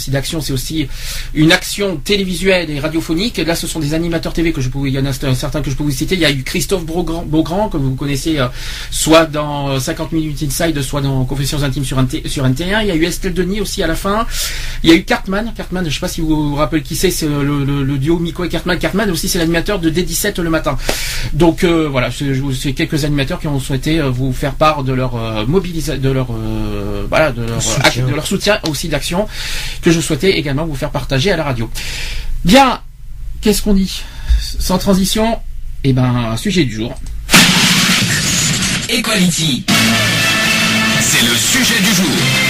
Site d'action, c'est aussi une action télévisuelle et radiophonique. Là, ce sont des animateurs TV que je peux, il y en a certains que je peux vous citer. Il y a eu Christophe Beaugrand, Beaugrand que vous connaissez, euh, soit dans 50 minutes inside, soit dans Confessions intimes sur, NT, sur NT1. Il y a eu Estelle Denis aussi à la fin. Il y a eu Cartman. Cartman, je sais pas si vous vous rappelez qui c'est, c'est le, le- le duo Miko et Cartman. Cartman aussi, c'est l'animateur de D17 le matin. Donc euh, voilà, c'est quelques animateurs qui ont souhaité euh, vous faire part de leur euh, mobilisation, de leur euh, voilà, de leur, Soutien. de leur soutien aussi d'action que je souhaitais également vous faire partager à la radio. Bien, qu'est-ce qu'on dit Sans transition, eh ben, sujet du jour. Equality. C'est le sujet du jour.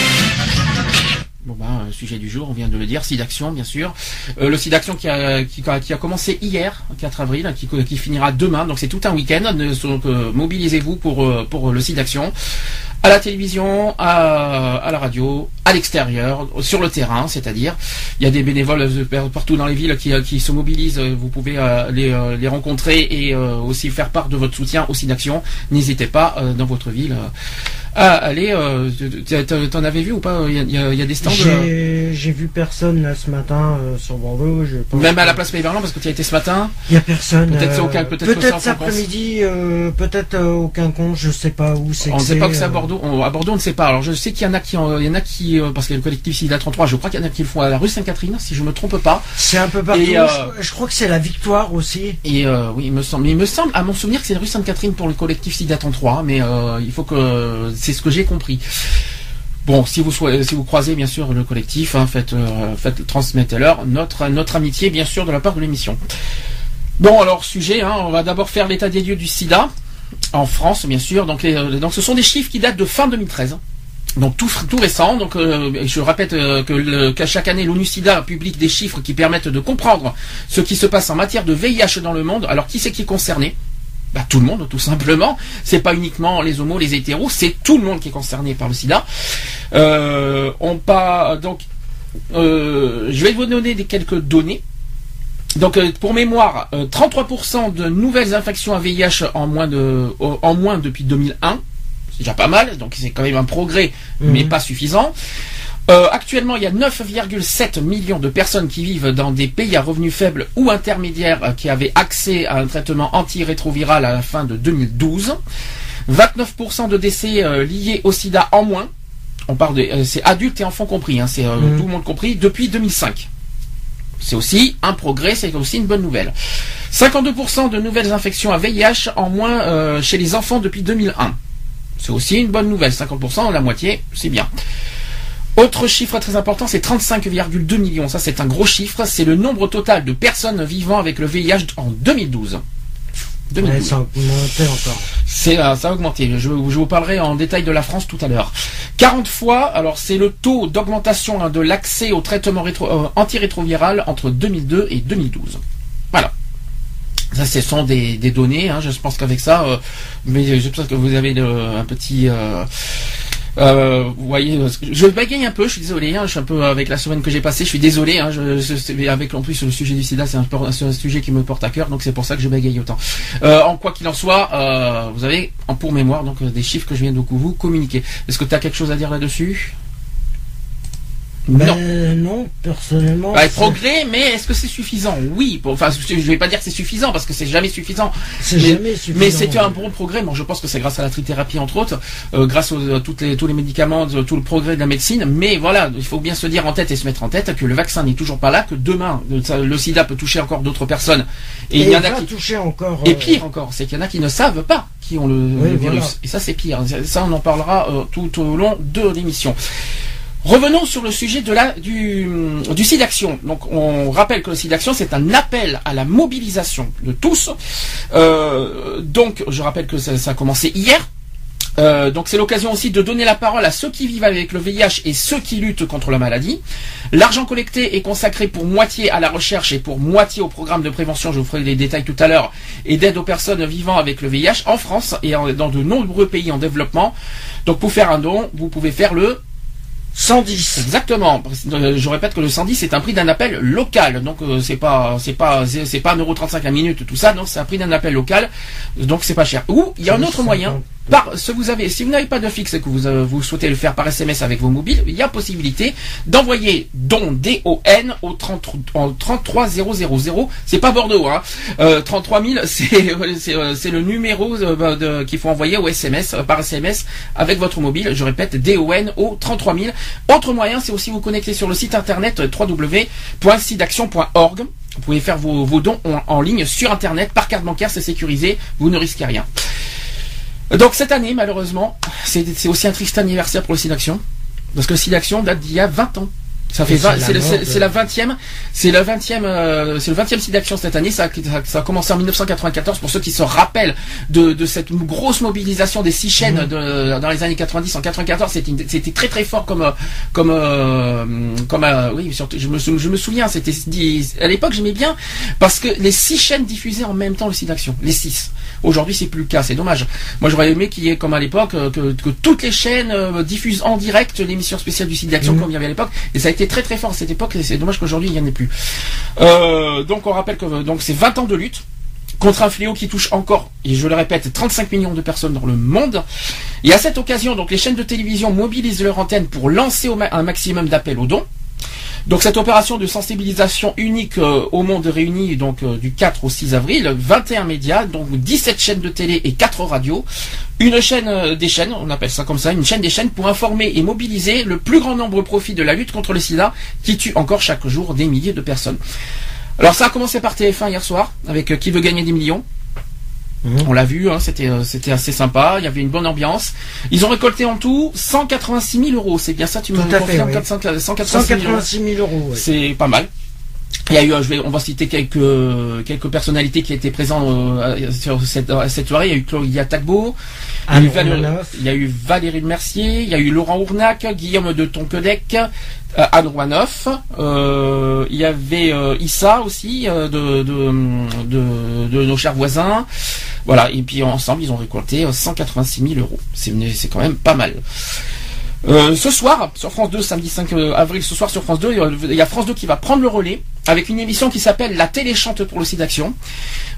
Euh, sujet du jour, on vient de le dire, SIDAction bien sûr. Euh, le SIDAction qui a, qui, a, commencé hier, 4 avril, qui, finira demain, donc c'est tout un week-end. Donc euh, mobilisez-vous pour, euh, pour le SIDAction. À la télévision, à, la radio, à l'extérieur, sur le terrain, c'est-à-dire, il y a des bénévoles partout dans les villes qui, se mobilisent. Vous pouvez les, rencontrer et aussi faire part de votre soutien au SIDAction. N'hésitez pas dans votre ville à aller. euh, t'en- avais vu ou pas Il y a, il y a- il y a des stands. euh, J'ai vu personne là ce matin euh, sur Bordeaux. je pense Même à la place Péverland parce que tu as été ce matin. Il y a personne. Peut-être euh, aucun- peut-être en cet après-midi, euh, peut-être euh, aucun compte, je sais pas où c'est. On ne sait pas que c'est à euh, Bordeaux. On- à Bordeaux, on ne sait pas. Alors je sais qu'il y en a qui, il y en a qui, euh, parce qu'il y a le collectif SIDA 33, je crois qu'il y en a qui le font à la rue Sainte-Catherine, si je me trompe pas. C'est un peu partout. Et, euh, je, je crois que c'est la victoire aussi. Et euh, oui, il me semble. Mais il me semble, à mon souvenir, que c'est la rue Sainte-Catherine pour le collectif SIDA 33, mais euh, il faut que c'est ce que j'ai compris. Bon, si vous si vous croisez bien sûr le collectif, hein, faites, euh, faites transmettez-leur notre notre amitié bien sûr de la part de l'émission. Bon, alors sujet, hein, on va d'abord faire l'état des lieux du SIDA en France, bien sûr. Donc, euh, donc ce sont des chiffres qui datent de fin 2013. Donc tout, récent. Donc euh, je répète que qu'à chaque année l'ONU SIDA publie des chiffres qui permettent de comprendre ce qui se passe en matière de VIH dans le monde. Alors qui c'est qui est concerné? Bah, tout le monde, tout simplement. C'est pas uniquement les homos, les hétéros, c'est tout le monde qui est concerné par le SIDA. Euh, on pas donc, euh, je vais vous donner des quelques données. Donc, euh, pour mémoire, euh, 33% de nouvelles infections à VIH en moins de, en moins depuis 2001. C'est déjà pas mal, donc c'est quand même un progrès, mais Mhm. pas suffisant. Euh, actuellement, il y a 9,7 millions de personnes qui vivent dans des pays à revenus faibles ou intermédiaires euh, qui avaient accès à un traitement antirétroviral à la fin de 2012. 29% de décès euh, liés au sida en moins. On parle de, c'est adultes et enfants compris, hein, c'est Mhm. tout le monde compris, depuis 2005. C'est aussi un progrès, c'est aussi une bonne nouvelle. 52% de nouvelles infections à VIH en moins chez les enfants depuis 2001. C'est aussi une bonne nouvelle. 50%, la moitié, c'est bien. Autre chiffre très important, c'est 35,2 millions. Ça, c'est un gros chiffre. C'est le nombre total de personnes vivant avec le VIH en 2012. 2012. Ouais, ça a augmenté encore. C'est euh, ça a augmenté. Je, je vous parlerai en détail de la France tout à l'heure. 40 fois, alors c'est le taux d'augmentation hein, de l'accès au traitement rétro, euh, antirétroviral entre 2002 et 2012. Voilà. Ça, ce sont des, des données. hein, je pense qu'avec ça, euh, mais je pense que vous avez le- un petit. euh, euh, voyez, je bagaye un peu, je suis désolé, hein, je suis un peu avec la semaine que j'ai passée, je suis désolé, hein, je, avec en plus le sujet du sida, c'est un, sujet qui me porte à cœur, donc c'est pour ça que je bagaye autant. Euh, en quoi qu'il en soit, euh, vous avez en pour mémoire donc euh, des chiffres que je viens de vous communiquer. Est-ce que tu as quelque chose à dire là-dessus? Ben, Non. non, personnellement. Bah, progrès, mais est-ce que c'est suffisant? Oui. Pour- Enfin, je vais pas dire que c'est suffisant parce que c'est jamais suffisant. C'est mais, jamais suffisant. Mais c'est un bon progrès. Moi, je pense que c'est grâce à la trithérapie entre autres, euh, grâce aux, à toutes les, tous les médicaments, de- tout le progrès de la médecine. Mais voilà, il faut bien se dire en tête et se mettre en tête que le vaccin n'est toujours pas là, que demain le, ça- le SIDA peut toucher encore d'autres personnes. Et, Et il y en a qui toucher encore. et euh, pire encore, c'est qu'il y en a qui ne savent pas qui ont le, Oui, le voilà. virus. Et ça, c'est pire. Ça, on en parlera euh, tout au long de l'émission. Revenons sur le sujet de la, du, du SIDAction. Donc, on rappelle que le SIDAction, c'est un appel à la mobilisation de tous. Euh, donc, je rappelle que ça, ça a commencé hier. Euh, donc c'est l'occasion aussi de donner la parole à ceux qui vivent avec le VIH et ceux qui luttent contre la maladie. L'argent collecté est consacré pour moitié à la recherche et pour moitié au programme de prévention, je vous ferai les détails tout à l'heure, et d'aide aux personnes vivant avec le VIH en France et dans de nombreux pays en développement. Donc pour faire un don, vous pouvez faire le 110. Exactement. Euh, je répète que le 110 c'est un prix d'un appel local. Donc euh, c'est pas c'est pas c'est pas 1,35€ la minute tout ça. Non, c'est un prix d'un appel local. Donc c'est pas cher. Ou il y a un autre moyen par, ce vous avez, si vous n'avez pas de fixe et que vous, euh, vous souhaitez le faire par SMS avec vos mobiles, il y a possibilité d'envoyer don D-O-N au 30, 33 000. C'est pas Bordeaux, hein. Euh, 33 000, euh, c'est le numéro euh, qu'il faut envoyer au SMS, par SMS avec votre mobile. Je répète, D-O-N au 33 000. Autre moyen, c'est aussi vous connecter sur le site internet www.sidaction.org. Vous pouvez faire vos, vos dons en ligne sur internet par carte bancaire, c'est sécurisé, vous ne risquez rien. Donc cette année, malheureusement, c'est aussi un triste anniversaire pour le site d'action. Parce que le site d'action date d'il y a 20 ans. Ça fait c'est la vingtième, c'est le vingtième, euh, c'est le vingtième site d'action cette année. Ça, ça, a commencé en 1994 pour ceux qui se rappellent de, de cette grosse mobilisation des six chaînes de, dans les années 90. En 94, c'était très très fort comme comme euh, comme euh, oui, surtout, je me je me souviens, c'était à l'époque j'aimais bien parce que les six chaînes diffusaient en même temps le site d'action, les six. Aujourd'hui, c'est plus le cas, c'est dommage. Moi, j'aurais aimé qu'il y ait comme à l'époque que, que, toutes les chaînes diffusent en direct l'émission spéciale du site d'action mhm. comme il y avait à l'époque et ça a été très très fort à cette époque et c'est dommage qu'aujourd'hui il n'y en ait plus. Euh, donc on rappelle que donc c'est 20 ans de lutte contre un fléau qui touche encore, et je le répète, 35 millions de personnes dans le monde. Et à cette occasion, donc les chaînes de télévision mobilisent leur antenne pour lancer un maximum d'appels aux dons. Donc cette opération de sensibilisation unique euh, au monde réuni donc euh, du 4 au 6 avril, 21 médias, donc 17 chaînes de télé et 4 radios, une chaîne euh, des chaînes, on appelle ça comme ça, une chaîne des chaînes pour informer et mobiliser le plus grand nombre profit de la lutte contre le sida qui tue encore chaque jour des milliers de personnes. Alors ça a commencé par TF1 hier soir avec Qui veut gagner des millions. Mhm. On l'a vu, hein, c'était euh, c'était assez sympa. Il y avait une bonne ambiance. Ils ont récolté en tout 186 000 euros. C'est bien ça, tu me confirmes 186 000 euros. C'est pas mal. Il y a eu, je vais, on va citer quelques quelques personnalités qui étaient présentes euh, sur cette, cette, soirée. Il y a eu Claudia Tagbo, il, y a eu Valérie, il y a eu Valérie Mercier, il y a eu Laurent Ournac, Guillaume de Tonquedec, euh, Anne Rouanoff, euh, il y avait euh, Issa aussi de, de, de, de, nos chers voisins. Voilà, et puis ensemble ils ont récolté 186 000 euros. C'est quand même pas mal. Euh, ce soir, sur France 2, samedi 5 euh, avril, ce soir sur France 2, il y a France 2 qui va prendre le relais avec une émission qui s'appelle La téléchante pour le site d'action,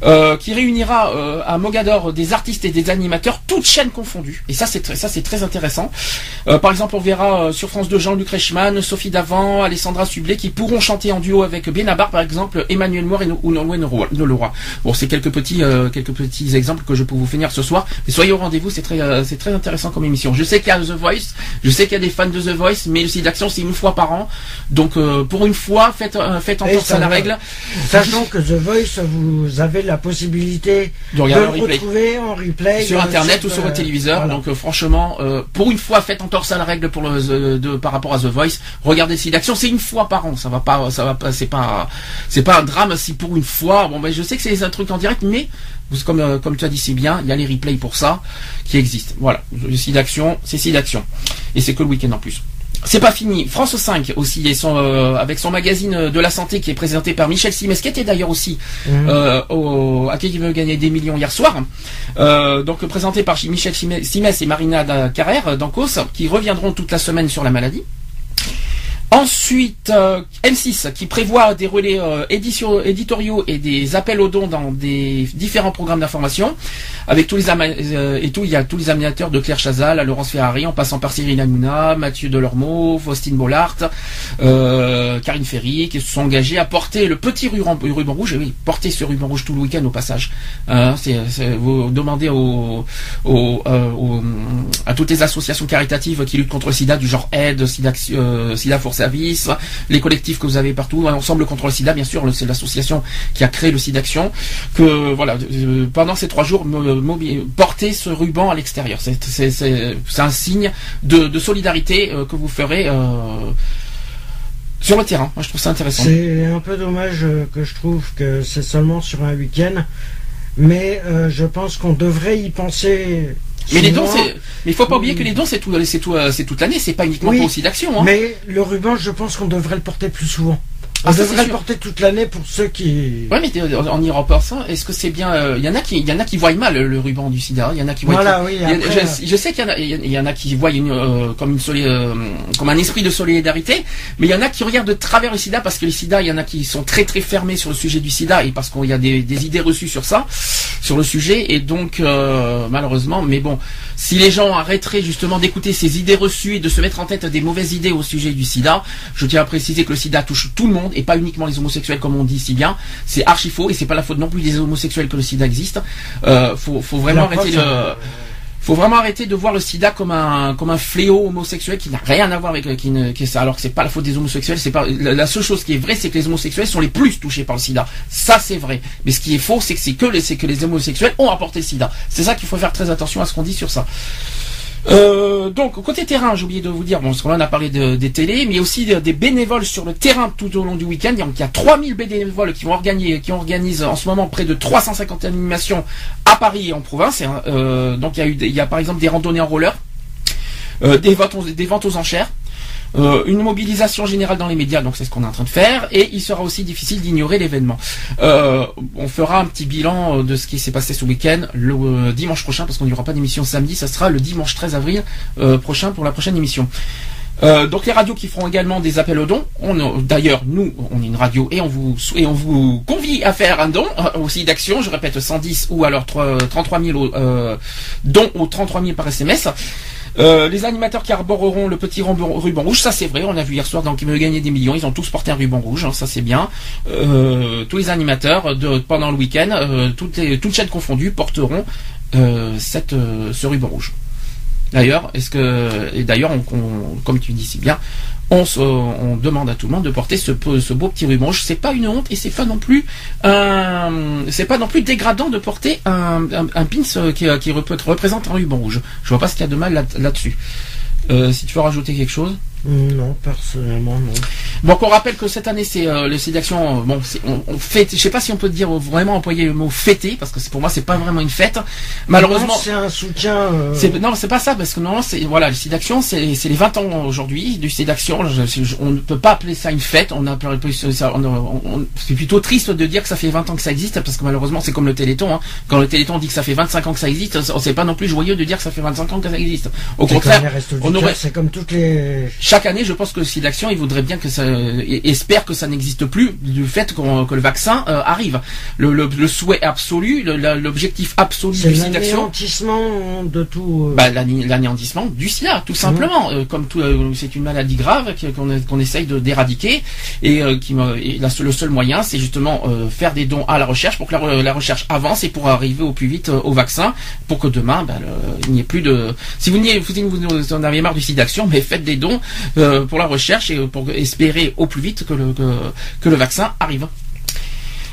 euh, qui réunira à Mogador des artistes et des animateurs, toutes chaînes confondues. Et ça, c'est très, très intéressant. Par exemple, on verra sur France 2 Jean-Luc Reichmann, Sophie Davant, Alessandra Sublet, qui pourront chanter en duo avec Benabar, par exemple, Emmanuel Moir et ou Nolwenn Leroy. Bon, c'est quelques petits, quelques petits exemples que je peux vous finir ce soir. Mais soyez au rendez-vous, c'est très, très intéressant comme émission. Je sais qu'il y a The Voice, je sais qu'il y a des fans de The Voice, mais le site d'action, c'est une fois par an. Donc, pour une fois, faites, faites en à la règle. Sachant que The Voice, vous avez la possibilité de, le, retrouver en replay sur Internet ou sur le téléviseur. Donc euh, franchement, euh, pour une fois, faites encore ça la règle pour le, de, par rapport à The Voice. Regardez si d'action, c'est une fois par an. Ça va pas, ça va pas, c'est pas, c'est pas un drame si pour une fois. Bon, ben je sais que c'est un truc en direct, mais comme, euh, comme tu as dit si bien, il y a les replays pour ça qui existent. Voilà, le site d'action, c'est site d'action. Et c'est que le week-end en plus. C'est pas fini. France 5 aussi, et son, euh, avec son magazine de la santé qui est présenté par Michel Simès, qui était d'ailleurs aussi mmh. euh, au, à qui veut gagner des millions hier soir. Euh, donc présenté par Michel Simès et Marina Carrère d'Ancos, qui reviendront toute la semaine sur la maladie. Ensuite, euh, M6 qui prévoit des relais euh, éditoriaux et des appels aux dons dans des différents programmes d'information, avec tous les euh, et tout, il y a tous les animateurs de Claire Chazal à Laurence Ferrari, en passant par Cyril Hanouna, Mathieu Delormeau, Faustine Bollard, Karine Ferry, qui se sont engagés à porter le petit ruban, rouge, et oui, porter ce ruban rouge tout le week-end au passage. Hein, vous demandez à toutes les associations caritatives qui luttent contre le SIDA, du genre Aide, SIDA, SIDA Force les collectifs que vous avez partout, Ensemble contre le SIDA, bien sûr, c'est l'association qui a créé le SIDA Action, que voilà, euh, pendant ces trois jours, porter ce ruban à l'extérieur. C'est un signe de, solidarité euh, que vous ferez. Euh, sur le terrain, je trouve ça intéressant. C'est un peu dommage que je trouve que c'est seulement sur un week-end, mais je pense qu'on devrait y penser Mais les dons, c'est, mais il faut pas oublier que les dons, c'est tout, c'est tout, c'est toute l'année, c'est pas uniquement pour aussi d'action. Hein. Mais le ruban, je pense qu'on devrait le porter plus souvent. Ah, devrait le porter toute l'année pour ceux qui. Oui, mais en y repensant, est-ce que c'est bien euh, Il y en a qui, il y en a qui voient mal le, ruban du SIDA. Il y en a qui voient. Voilà, oui. je, sais qu'il y a, y en a qui voient euh, comme une euh, comme un esprit de solidarité, mais il y en a qui regardent de travers le SIDA parce que le SIDA, il y en a qui sont très très fermés sur le sujet du SIDA et parce qu'il y a des, des, idées reçues sur ça, sur le sujet, et donc malheureusement, mais bon, si les gens arrêteraient justement d'écouter ces idées reçues et de se mettre en tête des mauvaises idées au sujet du SIDA, je tiens à préciser que le SIDA touche tout le monde et pas uniquement les homosexuels comme on dit si bien. C'est archi faux et c'est pas la faute non plus des homosexuels que le SIDA existe. Euh, faut, vraiment arrêter de faut vraiment arrêter de voir le sida comme un comme un fléau homosexuel qui n'a rien à voir avec qui ne qui, alors que c'est pas la faute des homosexuels c'est pas la, seule chose qui est vraie c'est que les homosexuels sont les plus touchés par le sida. Ça c'est vrai. Mais ce qui est faux c'est que c'est que les c'est que les homosexuels ont apporté le sida. C'est ça qu'il faut faire très attention à ce qu'on dit sur ça euh, donc côté terrain, j'ai oublié de vous dire, bon, on a parlé des télés, mais aussi des bénévoles sur le terrain tout au long du week-end. Il y a 3000 bénévoles qui vont organiser, qui organisent en ce moment près de 350 animations à Paris et en province. Euh, donc il y a eu, par exemple des randonnées en roller, euh, des ventes aux enchères. Euh, une mobilisation générale dans les médias, donc c'est ce qu'on est en train de faire, et il sera aussi difficile d'ignorer l'événement. Euh, on fera un petit bilan euh, de ce qui s'est passé ce week-end le dimanche prochain, parce qu'on n'y aura pas d'émission samedi, ça sera le dimanche 13 avril prochain pour la prochaine émission. donc les radios qui feront également des appels aux dons. D'ailleurs, nous, on est une radio et on vous et on vous convie à faire un don aussi d'action. Je répète 110 ou alors 33 000 dons ou 33 000 par SMS. Euh, les animateurs qui arboreront le petit ruban, rouge, ça c'est vrai, on a vu hier soir dans Qui veut gagner des millions, ils ont tous porté un ruban rouge, hein, ça c'est bien. Euh, tous les animateurs pendant le week-end, euh, toutes, les, toutes chaînes confondues, porteront ce ruban rouge. D'ailleurs, est-ce que d'ailleurs, comme tu dis si bien, on, demande à tout le monde de porter ce, beau petit ruban. C'est pas une honte et c'est pas non plus c'est pas non plus dégradant de porter un, un, pins qui, qui, représente un ruban rouge. Je vois pas ce qu'il y a de mal là-dessus. Euh, si tu veux rajouter quelque chose. Non, personnellement non. Donc on rappelle que cette année c'est euh, le site d'action. Euh, bon, on, on fête. Je sais pas si on peut dire vraiment employer le mot fêter parce que pour moi c'est pas vraiment une fête. Malheureusement, c'est un soutien. Euh... Non, c'est pas ça parce que non, c'est voilà le site d'action, c'est les 20 ans aujourd'hui du site d'action. On ne peut pas appeler ça une fête. On a c'est plutôt triste de dire que ça fait 20 ans que ça existe parce que malheureusement c'est comme le Téléthon. Hein. Quand le Téléthon dit que ça fait 25 ans que ça existe, c'est pas non plus joyeux de dire que ça fait 25 ans que ça existe. Au contraire, on aurait. C'est comme toutes les chaque année, je pense que si l'action, il voudrait bien que ça, espère que ça n'existe plus du fait que le vaccin euh, arrive. Le, souhait absolu, l'objectif absolu du sida l'anéantissement de tout. Euh. Bah, l'anéantissement du sida, tout simplement. Mmh. Euh, comme tout, c'est une maladie grave qu'on essaye d'éradiquer et qui, et le seul moyen, c'est justement faire des dons à la recherche pour que la, recherche avance et pour arriver au plus vite au vaccin, pour que demain, bah, il n'y ait plus de. Si vous, vous, vous en avez marre du sida mais faites des dons euh, pour la recherche et pour espérer au plus vite que le, que, le vaccin arrive.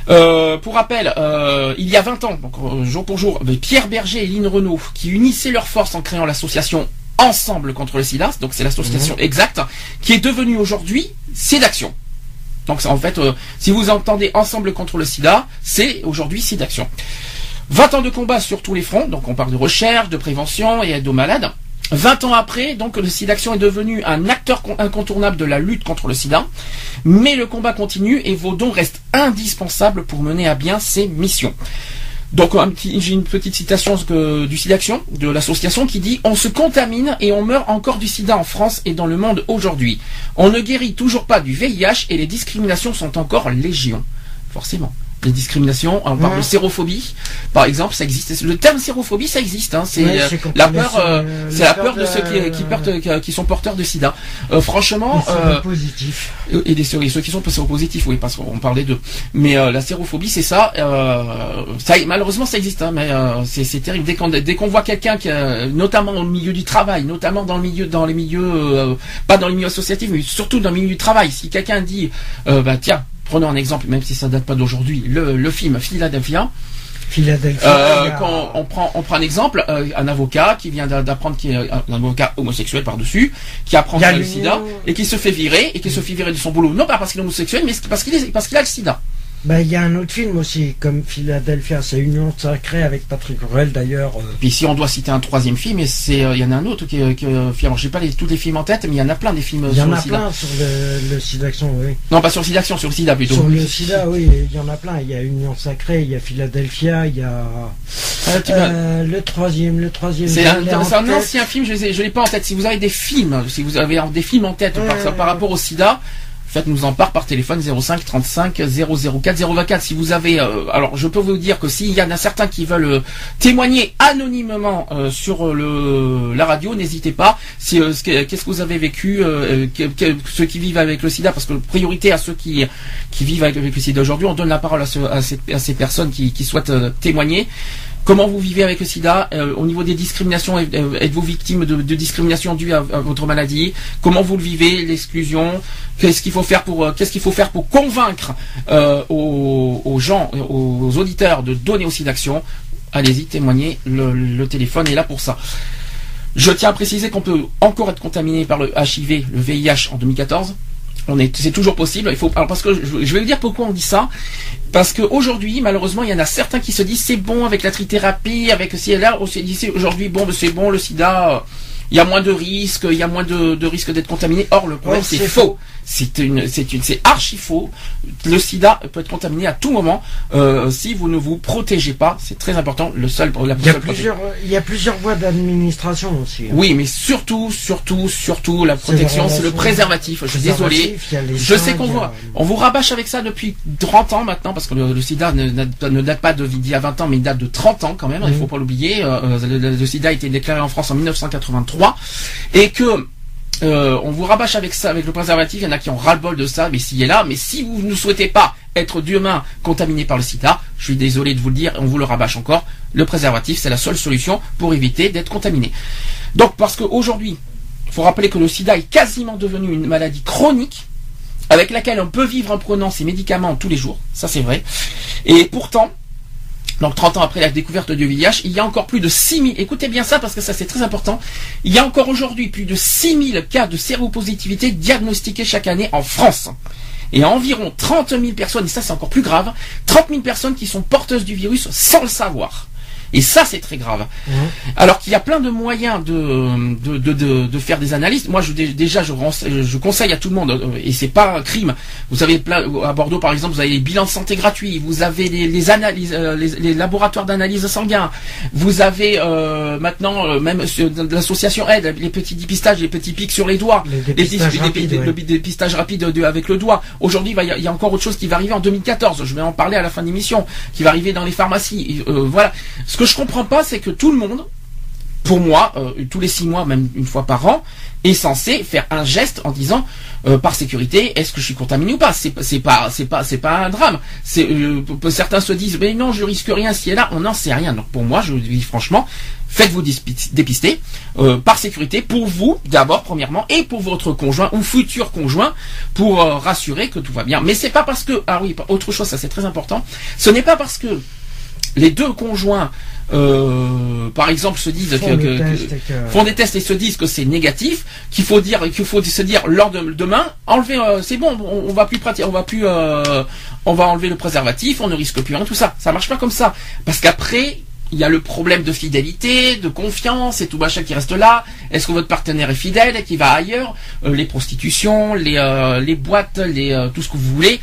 Euh, pour rappel, euh, il y a 20 ans, donc jour pour jour, Pierre Berger et Lynn Renault, qui unissaient leurs forces en créant l'association Ensemble contre le SIDA, donc c'est l'association mhm. exacte, qui est devenue aujourd'hui SIDAction. Donc en fait, si vous entendez Ensemble contre le SIDA, c'est aujourd'hui SIDAction. 20 ans de combat sur tous les fronts, donc on parle de recherche, de prévention et aide aux malades. 20 ans après, donc le SIDAction est devenu un acteur incontournable de la lutte contre le sida, mais le combat continue et vos dons restent indispensables pour mener à bien ces missions. Donc j'ai une petite citation du SIDAction, de l'association, qui dit On se contamine et on meurt encore du sida en France et dans le monde aujourd'hui. On ne guérit toujours pas du VIH et les discriminations sont encore légion. Forcément les discriminations. On parle de sérophobie, par exemple, ça existe. Le terme sérophobie, ça existe. Hein. C'est euh, la peur, euh, c'est la peur de, ceux qui, qui, portent, qui, sont porteurs de SIDA. Euh, franchement, euh, positifs. et des ceux qui sont séropositifs, oui, parce qu'on parlait d'eux. Mais la sérophobie, c'est ça. ça. Malheureusement, ça existe, hein, mais c'est terrible. Dès qu'on dès qu'on voit quelqu'un qui, notamment dans le milieu du travail, notamment dans le milieu, dans les milieux, pas dans les milieux associatifs, mais surtout dans le milieu du travail, si quelqu'un dit, bah tiens Prenons un exemple, même si ça date pas d'aujourd'hui, le, le film Philadelphia. Philadelphia. Euh, quand on prend, on prend un exemple, euh, un avocat qui vient d'apprendre qu'il est un avocat homosexuel par-dessus, qui apprend qu'il a le sida et qui se fait virer et qui se fait virer de son boulot, non pas parce qu'il est homosexuel, mais parce qu'il parce qu'il a le sida. Bah, il y a un autre film aussi, comme Philadelphia, c'est Union sacrée avec Patrick Ruel d'ailleurs. Euh. Puis si on doit citer un troisième film, c'est euh, il y en a un autre qui, qui alors j'ai pas les, tous les films en tête, mais il y en a plein des films. Il y en a plein sur le, le sida oui. Non, pas sur le sida sur le sida plutôt. Sur le sida, oui, il y en a plein. Il y a Union sacrée, il y a Philadelphia, il y a ah, le troisième, le troisième. C'est un, ancien film, je ne l'ai pas en tête. Si vous avez des films, si vous avez des films en tête par, par rapport au sida, faites-nous en part par téléphone 05 35 004 024. Si vous avez, euh, alors je peux vous dire que s'il y en a certains qui veulent euh, témoigner anonymement euh, sur le la radio, n'hésitez pas. Si, qu'est-ce que vous avez vécu, ceux qui vivent avec le SIDA, parce que priorité à ceux qui qui vivent avec, le SIDA aujourd'hui, on donne la parole à, à, ces, personnes qui, qui souhaitent témoigner. Comment vous vivez avec le sida euh, Au niveau des discriminations, euh, êtes-vous victime de, discrimination due à, votre maladie? Comment vous le vivez L'exclusion? Qu'est-ce qu'il faut faire pour euh, qu'est-ce qu'il faut faire pour convaincre aux, gens, aux auditeurs de donner aussi d'action? Allez-y, témoignez. Le, téléphone est là pour ça. Je tiens à préciser qu'on peut encore être contaminé par le HIV, le VIH en 2014 c'est toujours possible. Il faut, parce que je, vais vous dire pourquoi on dit ça. Parce qu'aujourd'hui, malheureusement, il y en a certains qui se disent c'est bon avec la trithérapie, avec si là, on se dit aujourd'hui bon, c'est bon, le sida, il y a moins de risques, il y a moins de, de risques d'être contaminé. Or, le problème, c'est faux. C'est une, c'est une, c'est archi faux. Le SIDA peut être contaminé à tout moment euh, si vous ne vous protégez pas. C'est très important. Le seul, la il y a plusieurs, il y a plusieurs voies d'administration aussi. Hein. Oui, mais surtout, surtout, surtout, la protection, c'est le préservatif. Je suis désolé. Je sais qu'on voit, on vous rabâche avec ça depuis 30 ans maintenant parce que le, SIDA ne, ne, date pas d'il y a 20 ans, mais il date de 30 ans quand même. Il faut pas l'oublier. Euh, le, le SIDA a été déclaré en France en 1983 et que euh, on vous rabâche avec ça, avec le préservatif. Il y en a qui ont ras-le-bol de ça, mais s'il est là. Mais si vous ne souhaitez pas être demain contaminé par le sida, je suis désolé de vous le dire, on vous le rabâche encore. Le préservatif, c'est la seule solution pour éviter d'être contaminé. Donc, parce qu'aujourd'hui, il faut rappeler que le sida est quasiment devenu une maladie chronique avec laquelle on peut vivre en prenant ses médicaments tous les jours. Ça, c'est vrai. Et pourtant, donc 30 ans après la découverte du VIH, il y a encore plus de 6000, écoutez bien ça parce que ça c'est très important, il y a encore aujourd'hui plus de 6000 cas de séropositivité diagnostiqués chaque année en France. Et environ 30 000 personnes, et ça c'est encore plus grave, 30 000 personnes qui sont porteuses du virus sans le savoir. Et ça, c'est très grave. Mmh. Alors qu'il y a plein de moyens de, de, de, de, faire des analyses. Moi, je, déjà, je, je conseille à tout le monde, euh, et c'est pas un crime. Vous avez plein, à Bordeaux, par exemple, vous avez les bilans de santé gratuits, vous avez les, les analyses, euh, les, laboratoires d'analyse sanguin, vous avez euh, maintenant euh, même l'association Aide, les petits dépistages, les petits pics sur les doigts, les dépistages rapides, rapide avec le doigt. Aujourd'hui, il, il y a encore autre chose qui va arriver en 2014. Je vais en parler à la fin de l'émission, qui va arriver dans les pharmacies. voilà que je comprends pas, c'est que tout le monde, pour moi, euh, tous les six mois, même une fois par an, est censé faire un geste en disant euh, par sécurité, est-ce que je suis contaminé ou pas? C'est pas c'est pas c'est pas un drame. Euh, certains se disent mais non, je risque rien si elle là, on n'en sait rien. Donc pour moi, je dis franchement, faites-vous dépister par sécurité pour vous d'abord premièrement et pour votre conjoint ou futur conjoint pour rassurer que tout va bien. Mais c'est pas parce que ah oui, autre chose, ça c'est très important. Ce n'est pas parce que les deux conjoints, euh, par exemple, se disent font, que, des font des tests et se disent que c'est négatif, qu'il faut dire, qu'il faut se dire lors de demain, enlever, euh, c'est bon, on, va plus pratiquer, on va plus, euh, on va enlever le préservatif, on ne risque plus rien, tout ça. Ça marche pas comme ça, parce qu'après. Il y a le problème de fidélité, de confiance et tout machin qui reste là. Est-ce que votre partenaire est fidèle et qui va ailleurs Les prostitutions, les, les boîtes, les, tout ce que vous voulez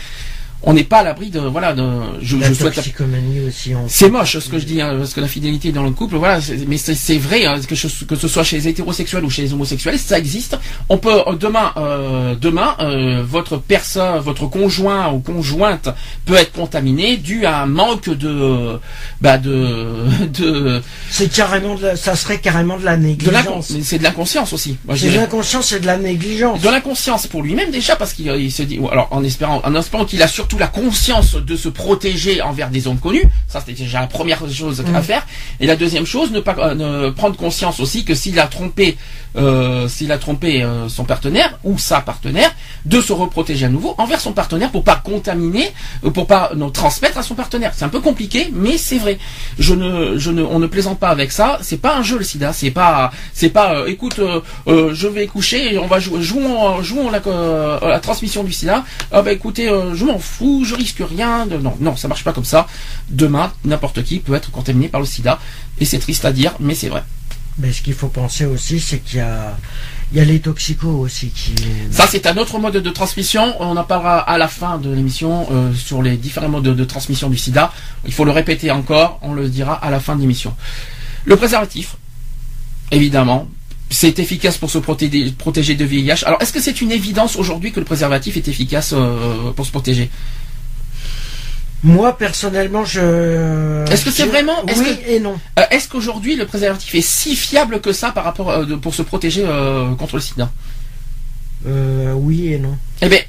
on n'est pas à l'abri de voilà de je, la je souhaite aussi c'est moche ce que je dis hein, parce que la fidélité dans le couple voilà mais c'est vrai hein, que, que ce soit chez les hétérosexuels ou chez les homosexuels ça existe. On peut euh, demain euh, demain euh, votre personne votre conjoint ou conjointe peut être contaminé dû à un manque de bah de de c'est carrément ça serait carrément de la négligence. c'est de l'inconscience aussi c'est de l'inconscience et de la négligence. De l'inconscience pour lui-même déjà parce qu'il se dit alors en espérant en espérant qu'il a surtout la conscience de se protéger envers des inconnus. Ça, c'était déjà la première chose à faire. Et la deuxième chose, ne pas euh, prendre conscience aussi que s'il a trompé, euh, s'il a trompé euh, son partenaire ou sa partenaire, de se reprotéger à nouveau envers son partenaire pour pas contaminer, pour pas nous transmettre à son partenaire. C'est un peu compliqué, mais c'est vrai. Je ne, je ne, on ne plaisante pas avec ça. C'est pas un jeu le SIDA. C'est pas, c'est pas. écoute, je vais coucher et on va jouer, jouons, jouons la, la transmission du SIDA. Ah bah écoutez, je m'en fous je risque rien. De... Non, non, ça marche pas comme ça. Demain, n'importe qui peut être contaminé par le sida. Et c'est triste à dire, mais c'est vrai. Mais ce qu'il faut penser aussi, c'est qu'il y a, il y a les toxicos aussi qui. Ça, c'est un autre mode de transmission. On en parlera à la fin de l'émission euh, sur les différents modes de, transmission du sida. Il faut le répéter encore. On le dira à la fin de l'émission. Le préservatif, évidemment, c'est efficace pour se protéger, protéger de VIH. Alors, est-ce que c'est une évidence aujourd'hui que le préservatif est efficace euh, pour se protéger? Moi personnellement, je. Est-ce que c'est vraiment Oui et non. Euh, est-ce qu'aujourd'hui le préservatif est si fiable que ça par rapport euh, pour se protéger contre le SIDA? Oui et non. Eh bien,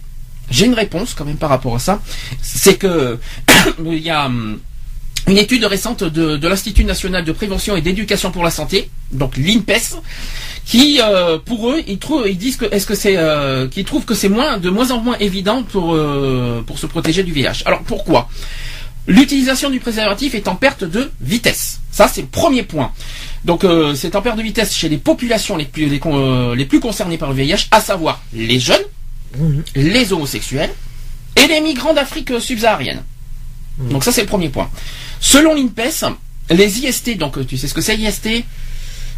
j'ai une réponse quand même par rapport à ça. C'est que il y a hum, une étude récente de, l'Institut national de prévention et d'éducation pour la santé, donc l'INPES, qui euh, pour eux ils trouvent ils disent que est-ce que c'est euh, qu'ils trouvent que c'est moins de moins en moins évident pour euh, pour se protéger du VIH. Alors pourquoi? L'utilisation du préservatif est en perte de vitesse. Ça c'est le premier point. Donc c'est en perte de vitesse chez les populations les plus les, les plus concernées par le VIH, à savoir les jeunes, mmh. les homosexuels et les migrants d'Afrique subsaharienne. Mmh. Donc ça c'est le premier point. Selon l'INPES, les IST, donc tu sais ce que c'est IST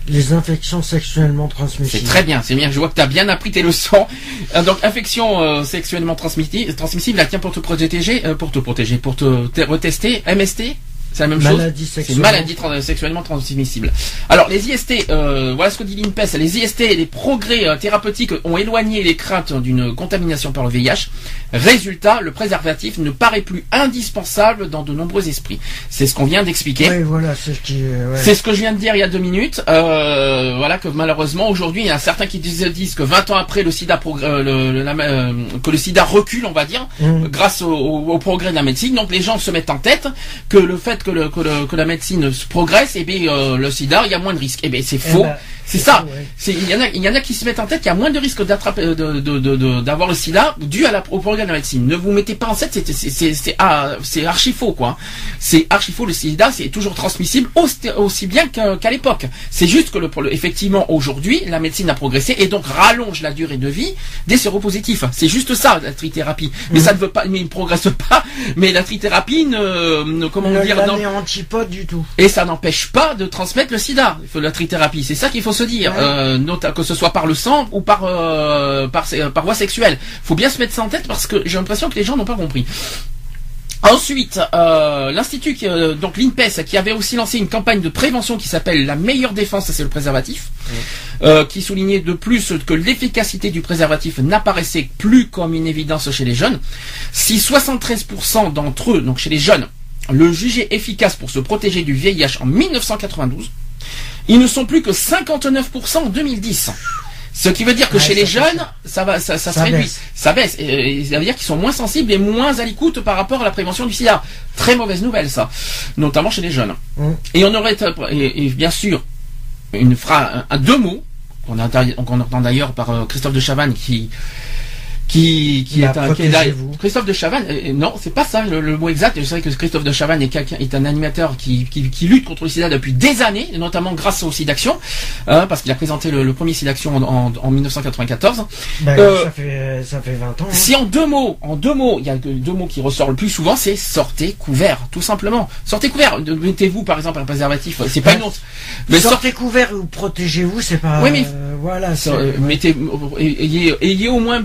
les infections sexuellement transmissibles. C'est très bien, c'est bien. Je vois que tu as bien appris tes leçons. Euh, donc, infection euh, sexuellement transmissible, transmissible, là, tiens, pour te protéger, euh, pour te protéger, pour te retester, MST c'est la même maladie chose. C'est maladie sexuellement transmissible. Alors les IST, euh, voilà ce que dit l'INPES. Les IST et les progrès euh, thérapeutiques ont éloigné les craintes d'une contamination par le VIH. Résultat, le préservatif ne paraît plus indispensable dans de nombreux esprits. C'est ce qu'on vient d'expliquer. Oui, voilà, c'est ce que je viens de dire il y a deux minutes. Euh, voilà que malheureusement aujourd'hui, il y a certains qui disent, que 20 ans après le SIDA, que le SIDA recule, on va dire, mmh. grâce au, au progrès de la médecine. Donc les gens se mettent en tête que le fait que, le, que, la médecine progresse, et eh bien euh, le sida, il y a moins de risques. Et eh bien c'est faux. Eh ben, c'est ça. Il y en a, il y en a qui se mettent en tête qu'il y a moins de risques d'attraper, de, de, d'avoir le sida dû à la, au progrès de la médecine. Ne vous mettez pas en tête, c'est, c'est, c'est, ah, c'est archi faux, quoi. C'est archi faux. Le sida, c'est toujours transmissible aussi, bien qu'à, l'époque. C'est juste que le, effectivement, aujourd'hui, la médecine a progressé et donc rallonge la durée de vie des séropositifs. C'est juste ça, la trithérapie. Mais mhm. ça ne veut pas, mais il ne progresse pas. Mais la trithérapie ne, ne comment ne dire, antipode du tout. Et ça n'empêche pas de transmettre le sida. La trithérapie. C'est ça qu'il faut se dire, euh, que ce soit par le sang ou par euh, par, par voie sexuelle. Faut bien se mettre ça en tête parce que j'ai l'impression que les gens n'ont pas compris. Ensuite, euh, l'institut, donc l'INPES, qui avait aussi lancé une campagne de prévention qui s'appelle la meilleure défense, c'est le préservatif, qui soulignait de plus que l'efficacité du préservatif n'apparaissait plus comme une évidence chez les jeunes. Si 73% d'entre eux, donc chez les jeunes, le jugeaient efficace pour se protéger du VIH en 1992, ils ne sont plus que 59% en 2010. Ce qui veut dire que chez les jeunes, ça va, ça, ça, se réduit, ça baisse. Et, ça veut dire qu'ils sont moins sensibles et moins à l'écoute par rapport à la prévention du SIDA. Très mauvaise nouvelle, ça, notamment chez les jeunes. Mmh. Et on aurait, et, bien sûr, une phrase, un, deux mots qu'on entend d'ailleurs par euh, Christophe de Chavannes qui qui, qui est un Christophe de Chavannes. Euh, non, c'est pas ça le, mot exact. Je sais que Christophe de Chavannes est, est un animateur qui, qui, qui, lutte contre le sida depuis des années, notamment grâce au SIDAction, hein, parce qu'il a présenté le, premier SIDAction en, en, 1994. Ben, euh, ça, fait, ça fait 20 ans. Hein. Si en deux mots, en deux mots, il y a deux mots qui ressortent le plus souvent, c'est sortez couvert, tout simplement. Sortez couvert. Mettez-vous par exemple un préservatif. C'est pas une honte. Mais sortez couvert ou protégez-vous, c'est pas. Oui, mais euh, voilà. Mettez, ayez, ayez au moins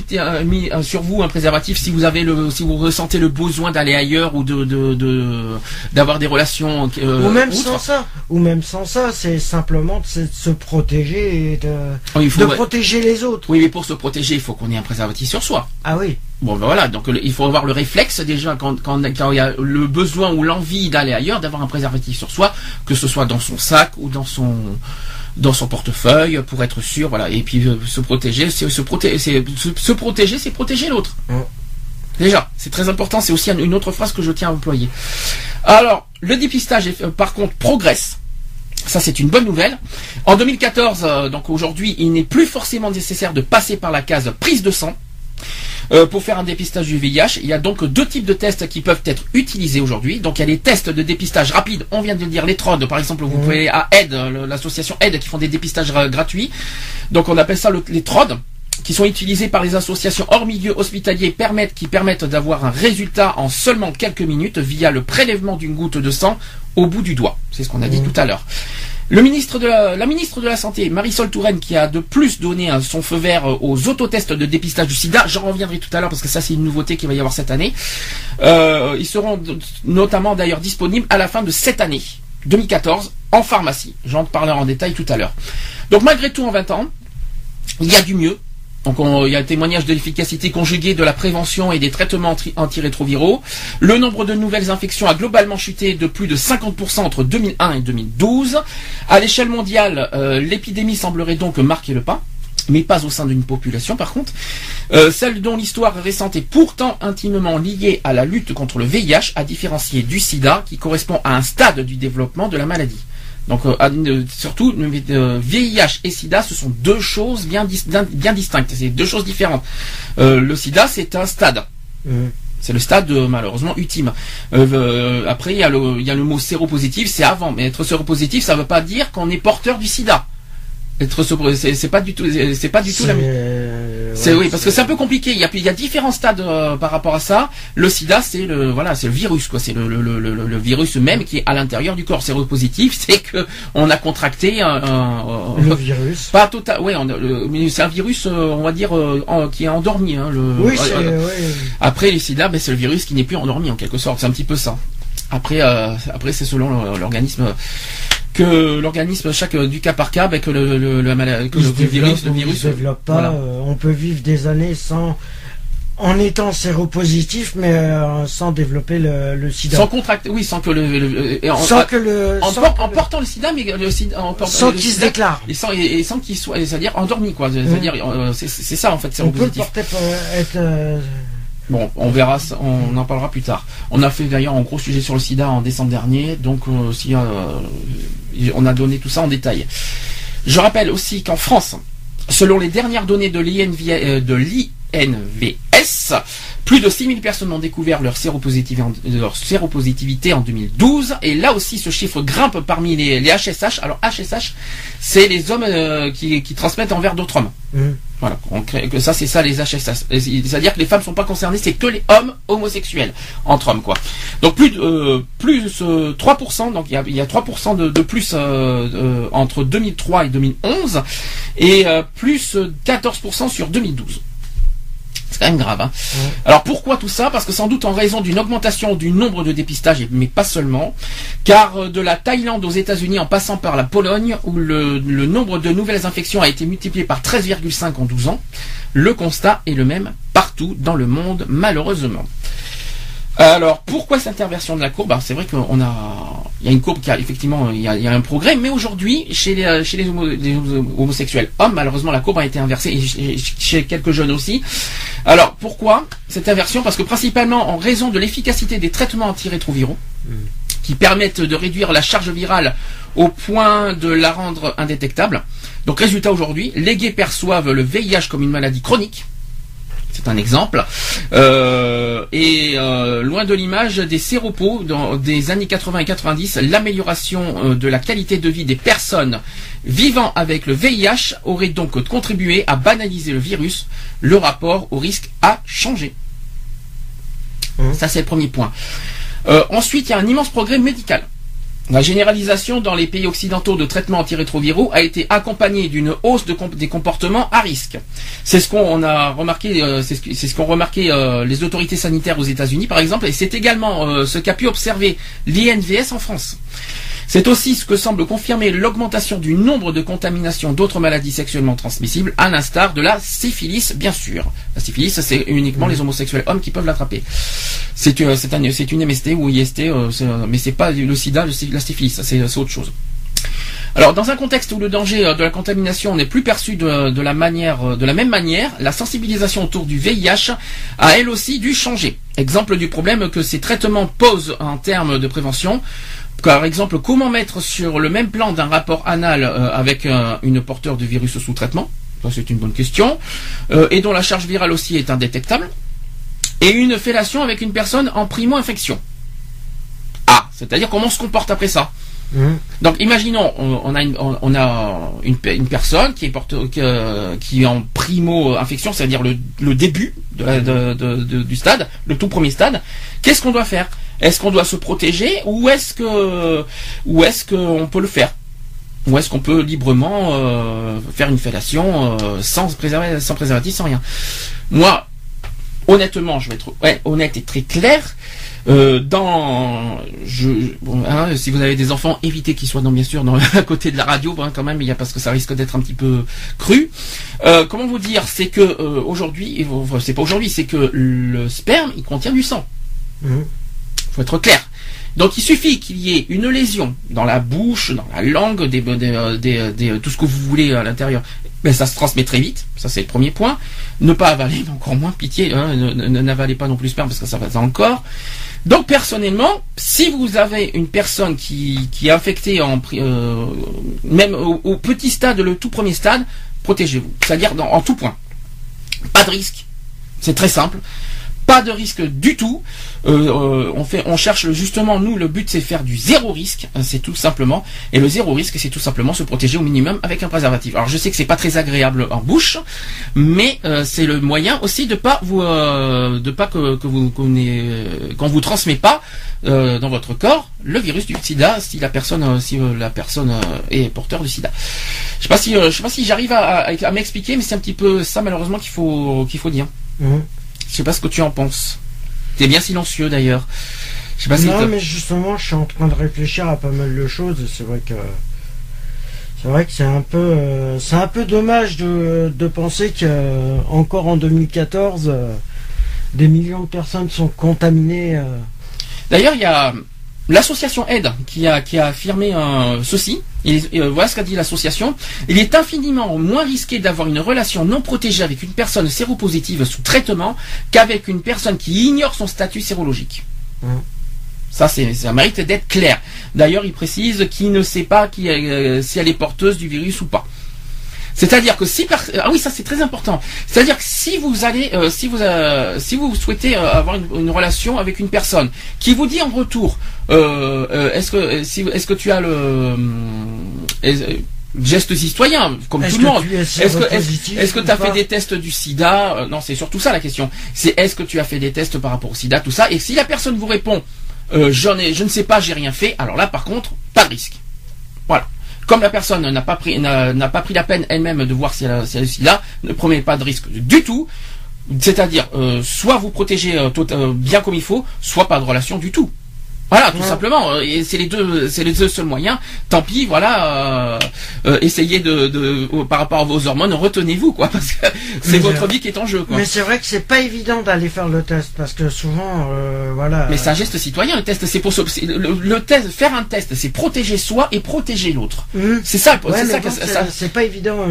sur vous un préservatif si vous avez le, si vous ressentez le besoin d'aller ailleurs ou de, d'avoir des relations. Euh, ou même sans ça, ou même sans ça, c'est simplement de se protéger et de, de protéger les autres. Oui, mais pour se protéger, il faut qu'on ait un préservatif sur soi. Ah oui. Bon ben voilà, donc il faut avoir le réflexe déjà quand, quand, quand il y a le besoin ou l'envie d'aller ailleurs, d'avoir un préservatif sur soi, que ce soit dans son sac ou dans son dans son portefeuille pour être sûr, voilà. Et puis euh, se protéger, c'est se, protéger, c'est se, protéger, c'est protéger l'autre. Déjà, c'est très important. C'est aussi une autre phrase que je tiens à employer. Alors, le dépistage, par contre, progresse. Ça, c'est une bonne nouvelle. En 2014, euh, donc aujourd'hui, il n'est plus forcément nécessaire de passer par la case prise de sang. Euh, pour faire un dépistage du VIH. Il y a donc deux types de tests qui peuvent être utilisés aujourd'hui. Donc il y a les tests de dépistage rapide, on vient de le dire, les TROD, par exemple, vous mmh. pouvez à AID, l'association AID qui font des dépistages gratuits. Donc on appelle ça le, les TROD. qui sont utilisés par les associations hors milieu hospitalier permettent, qui permettent d'avoir un résultat en seulement quelques minutes via le prélèvement d'une goutte de sang au bout du doigt. C'est ce qu'on a dit mmh. tout à l'heure. Le ministre de la, ministre de la Santé, Marisol Touraine, qui a de plus donné son feu vert aux autotests de dépistage du sida, j'en reviendrai tout à l'heure parce que ça c'est une nouveauté qu'il va y avoir cette année. Euh, ils seront notamment d'ailleurs disponibles à la fin de cette année, 2014, en pharmacie. J'en parlerai en détail tout à l'heure. Donc malgré tout, en 20 ans, il y a du mieux. Donc il y a un témoignage de l'efficacité conjuguée de la prévention et des traitements antirétroviraux. Le nombre de nouvelles infections a globalement chuté de plus de 50% entre 2001 et 2012. À l'échelle mondiale, euh, l'épidémie semblerait donc marquer le pas mais pas au sein d'une population par contre. Euh, celle dont l'histoire récente est pourtant intimement liée à la lutte contre le VIH, à différencier du sida, qui correspond à un stade du développement de la maladie. Donc euh, surtout, VIH et SIDA, ce sont deux choses bien, bien distinctes. C'est deux choses différentes. Euh, le SIDA, c'est un stade. Mmh. C'est le stade malheureusement ultime. Euh, après, il y, a le, il y a le mot séropositif, c'est avant. Mais être séropositif, ça ne veut pas dire qu'on est porteur du SIDA. Être c'est pas du tout, c'est pas du tout la même. C'est oui, parce que c'est un peu compliqué. Il y a, il y a différents stades euh, par rapport à ça. Le SIDA, c'est le voilà, c'est le virus quoi. C'est le, le, le, le, virus même qui est à l'intérieur du corps. positif, c'est que on a contracté un, un le virus. Pas total. Mais c'est un virus, euh, on va dire, euh, qui est endormi. Hein, le, oui, c'est. Après les SIDA, ben, c'est le virus qui n'est plus endormi en quelque sorte. C'est un petit peu ça. Après, après c'est selon l'organisme que l'organisme chaque du cas par cas, ben, que le, le, le, que le virus, le virus se développe pas. Euh, on peut vivre des années sans en étant séropositif, mais euh, sans développer le, le, sida. Sans contracter, oui, sans que le, en, sans que le, en, portant le sida, mais le sida, en portant, sans qu'il se déclare, et sans, et, sans qu'il soit, c'est-à-dire endormi, quoi. C'est-à-dire, euh, c'est ça en fait, séropositif. On peut porter, être Bon, on verra, on en parlera plus tard. On a fait d'ailleurs un gros sujet sur le sida en décembre dernier, donc euh, euh, on a donné tout ça en détail. Je rappelle aussi qu'en France, selon les dernières données de l'INVS, plus de 6000 personnes ont découvert leur séropositivité, en 2012. Et là aussi, ce chiffre grimpe parmi les, HSH. Alors HSH, c'est les hommes euh, qui, transmettent envers d'autres hommes. Mmh. Voilà, que ça c'est ça les HSH. C'est-à-dire que les femmes ne sont pas concernées, c'est que les hommes homosexuels entre hommes quoi. Donc plus euh, plus 3%, euh, donc il y a, 3% de, plus entre 2003 et 2011 et plus 14% sur 2012. C'est quand même grave. Hein. Alors pourquoi tout ça? Parce que sans doute en raison d'une augmentation du nombre de dépistages, mais pas seulement, car euh, de la Thaïlande aux États-Unis en passant par la Pologne, où le, le nombre de nouvelles infections a été multiplié par 13,5 en 12 ans, le constat est le même partout dans le monde, malheureusement. Alors, pourquoi cette inversion de la courbe? C'est vrai qu'on a, il y a une courbe qui a effectivement, il y a, un progrès, mais aujourd'hui, chez les, chez les, homosexuels hommes, malheureusement, la courbe a été inversée, et chez quelques jeunes aussi. Alors, pourquoi cette inversion? Parce que principalement en raison de l'efficacité des traitements antirétroviraux, qui permettent de réduire la charge virale au point de la rendre indétectable. Donc, résultat aujourd'hui, les gays perçoivent le VIH comme une maladie chronique c'est un exemple. Euh, et euh, loin de l'image des séropos dans des années 80 et 90, l'amélioration euh, de la qualité de vie des personnes vivant avec le VIH aurait donc contribué à banaliser le virus. Le rapport au risque a changé. Mmh. Ça c'est le premier point. ensuite, il y a un immense progrès médical. La généralisation dans les pays occidentaux de traitements antirétroviraux a été accompagnée d'une hausse des comportements à risque. C'est ce qu'on a remarqué, euh, c'est ce qu'ont remarqué euh, les autorités sanitaires aux États-Unis, par exemple, et c'est également euh, ce qu'a pu observer l'INVS en France. C'est aussi ce que semble confirmer l'augmentation du nombre de contaminations d'autres maladies sexuellement transmissibles, à l'instar de la syphilis, bien sûr. La syphilis, c'est uniquement les homosexuels hommes qui peuvent l'attraper. C'est une, une MST ou IST, euh, mais c'est pas le sida, la syphilis, c'est autre chose. Alors, dans un contexte où le danger euh, de la contamination n'est plus perçu de, la manière, euh, de la même manière, la sensibilisation autour du VIH a elle aussi dû changer. Exemple du problème que ces traitements posent en termes de prévention. Par exemple, comment mettre sur le même plan d'un rapport anal euh, avec euh, une porteur de virus sous traitement? Ça, c'est une bonne question. Euh, et dont la charge virale aussi est indétectable. Et une fellation avec une personne en primo-infection. Ah, c'est-à-dire comment on se comporte après ça? Mmh. Donc, imaginons, on, a, une, on, a une, une, personne qui est porte, qui, est en primo infection, c'est-à-dire le, le, début de de, du stade, le tout premier stade. Qu'est-ce qu'on doit faire? Est-ce qu'on doit se protéger ou est-ce que, ou est-ce qu'on peut le faire? Ou est-ce qu'on peut librement euh, faire une fellation euh, sans, préservatif, sans rien? Moi, honnêtement, je vais être honnête et très clair. Euh, dans, hein, si vous avez des enfants, évitez qu'ils soient dans, bien sûr dans, à côté de la radio, hein, quand même, il y a parce que ça risque d'être un petit peu cru. comment vous dire, c'est que aujourd'hui, c'est pas aujourd'hui, c'est que le sperme, il contient du sang. Mmh. Faut être clair. Donc il suffit qu'il y ait une lésion dans la bouche, dans la langue, tout ce que vous voulez à l'intérieur. Mais ça se transmet très vite, ça c'est le premier point. Ne pas avaler, encore moins pitié, hein, n'avalez pas non plus sperme parce que ça va encore. Donc personnellement, si vous avez une personne qui, qui est infectée en euh, même au, petit stade, le tout premier stade, protégez-vous. C'est-à-dire en tout point. Pas de risque. C'est très simple. Pas de risque du tout. Euh, euh, on cherche justement nous le but c'est faire du zéro risque, hein, c'est tout simplement. Et le zéro risque c'est tout simplement se protéger au minimum avec un préservatif. Alors je sais que c'est pas très agréable en bouche, mais euh, c'est le moyen aussi de pas vous, de pas vous qu'on vous transmet pas dans votre corps le virus du SIDA si la personne est porteur du SIDA. Je sais si je sais pas si j'arrive à, m'expliquer, mais c'est un petit peu ça malheureusement qu'il faut qu'il faut dire. Mmh. Je sais pas ce que tu en penses. T'es bien silencieux d'ailleurs. Je sais pas non, mais justement, je suis en train de réfléchir à pas mal de choses. C'est vrai que c'est vrai que c'est un peu euh, c'est un peu dommage de, de penser que euh, encore en 2014 euh, des millions de personnes sont contaminées. D'ailleurs, il y a l'association Aide qui a, qui a affirmé euh, ceci. Euh, voilà ce qu'a dit l'association. Il est infiniment moins risqué d'avoir une relation non protégée avec une personne séropositive sous traitement qu'avec une personne qui ignore son statut sérologique. Mmh. Ça, c'est, ça mérite d'être clair. D'ailleurs, il précise qu'il ne sait pas qui, euh, si elle est porteuse du virus ou pas. C'est-à-dire que si ah oui ça c'est très important. C'est-à-dire que si vous allez euh, si vous euh, si vous souhaitez euh, avoir une, relation avec une personne qui vous dit en retour est-ce que si est-ce que tu as le geste citoyen, comme tout le monde. Est-ce que est-ce que tu as fait des tests du SIDA Non, c'est surtout ça la question. C'est est-ce que tu as fait des tests par rapport au SIDA, tout ça. Et si la personne vous répond, j'en ai, je ne sais pas, j'ai rien fait. Alors là, par contre, pas de risque. Voilà. Comme la personne n'a pas pris n'a pas pris la peine elle-même de voir si elle, si là, ne prenez pas de risque du tout. C'est-à-dire, euh, soit vous protégez euh, euh, bien comme il faut, soit pas de relation du tout. Voilà, tout simplement. Euh, et c'est les deux, c'est les deux seuls moyens. Tant pis, voilà. Euh, euh, essayez de, de, par rapport à vos hormones, retenez-vous, quoi, parce que c'est votre vie qui est en jeu. Quoi. Mais c'est vrai que c'est pas évident d'aller faire le test, parce que souvent, voilà. Mais c'est un geste citoyen. Le test, c'est pour le, test, faire un test, c'est protéger soi et protéger l'autre. Mmh. C'est ça. c'est ça. C'est pas évident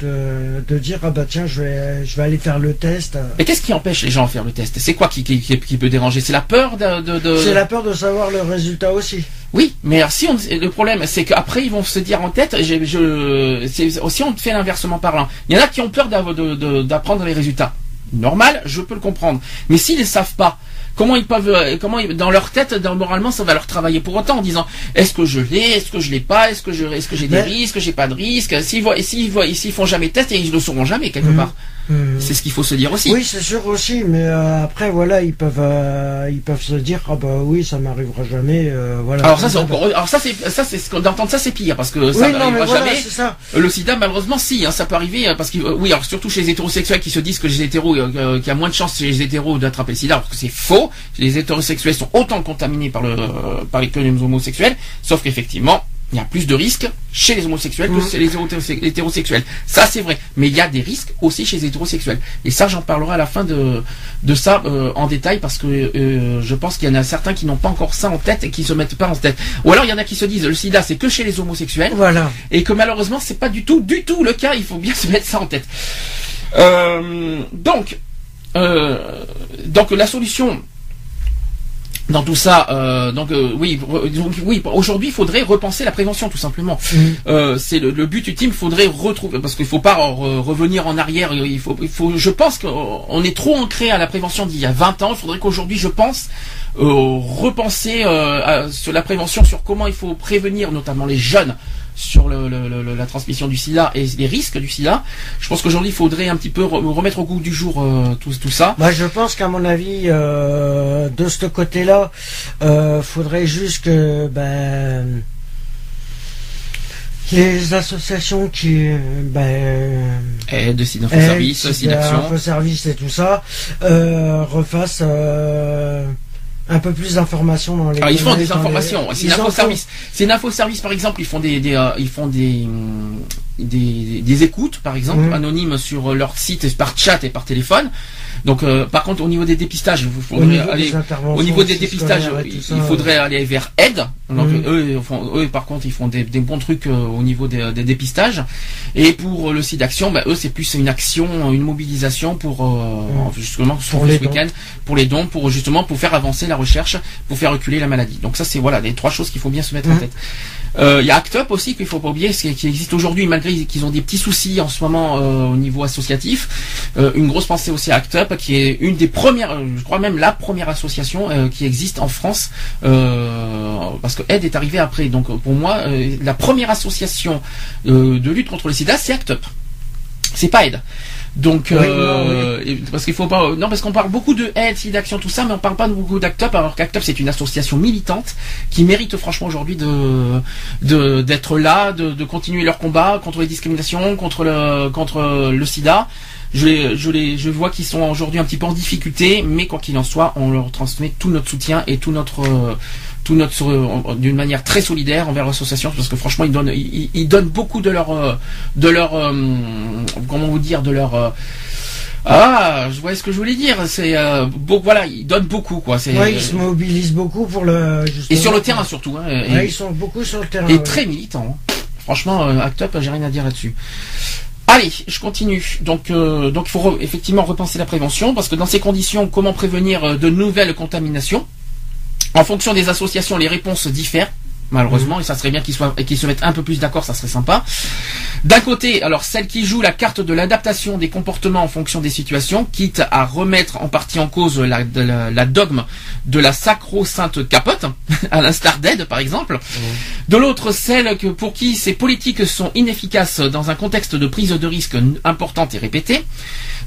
de, de dire ah bah tiens, je vais, je vais aller faire le test. Mais qu'est-ce qui empêche les gens de faire le test? C'est quoi qui, qui, qui, peut déranger? C'est la peur de. de, de peur de savoir le résultat aussi. Oui, mais si on, le problème, c'est qu'après ils vont se dire en tête, je, je aussi on fait l'inversement parlant. Il y en a qui ont peur d'apprendre les résultats. Normal, je peux le comprendre. Mais s'ils ne savent pas, comment ils peuvent, euh, comment dans leur tête, dans, moralement, ça va leur travailler pour autant en disant, est-ce que je l'ai, est-ce que je l'ai pas, est-ce que je, est-ce que j'ai des risques, est-ce que j'ai pas de risques. S'ils voient, s'ils voient, s'ils font jamais de test et ils le sauront jamais quelque mmh. part. Hmm. C'est ce qu'il faut se dire aussi. Oui, c'est sûr aussi, mais euh, après voilà, ils peuvent euh, ils peuvent se dire ah bah oui, ça m'arrivera jamais, euh, voilà. Alors ça c'est alors ça c'est ça c'est d'entendre ça c'est pire parce que ça n'arrivera jamais. Ça. Le sida malheureusement si, hein, ça peut arriver parce que oui, alors surtout chez les hétérosexuels qui se disent que les hétéros qu'il y a moins de chances chez les hétéros d'attraper le sida, parce que c'est faux. Les hétérosexuels sont autant contaminés par le par les homosexuels, sauf qu'effectivement il y a plus de risques chez les homosexuels que chez les hétérosexuels. Ça, c'est vrai. Mais il y a des risques aussi chez les hétérosexuels. Et ça, j'en parlerai à la fin de, de ça euh, en détail parce que euh, je pense qu'il y en a certains qui n'ont pas encore ça en tête et qui se mettent pas en tête. Ou alors, il y en a qui se disent le sida, c'est que chez les homosexuels. Voilà. Et que malheureusement, c'est pas du tout, du tout le cas. Il faut bien se mettre ça en tête. Euh, donc, donc la solution dans tout ça, euh, donc euh, oui, oui, aujourd'hui, il faudrait repenser la prévention tout simplement. Mmh. Euh, c'est le, but ultime. Il faudrait retrouver parce qu'il faut pas revenir en arrière. Il faut, il faut. Je pense qu'on est trop ancré à la prévention d'il y a 20 ans. Il faudrait qu'aujourd'hui, je pense, repenser sur la prévention, sur comment il faut prévenir, notamment les jeunes sur le, la transmission du sida et les risques du sida. Je pense qu'aujourd'hui, il faudrait un petit peu remettre au goût du jour euh, tout, tout, ça. Bah, je pense qu'à mon avis, euh, de ce côté-là, euh, faudrait juste que ben, les associations qui ben, aide, Service, Service et tout ça euh, refassent un peu plus d'informations dans les. Alors, ils font des informations. C'est une info service. C'est une info service par exemple. Ils font des, des euh, ils font des, des, des écoutes par exemple mmh. anonymes sur leur site par chat et par téléphone. Donc, euh, par contre, au niveau des dépistages, il faudrait au niveau aller au niveau des dépistages, il faudrait aller vers aide. Donc, mmh. eux, eux, par contre, ils font des, des bons trucs euh, au niveau des, des, dépistages. Et pour le site d'action, bah, eux, c'est plus une action, une mobilisation pour euh, mmh. justement pour les week-end, pour les dons, pour justement pour faire avancer la recherche, pour faire reculer la maladie. Donc ça, c'est voilà les trois choses qu'il faut bien se mettre en tête. Euh, il y a Act Up aussi qu'il faut pas oublier, qui existe aujourd'hui malgré qu'ils ont des petits soucis en ce moment euh, au niveau associatif. Euh, une grosse pensée aussi à Act Up, qui est une des premières, je crois même la première association qui existe en France, parce que Aide est arrivé après. Donc pour moi, la première association de lutte contre le SIDA, c'est Act Up. C'est pas Aide. Donc, euh, parce qu'il faut pas, non, parce qu'on parle beaucoup de aide, d'action, tout ça, mais on parle pas beaucoup d'ACT UP, alors qu'ACT UP c'est une association militante qui mérite franchement aujourd'hui de, d'être là, de, continuer leur combat contre les discriminations, contre le, contre le SIDA. Je les, je les, je vois qu'ils sont aujourd'hui un petit peu en difficulté, mais quoi qu'il en soit, on leur transmet tout notre soutien et tout notre, tout notre d'une manière très solidaire envers l'association parce que franchement ils donnent ils, donnent beaucoup de leur euh, de leur euh, comment vous dire de leur euh, ah, je vois ce que je voulais dire. C'est voilà, ils donnent beaucoup quoi. C'est ils se mobilisent beaucoup pour le. Et sur le terrain surtout. Hein, et, ils sont beaucoup sur le terrain. Et très militants. Hein. Franchement, Act Up, j'ai rien à dire là-dessus. Allez, je continue. Donc, donc il faut effectivement repenser la prévention parce que dans ces conditions, comment prévenir de nouvelles contaminations? En fonction des associations, les réponses diffèrent malheureusement, et ça serait bien qu'ils soient et qu'ils se mettent un peu plus d'accord, ça serait sympa. D'un côté, alors celle qui joue la carte de l'adaptation des comportements en fonction des situations, quitte à remettre en partie en cause la, dogme de la sacro-sainte capote, à l'instar d'aide par exemple. De l'autre, celle que pour qui ces politiques sont inefficaces dans un contexte de prise de risque importante et répétée.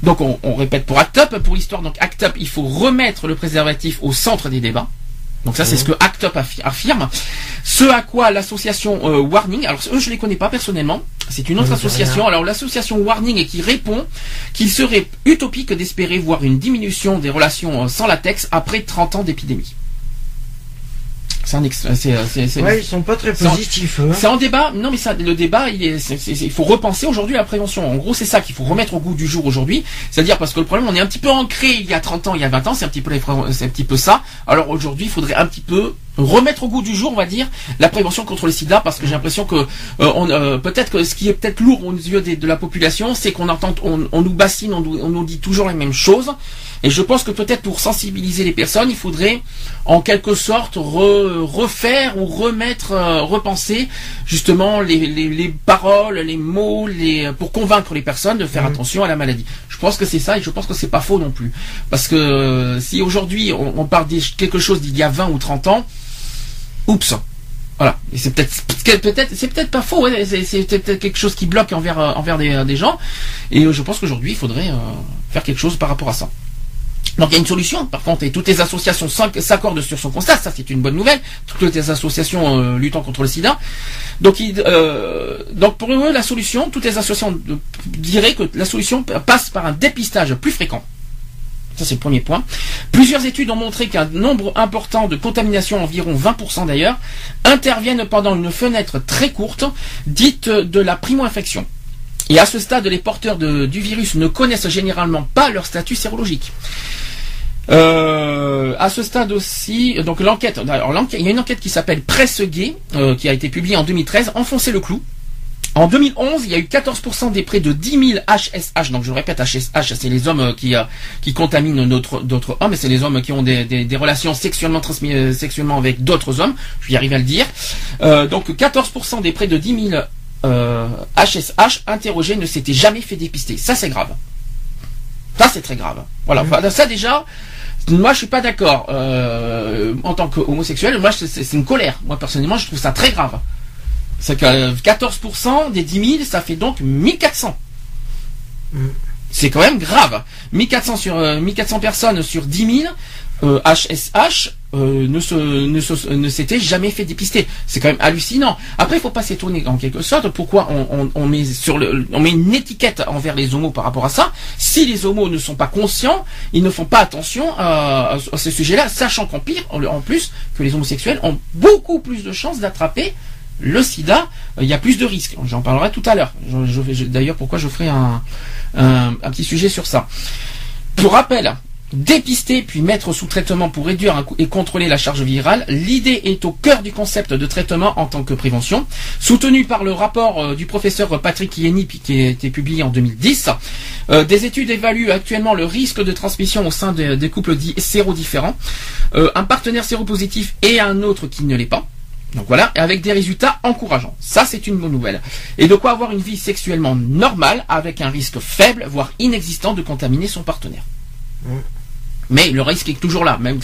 Donc on, répète pour ACT UP, pour l'histoire, donc ACT UP, il faut remettre le préservatif au centre des débats. Donc ça, c'est ce que ACT UP affirme. Ce à quoi l'association euh, Warning, alors eux, je les connais pas personnellement, c'est une autre association. Alors l'association Warning qui répond qu'il serait utopique d'espérer voir une diminution des relations euh, sans latex après 30 ans d'épidémie. C'est un ouais, ils sont pas très positifs. C'est en débat. Non, mais ça, le débat, il, il faut repenser aujourd'hui la prévention. En gros, c'est ça qu'il faut remettre au goût du jour aujourd'hui. C'est-à-dire parce que le problème, on est un petit peu ancré il y a 30 ans, il y a 20 ans, c'est un petit peu, c'est un petit peu ça. Alors aujourd'hui, il faudrait un petit peu remettre au goût du jour, on va dire, la prévention contre le sida, parce que j'ai l'impression que euh, on, euh, peut-être que ce qui est peut-être lourd aux yeux de, la population, c'est qu'on entend, on, nous bassine, on, nous dit toujours les mêmes choses. Et je pense que peut-être pour sensibiliser les personnes, il faudrait en quelque sorte refaire ou remettre, euh, repenser justement les, paroles, les mots, les, pour convaincre les personnes de faire mmh. attention à la maladie. Je pense que c'est ça et je pense que c'est pas faux non plus. Parce que si aujourd'hui on, on parle de quelque chose d'il y a 20 ou 30 ans, oups. Voilà. Et c'est peut-être, peut-être, c'est peut-être pas faux. c'est, peut-être quelque chose qui bloque envers, euh, envers des, des, gens. Et euh, je pense qu'aujourd'hui, il faudrait euh, faire quelque chose par rapport à ça. Donc il y a une solution, par contre, et toutes les associations s'accordent sur son constat, ça c'est une bonne nouvelle, toutes les associations luttant contre le sida. Donc, donc pour eux, la solution, toutes les associations diraient que la solution passe par un dépistage plus fréquent. Ça, c'est le premier point. Plusieurs études ont montré qu'un nombre important de contaminations, environ 20% d'ailleurs, interviennent pendant une fenêtre très courte, dite de la primo-infection. Et à ce stade, les porteurs du virus ne connaissent généralement pas leur statut sérologique. Euh, à ce stade aussi, donc l'enquête, il y a une enquête qui s'appelle Presse Gay, euh, qui a été publiée en 2013, enfoncer le clou En 2011, il y a eu 14% des près de 10 000 HSH. Donc je répète, HSH, c'est les hommes qui qui contaminent d'autres hommes, et c'est les hommes qui ont des, des, relations sexuellement transmises sexuellement avec d'autres hommes. Je vais y arriver à le dire. donc 14% des près de 10 000 HSH interrogés ne s'étaient jamais fait dépister. Ça c'est grave. Ça c'est très grave. Voilà. Mmh. ça déjà, moi, je suis pas d'accord. Euh, en tant qu'homosexuel, moi, c'est une colère. Moi, personnellement, je trouve ça très grave. C'est que 14% des 10 000, ça fait donc 1400. Mm. C'est quand même grave. 1400 sur 1400 euh, personnes sur 10 000, HSH euh, ne se, ne, ne s'était jamais fait dépister. C'est quand même hallucinant. Après, il faut pas s'étonner en quelque sorte pourquoi on, met une étiquette envers les homos par rapport à ça. Si les homos ne sont pas conscients, ils ne font pas attention à, à ce sujet-là, sachant qu'en pire, en plus, que les homosexuels ont beaucoup plus de chances d'attraper le sida, euh, il y a plus de risques. J'en parlerai tout à l'heure. D'ailleurs, pourquoi je ferai un petit sujet sur ça. Pour rappel, dépister puis mettre sous traitement pour réduire et contrôler la charge virale, l'idée est au cœur du concept de traitement en tant que prévention, soutenu par le rapport euh, du professeur Patrick Ieni qui a été publié en 2010. Euh, des études évaluent actuellement le risque de transmission au sein des couples dits sérodifferents, euh, un partenaire séropositif et un autre qui ne l'est pas. Donc voilà, avec des résultats encourageants. Ça, c'est une bonne nouvelle. Et de quoi avoir une vie sexuellement normale avec un risque faible, voire inexistant de contaminer son partenaire. Mmh. Mais le risque est toujours là, même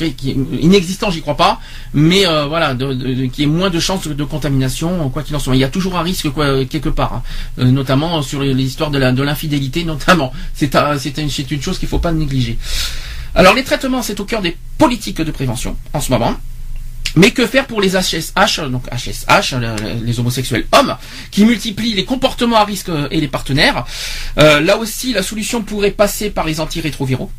inexistant, j'y crois pas. Mais euh, voilà, de, qui est moins de chances de contamination, quoi qu'il en soit. Il y a toujours un risque quoi, quelque part, hein. euh, notamment sur l'histoire de l'infidélité, notamment. C'est une, chose qu'il faut pas négliger. Alors les traitements, c'est au cœur des politiques de prévention en ce moment. Mais que faire pour les HSH, donc HSH, les homosexuels hommes, qui multiplient les comportements à risque et les partenaires? Euh, Là aussi, la solution pourrait passer par les antirétroviraux.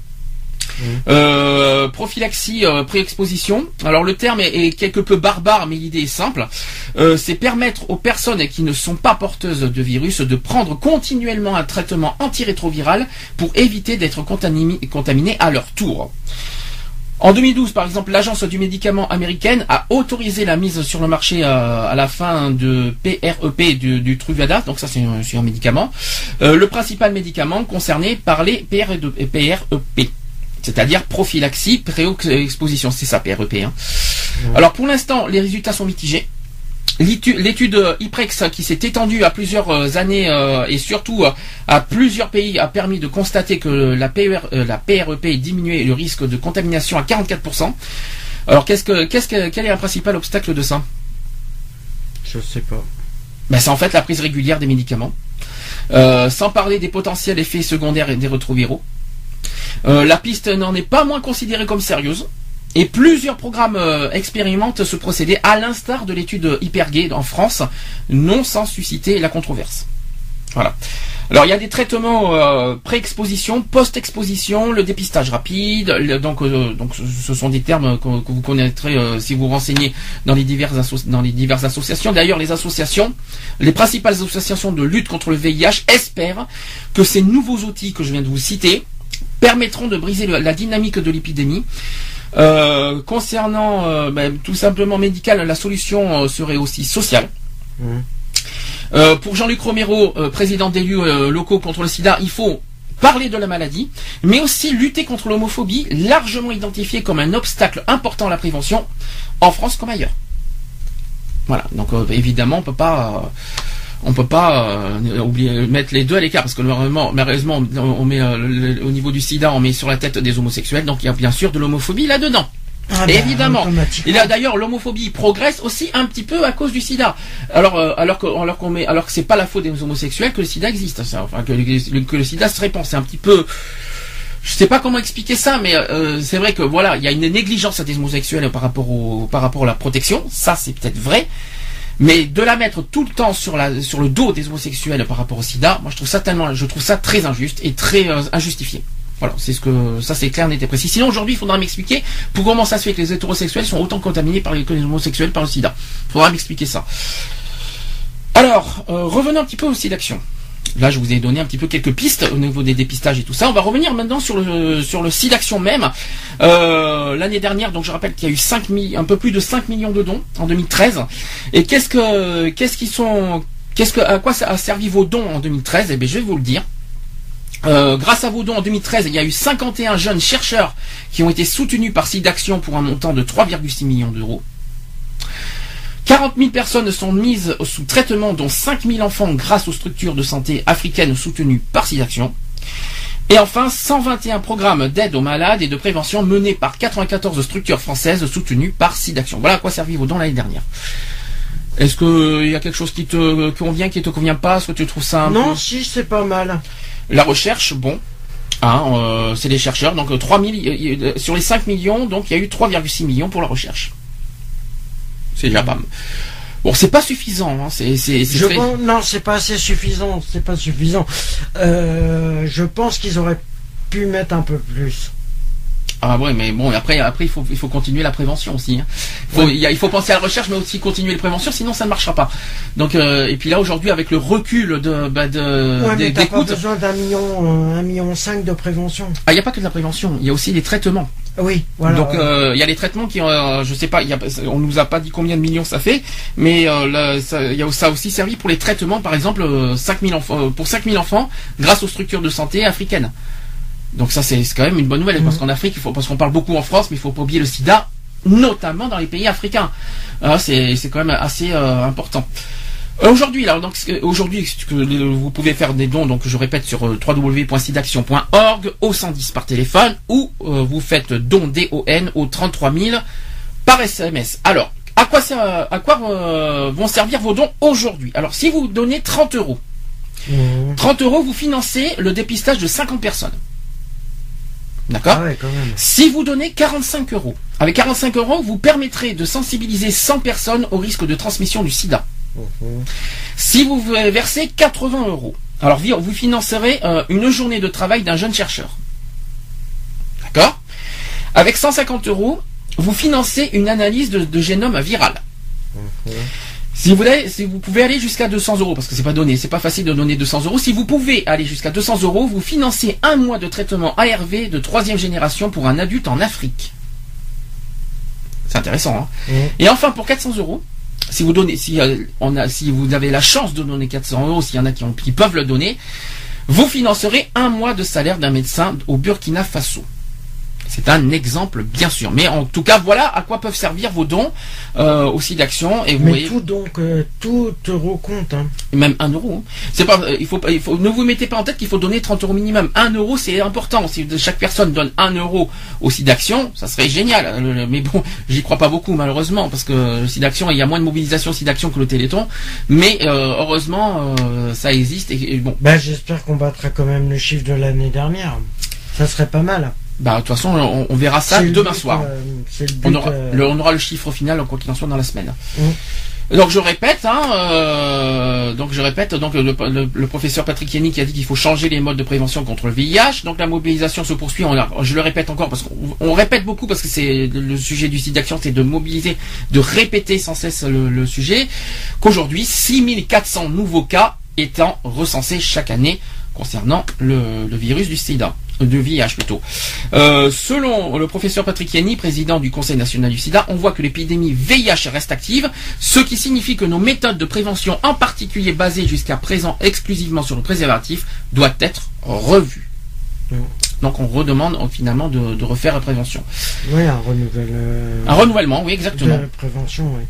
Euh, prophylaxie euh, pré-exposition. Alors le terme est, quelque peu barbare, mais l'idée est simple. Euh, c'est permettre aux personnes qui ne sont pas porteuses de virus de prendre continuellement un traitement antirétroviral pour éviter d'être contaminées à leur tour. En 2012, par exemple, l'agence du médicament américaine a autorisé la mise sur le marché à la fin de PREP e du, du Truvada, donc ça c'est un, médicament, le principal médicament concerné par les PREP. E c'est-à-dire prophylaxie, pré-exposition, c'est ça PREP. Hein. Alors pour l'instant, les résultats sont mitigés. L'étude IPREX qui s'est étendue à plusieurs euh, années euh, et surtout euh, à plusieurs pays a permis de constater que la, la PREP diminuait le risque de contamination à 44%. Alors qu'est-ce que, qu'est-ce que, quel est un principal obstacle de ça? Je sais pas. Ben, c'est en fait la prise régulière des médicaments, sans parler des potentiels effets secondaires et des rétroviraux. Euh, la piste n'en est pas moins considérée comme sérieuse. Et plusieurs programmes euh, expérimentent ce procédé, à l'instar de l'étude Hypergay en France, non sans susciter la controverse. Voilà. Alors il y a des traitements euh, pré-exposition, post-exposition, le dépistage rapide. donc, ce sont des termes que, vous connaîtrez si vous renseignez dans les diverses associations. D'ailleurs, les associations, les principales associations de lutte contre le VIH espèrent que ces nouveaux outils que je viens de vous citer permettront de briser la dynamique de l'épidémie. Euh, concernant euh, ben, tout simplement médical, la solution euh, serait aussi sociale. Mmh. pour Jean-Luc Romero, président d'élus locaux contre le sida, il faut parler de la maladie, mais aussi lutter contre l'homophobie, largement identifiée comme un obstacle important à la prévention, en France comme ailleurs. Voilà, donc évidemment on peut pas on peut pas euh, oublier mettre les deux à l'écart parce que malheureusement, on met euh, au niveau du SIDA, on met sur la tête des homosexuels, donc il y a bien sûr de l'homophobie là-dedans. Ah ben, Évidemment. Et là d'ailleurs l'homophobie progresse aussi un petit peu à cause du SIDA. Alors euh, alors que alors qu'on met alors que c'est pas la faute des homosexuels que le SIDA existe. Enfin que, le, SIDA se répand. C'est un petit peu je sais pas comment expliquer ça, mais c'est vrai que voilà, il y a une négligence des homosexuels par rapport au par rapport à la protection. Ça c'est peut-être vrai. Mais de la mettre tout le temps sur, le dos des homosexuels par rapport au sida, moi je trouve ça tellement, ça très injuste et très euh, injustifié. Voilà, c'est ce que ça c'est clair, n'était précis. Sinon aujourd'hui, il faudra m'expliquer pour comment ça se fait que les hétérosexuels sont autant contaminés par les, que les homosexuels par le sida. Il faudra m'expliquer ça. Alors, euh, revenons un petit peu aussi d'action. Là, je vous ai donné un petit peu quelques pistes au niveau des dépistages et tout ça. On va revenir maintenant sur le sur le site d'action même. Euh, l'année dernière, donc je rappelle qu'il y a eu 5 un peu plus de 5 millions de dons en 2013. Et qu'est-ce que qu'est-ce qui sont qu'est-ce que, à quoi ça a servi vos dons en 2013 Eh bien, je vais vous le dire. Euh, grâce à vos dons en 2013, il y a eu 51 jeunes chercheurs qui ont été soutenus par SIDAction pour un montant de 3,6 millions d'euros. 40 000 personnes sont mises sous traitement, dont 5 000 enfants grâce aux structures de santé africaines soutenues par SIDAction. Et enfin, 121 programmes d'aide aux malades et de prévention menés par 94 structures françaises soutenues par SIDAction. Voilà à quoi servi vos dons l'année dernière. Est-ce qu'il y a quelque chose qui te convient, qui te convient pas? Est-ce que tu trouves ça un Non, si, c'est pas mal. La recherche, bon, hein, euh, c'est des chercheurs, donc 3 000, sur les 5 millions, donc il y a eu 3,6 millions pour la recherche. C'est mal. Bon, c'est pas suffisant. Hein, c'est, c'est, je pense, non, c'est pas assez suffisant. C'est pas suffisant. Euh, je pense qu'ils auraient pu mettre un peu plus. Ah ouais, mais bon, après, après il faut, il faut continuer la prévention aussi. Hein. Il, faut, penser à la recherche, mais aussi continuer la prévention, sinon ça ne marchera pas. Donc, euh, et puis là aujourd'hui, avec le recul de, bah, de, ouais, mais pas besoin d'un million, un million cinq de prévention. Ah, il n'y a pas que de la prévention, il y a aussi des traitements. Oui, voilà. Donc euh, il y a les traitements qui, euh, je sais pas, y a, on nous a pas dit combien de millions ça fait, mais il y a ça aussi servi pour les traitements, par exemple, 5000 enfants, pour 5000 enfants, grâce aux structures de santé africaines. Donc ça c'est quand même une bonne nouvelle parce mhm. qu'en Afrique, il faut, parce qu'on parle beaucoup en France, mais il faut pas oublier le SIDA, notamment dans les pays africains. Euh, c'est quand même assez euh, important. Euh, aujourd'hui, là, donc aujourd'hui, vous pouvez faire des dons. Donc, je répète sur www.sidaction.org au 110 par téléphone ou vous faites don D O N au 33 000 par SMS. Alors, à quoi ça, à quoi vont servir vos dons aujourd'hui? Alors, si vous donnez 30 euros, 30 mhm. euros, vous financez le dépistage de 50 personnes. D'accord ah Si vous donnez 45 euros, avec 45 euros, vous permettrez de sensibiliser 100 personnes au risque de transmission du sida. Mhm. Si vous versez 80 euros, alors vous financerez euh, une journée de travail d'un jeune chercheur. D'accord Avec 150 euros, vous financez une analyse de, génome viral. Mhm. Si vous voulez, si vous pouvez aller jusqu'à 200 euros, parce que c'est pas donné, c'est pas facile de donner 200 euros. Si vous pouvez aller jusqu'à 200 euros, vous financez un mois de traitement ARV de troisième génération pour un adulte en Afrique. C'est intéressant. Hein Et enfin, pour 400 euros, si vous donnez, si euh, on a, si vous avez la chance de donner 400 euros, s'il y en a qui, qui peuvent le donner, vous financerez un mois de salaire d'un médecin au Burkina Faso. C'est un exemple, bien sûr. Mais en tout cas, voilà à quoi peuvent servir vos dons euh, aussi d'action. Et vous Mais tout donc, euh, tout euro compte. Hein. Même un euro. Hein. C'est pas, il faut, il faut, ne vous mettez pas en tête qu'il faut donner 30 euros minimum. Un euro, c'est important. Si chaque personne donne un euro aussi d'action, ça serait génial. Mais bon, j'y crois pas beaucoup malheureusement parce que d'action, il y a moins de mobilisation d'action que le Téléthon. Mais euh, heureusement, ça existe. Et, bon. Ben, j'espère qu'on battra quand même le chiffre de l'année dernière. Ça serait pas mal. Bah, de toute façon, on, verra ça demain soir. Euh, on, aura, euh, le, on, aura, le, chiffre final, quoi qu'il en soit, dans la semaine. Mm. Donc je répète, hein, euh, donc je répète, donc le, professeur Patrick qui a dit qu'il faut changer les modes de prévention contre le VIH. Donc la mobilisation se poursuit. On je le répète encore parce qu'on répète beaucoup parce que c'est le sujet du site d'action, c'est de mobiliser, de répéter sans cesse le, sujet. Qu'aujourd'hui, 6400 nouveaux cas étant recensés chaque année concernant le, le virus du SIDA de VIH plutôt. Euh, selon le professeur Patrick Yanni, président du Conseil national du sida, on voit que l'épidémie VIH reste active, ce qui signifie que nos méthodes de prévention, en particulier basées jusqu'à présent exclusivement sur le préservatif, doivent être revues. Donc on redemande finalement de, refaire la prévention. Oui, un renouvellement. Un renouvellement, oui, exactement. De prévention, oui.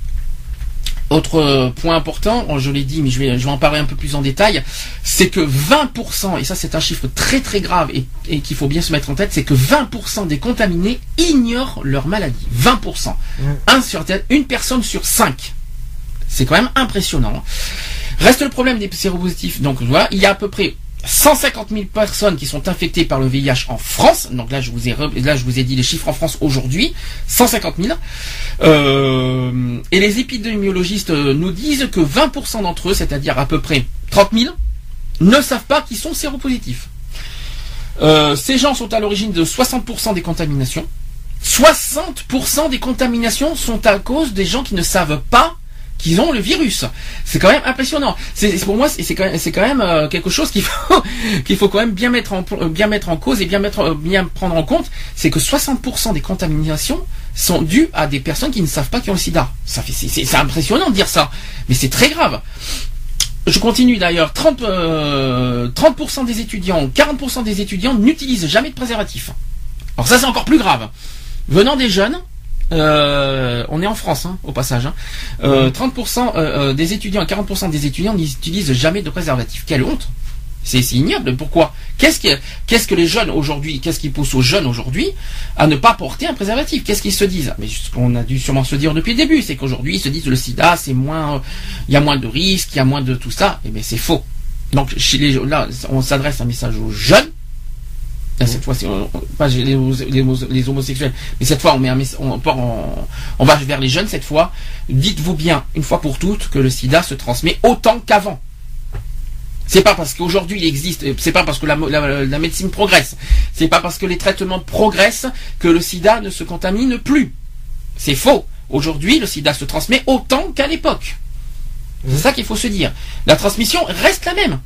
Autre point important, je l'ai dit, mais je vais, je vais en parler un peu plus en détail, c'est que 20%, et ça c'est un chiffre très très grave et, qu'il faut bien se mettre en tête, c'est que 20% des contaminés ignorent leur maladie. 20%. Un sur, une personne sur 5. C'est quand même impressionnant. Reste le problème des séropositifs. Donc voilà, il y a à peu près 150 000 personnes qui sont infectées par le VIH en France. Donc là, je vous ai, là, je vous ai dit les chiffres en France aujourd'hui. 150 000. Euh, et les épidémiologistes euh, nous disent que 20% d'entre eux, c'est-à-dire à peu près 30 000, ne savent pas qu'ils sont séropositifs. Euh, ces gens sont à l'origine de 60% des contaminations. 60% des contaminations sont à cause des gens qui ne savent pas qu'ils ont le virus. C'est quand même impressionnant. C'est pour moi, c'est quand même, euh, quelque chose qu'il faut quand même bien mettre en bien mettre en cause et bien mettre euh, bien prendre en compte, c'est que 60% des contaminations sont dues à des personnes qui ne savent pas qu'ils ont le SIDA. C'est impressionnant de dire ça, mais c'est très grave. Je continue d'ailleurs. 30, 30 euh, des étudiants, 40% des étudiants n'utilisent jamais de préservatif. Alors ça c'est encore plus grave. Venant des jeunes, on est en France, hein, au passage. 30% euh, des étudiants et 40% des étudiants n'utilisent jamais de préservatif. Quelle honte c'est ignoble. Pourquoi? Qu'est-ce que, qu'est-ce que les jeunes aujourd'hui, qu'est-ce qui pousse aux jeunes aujourd'hui à ne pas porter un préservatif? Qu'est-ce qu'ils se disent? Mais ce qu'on a dû sûrement se dire depuis le début, c'est qu'aujourd'hui ils se disent le sida, c'est moins, il y a moins de risques, il y a moins de tout ça. Et eh bien c'est faux. Donc chez les, là, on s'adresse un message aux jeunes. Cette fois, pas les, homosexuels, mais cette fois, on met va vers les jeunes. Cette fois, dites-vous bien une fois pour toutes que le SIDA se transmet autant qu'avant. C'est pas parce qu'aujourd'hui il existe, euh, c'est pas parce que la, médecine progresse, c'est pas parce que les traitements progressent que le sida ne se contamine plus. C'est faux. Aujourd'hui, le sida se transmet autant qu'à l'époque. C'est ça qu'il faut se dire. La transmission reste la même.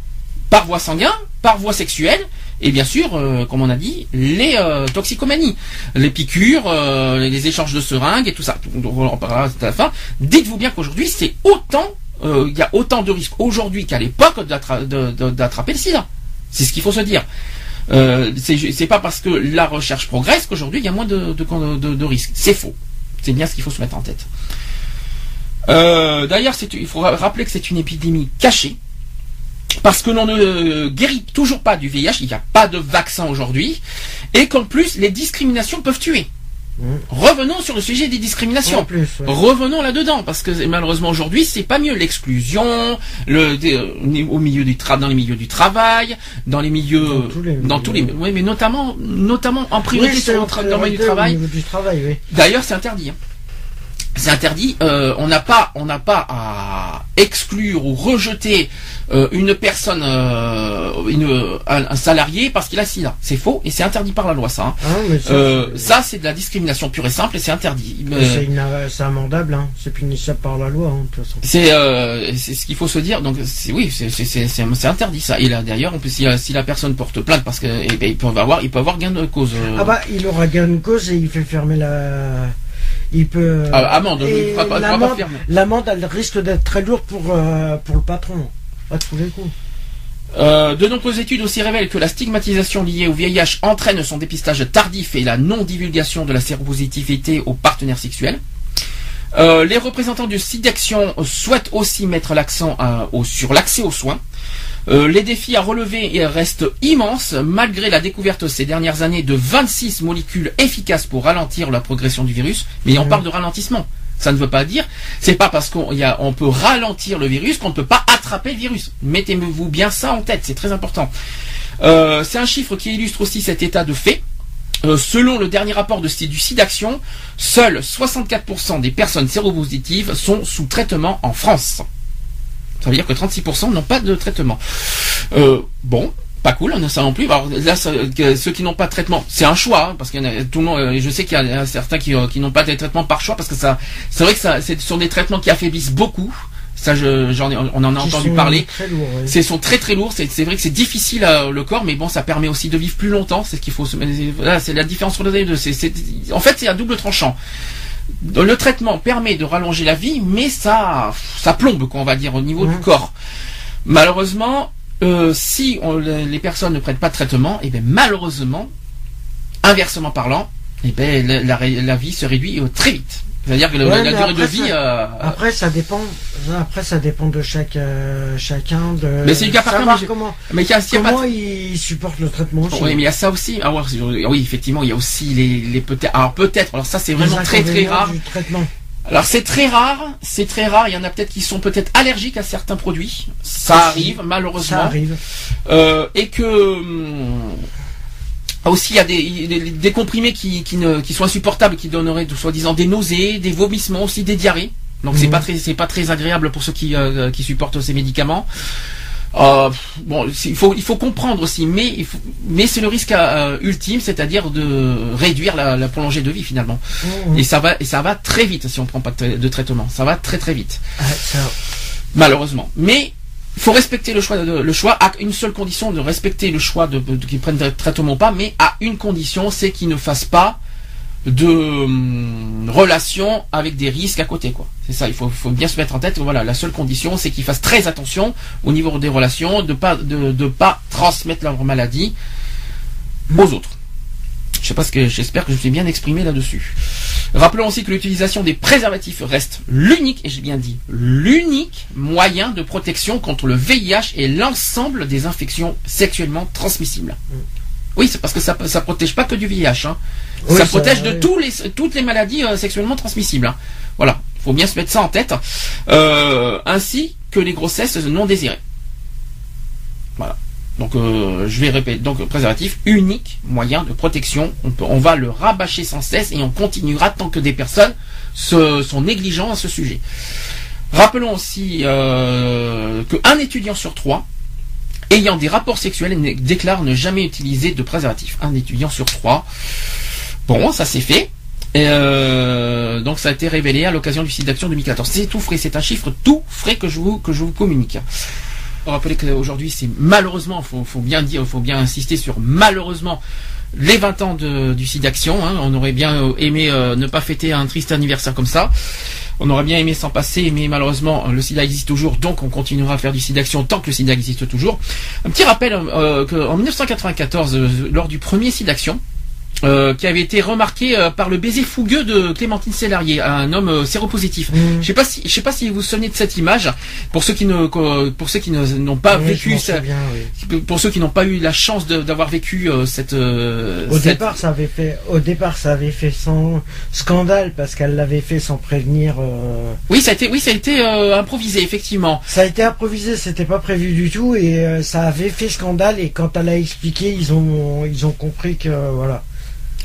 Par voie sanguine, par voie sexuelle, et bien sûr, euh, comme on a dit, les euh, toxicomanies, les piqûres, les échanges de seringues et tout ça. on en parlera à la fin. Dites-vous bien qu'aujourd'hui, c'est autant euh, il y a autant de risques aujourd'hui qu'à l'époque d'attraper le sida. C'est ce qu'il faut se dire. Euh, c'est pas parce que la recherche progresse qu'aujourd'hui il y a moins de, risques. C'est faux. C'est bien ce qu'il faut se mettre en tête. Euh, d'ailleurs, il faut rappeler que c'est une épidémie cachée. Parce que l'on ne guérit toujours pas du VIH, il n'y a pas de vaccin aujourd'hui, et qu'en plus les discriminations peuvent tuer. Revenons sur le sujet des discriminations. Revenons là-dedans, parce que malheureusement aujourd'hui, c'est pas mieux l'exclusion, le euh, au milieu du tra dans les milieux du travail, dans les milieux, dans tous les, oui, mais notamment, notamment en priorité sur le domaine du travail. D'ailleurs, c'est interdit. Hein c'est interdit. Euh, on n'a pas, on n'a pas à exclure ou rejeter euh, une personne, euh, une, un, salarié parce qu'il a sida. C'est faux et c'est interdit par la loi ça. Hein. Ah, ça, c'est de la discrimination pure et simple et c'est interdit. C'est amendable, hein. c'est punissable par la loi. Hein, c'est ce qu'il faut se dire. Donc oui, c'est interdit ça. Et là d'ailleurs, si, si, la personne porte plainte parce que eh ben, il peut avoir, il peut avoir gain de cause. Ah bah il aura gain de cause et il fait fermer la il peut. Ah, amende, L'amende, elle risque d'être très lourde pour, euh, pour le patron, à tous les coups. Euh, de nombreuses études aussi révèlent que la stigmatisation liée au VIH entraîne son dépistage tardif et la non-divulgation de la séropositivité aux partenaires sexuels. Euh, les représentants du SIDAction souhaitent aussi mettre l'accent sur l'accès aux soins. Euh, les défis à relever restent immenses malgré la découverte ces dernières années de 26 molécules efficaces pour ralentir la progression du virus. Mais on parle de ralentissement. Ça ne veut pas dire, c'est pas parce qu'on on peut ralentir le virus qu'on ne peut pas attraper le virus. Mettez-vous bien ça en tête, c'est très important. Euh, c'est un chiffre qui illustre aussi cet état de fait. Euh, selon le dernier rapport de, du SIDAction, seuls 64% des personnes séropositives sont sous traitement en France. Ça veut dire que 36% n'ont pas de traitement. Euh, bon, pas cool, on a ça non plus. Alors là, ceux qui n'ont pas de traitement, c'est un choix, hein, parce qu'il y a tout le monde. Euh, je sais qu'il y a certains qui, euh, qui n'ont pas de traitement par choix, parce que ça, c'est vrai que ça, ce sont des traitements qui affaiblissent beaucoup. Ça, j'en ai, on en a entendu parler. C'est sont très très lourds. C'est vrai que c'est difficile à, le corps, mais bon, ça permet aussi de vivre plus longtemps. C'est ce qu'il faut. Voilà, c'est la différence entre les deux. C'est, en fait, c'est un double tranchant le traitement permet de rallonger la vie, mais ça, ça plombe, on va dire, au niveau du corps. Malheureusement, euh, si les personnes ne prennent pas de traitement, et eh bien malheureusement, inversement parlant, et eh bien la, vie se réduit très vite. C'est-à-dire que la, durée de vie. Euh, après, ça dépend. Après, ça dépend de chaque euh, chacun. De mais c'est du cas par cas. Comment, mais il y a, comment il supporte le traitement. Oui, mais il y a ça aussi. Ah, oui, effectivement, il y a aussi les, les peut-être. Alors peut-être. Alors ça, c'est vraiment très très rare. Alors c'est très rare, c'est très rare. Il y en a peut-être qui sont peut-être allergiques à certains produits. Ça arrive malheureusement. Ça arrive. Euh, et que hum, aussi, il y a des, comprimés qui, ne, qui sont insupportables, qui donneraient soi-disant des nausées, des vomissements, aussi des diarrhées. Donc c'est mhm. pas très c'est pas très agréable pour ceux qui, euh, qui supportent ces médicaments. Euh, bon, il faut il faut comprendre aussi, mais mais c'est le risque euh, ultime, c'est-à-dire de réduire la, la prolongée de vie finalement. Mhm. Et ça va et ça va très vite si on prend pas de, traitement. Ça va très très vite. Ah, Malheureusement. Mais il faut respecter le choix, le choix à une seule condition de respecter le choix de, qu'ils prennent des traitements ou pas, mais à une condition, c'est qu'ils ne fassent pas de hum, relations avec des risques à côté quoi. C'est ça, il faut, bien se mettre en tête. Voilà, la seule condition, c'est qu'ils fassent très attention au niveau des relations, de pas de, pas transmettre leur maladie aux autres. Je sais pas ce que j'espère que je me suis bien exprimé là-dessus. Rappelons aussi que l'utilisation des préservatifs reste l'unique, et j'ai bien dit l'unique moyen de protection contre le VIH et l'ensemble des infections sexuellement transmissibles. Mm. Oui, c'est parce que ça ça protège pas que du VIH. Hein. ça protège de tous les, toutes les maladies euh, sexuellement transmissibles. Hein. Voilà, il faut bien se mettre ça en tête. Euh, ainsi que les grossesses non désirées. Voilà. Donc euh, je vais répéter. Donc préservatif, unique moyen de protection. On, va le rabâcher sans cesse et on continuera tant que des personnes sont négligents à ce sujet. Rappelons aussi euh, qu'un étudiant sur trois ayant des rapports sexuels déclare ne jamais utiliser de préservatif. Un étudiant sur trois. Bon, ça c'est fait. Euh, donc ça a été révélé à l'occasion du site d'action 2014. C'est tout frais, c'est un chiffre tout frais que je vous, que je vous communique. Rappelez qu'aujourd'hui, c'est malheureusement, faut, faut bien dire, faut bien insister sur malheureusement les 20 ans du site d'action. Hein. On aurait bien aimé euh, ne pas fêter un triste anniversaire comme ça. On aurait bien aimé s'en passer, mais malheureusement, le SIDA existe toujours, donc on continuera à faire du SIDA-action tant que le SIDA existe toujours. Un petit rappel euh, qu'en 1994, euh, lors du premier SIDA-action, euh, qui avait été remarqué euh, par le baiser fougueux de Clémentine Célarier, un homme euh, séropositif. Mmh. Je sais pas si je sais pas si vous vous souvenez de cette image. Pour ceux qui ne pour ceux qui n'ont pas vécu pour ceux qui n'ont pas eu la chance d'avoir vécu cette au départ ça avait fait au départ ça avait fait sans scandale parce qu'elle l'avait fait sans prévenir. Oui ça a été oui ça a été improvisé effectivement. Ça a été improvisé, c'était pas prévu du tout et ça avait fait scandale et quand elle a expliqué ils ont ils ont compris que voilà.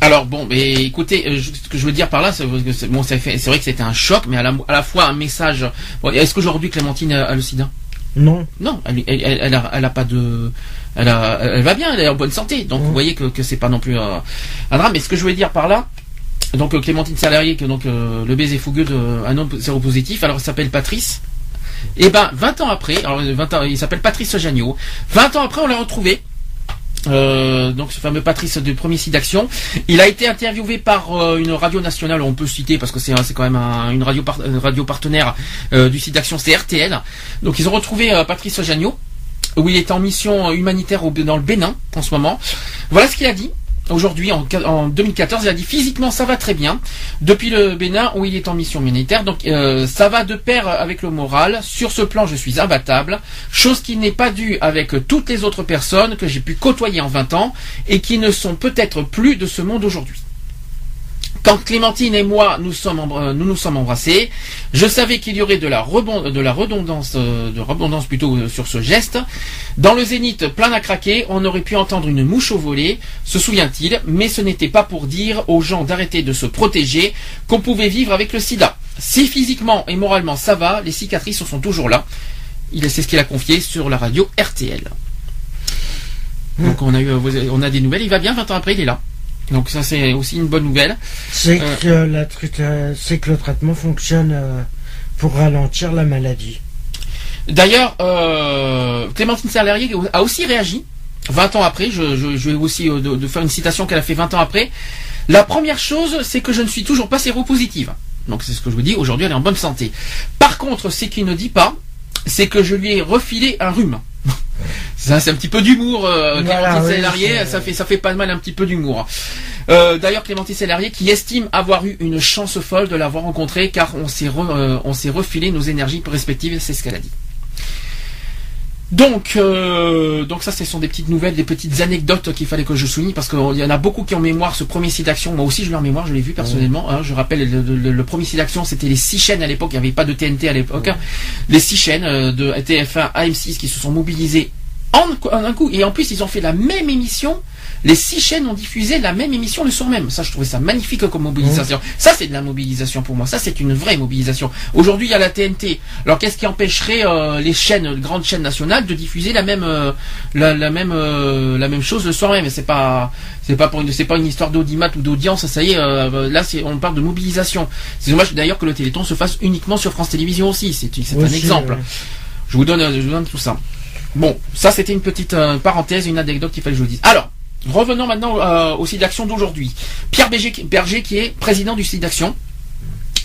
Alors bon, mais écoutez, euh, ce que je veux dire par là, c'est bon, c'est vrai que c'était un choc, mais à la, fois un message. Est-ce qu'aujourd'hui Clémentine a, le SIDA? Non. Non, elle, elle, a, pas de, elle, elle va bien, elle est en bonne santé, donc vous voyez que, que c'est pas non plus euh, un drame. Mais ce que je voulais dire par là, donc euh, Clémentine Salarié, que donc le baiser fougueux d'un homme séropositif, alors elle s'appelle Patrice. Et eh ben 20 ans après, alors 20 ans, il s'appelle Patrice Jagnot. 20 ans après, on l'a retrouvé euh, donc ce fameux Patrice de Premier Site d'Action. Il a été interviewé par euh, une radio nationale, on peut citer parce que c'est quand même une radio, radio partenaire euh, du site d'action, c'est RTL. Donc ils ont retrouvé Patrice Jagnot, où il est en mission humanitaire dans le Bénin en ce moment. Voilà ce qu'il a dit aujourd'hui, en, 2014, il a dit physiquement ça va très bien. Depuis le Bénin où il est en mission humanitaire, donc euh, ça va de pair avec le moral. Sur ce plan, je suis imbattable, chose qui n'est pas due avec toutes les autres personnes que j'ai pu côtoyer en 20 ans et qui ne sont peut-être plus de ce monde aujourd'hui. Quand Clémentine et moi nous sommes euh, nous nous sommes embrassés, je savais qu'il y aurait de la, de la redondance, euh, de redondance plutôt euh, sur ce geste. Dans le zénith plein à craquer, on aurait pu entendre une mouche au volet, se souvient-il, mais ce n'était pas pour dire aux gens d'arrêter de se protéger qu'on pouvait vivre avec le sida. Si physiquement et moralement ça va, les cicatrices sont toujours là. Il c'est ce qu'il a confié sur la radio RTL. Donc on a eu, on a des nouvelles. Il va bien 20 ans après, il est là. Donc ça c'est aussi une bonne nouvelle. C'est euh, que, que le traitement fonctionne euh, pour ralentir la maladie. D'ailleurs, euh, Clémentine Salarié a aussi réagi 20 ans après. Je, vais aussi de, faire une citation qu'elle a fait 20 ans après. La première chose, c'est que je ne suis toujours pas séropositive. Donc c'est ce que je vous dis. Aujourd'hui, elle est en bonne santé. Par contre, ce qu'il ne dit pas, c'est que je lui ai refilé un rhume. Ça, c'est un petit peu d'humour. Euh, Clémentine ça fait ça fait pas mal un petit peu d'humour. Euh, D'ailleurs, Clémentine Célarier qui estime avoir eu une chance folle de l'avoir rencontré car on s'est euh, on s'est refilé nos énergies respectives, c'est ce qu'elle a dit. Donc, euh, donc ça, ce sont des petites nouvelles, des petites anecdotes qu'il fallait que je souligne parce qu'il y en a beaucoup qui ont mémoire ce premier site d'action. Moi aussi, je l'ai en mémoire, je l'ai vu personnellement. Hein. je rappelle, le, premier site d'action, c'était les six chaînes à l'époque. Il n'y avait pas de TNT à l'époque. Les six chaînes euh, de TF1 à M6 qui se sont mobilisées en un coup. Et en plus, ils ont fait la même émission les six chaînes ont diffusé la même émission le soir même. Ça, je trouvais ça magnifique comme mobilisation. Ça, c'est de la mobilisation pour moi. Ça, c'est une vraie mobilisation. Aujourd'hui, il y a la TNT. Alors, qu'est-ce qui empêcherait euh, les chaînes, grandes chaînes nationales, de diffuser la même, euh, la, même, euh, la même chose le soir même? C'est pas, c'est pas pour une, c'est pas une histoire d'audimat ou d'audience. Ça y est, là, c'est, on parle de mobilisation. C'est dommage d'ailleurs que le Téléthon se fasse uniquement sur France Télévisions aussi. C'est, un exemple. Je vous donne, je vous donne tout ça. Bon, ça c'était une petite parenthèse, une anecdote qu'il fallait que je vous dise. Alors, revenons maintenant euh, au site d'action d'aujourd'hui. Pierre Berger, qui est président du site d'action,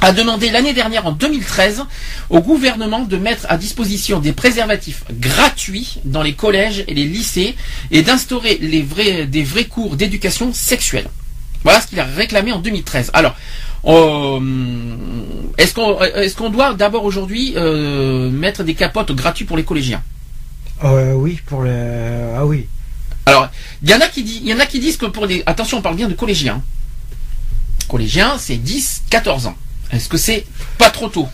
a demandé l'année dernière, en 2013, au gouvernement de mettre à disposition des préservatifs gratuits dans les collèges et les lycées et d'instaurer des vrais cours d'éducation sexuelle. Voilà ce qu'il a réclamé en 2013. Alors, euh, est-ce qu'on doit d'abord aujourd'hui euh, mettre des capotes gratuits pour les collégiens? Euh, Oui, pour les ah oui. Alors, il y en a qui disent, il y en a qui disent que pour les attention, on parle bien de collégiens. Collégiens, c'est 10, 14 ans. Est-ce que c'est pas trop tôt?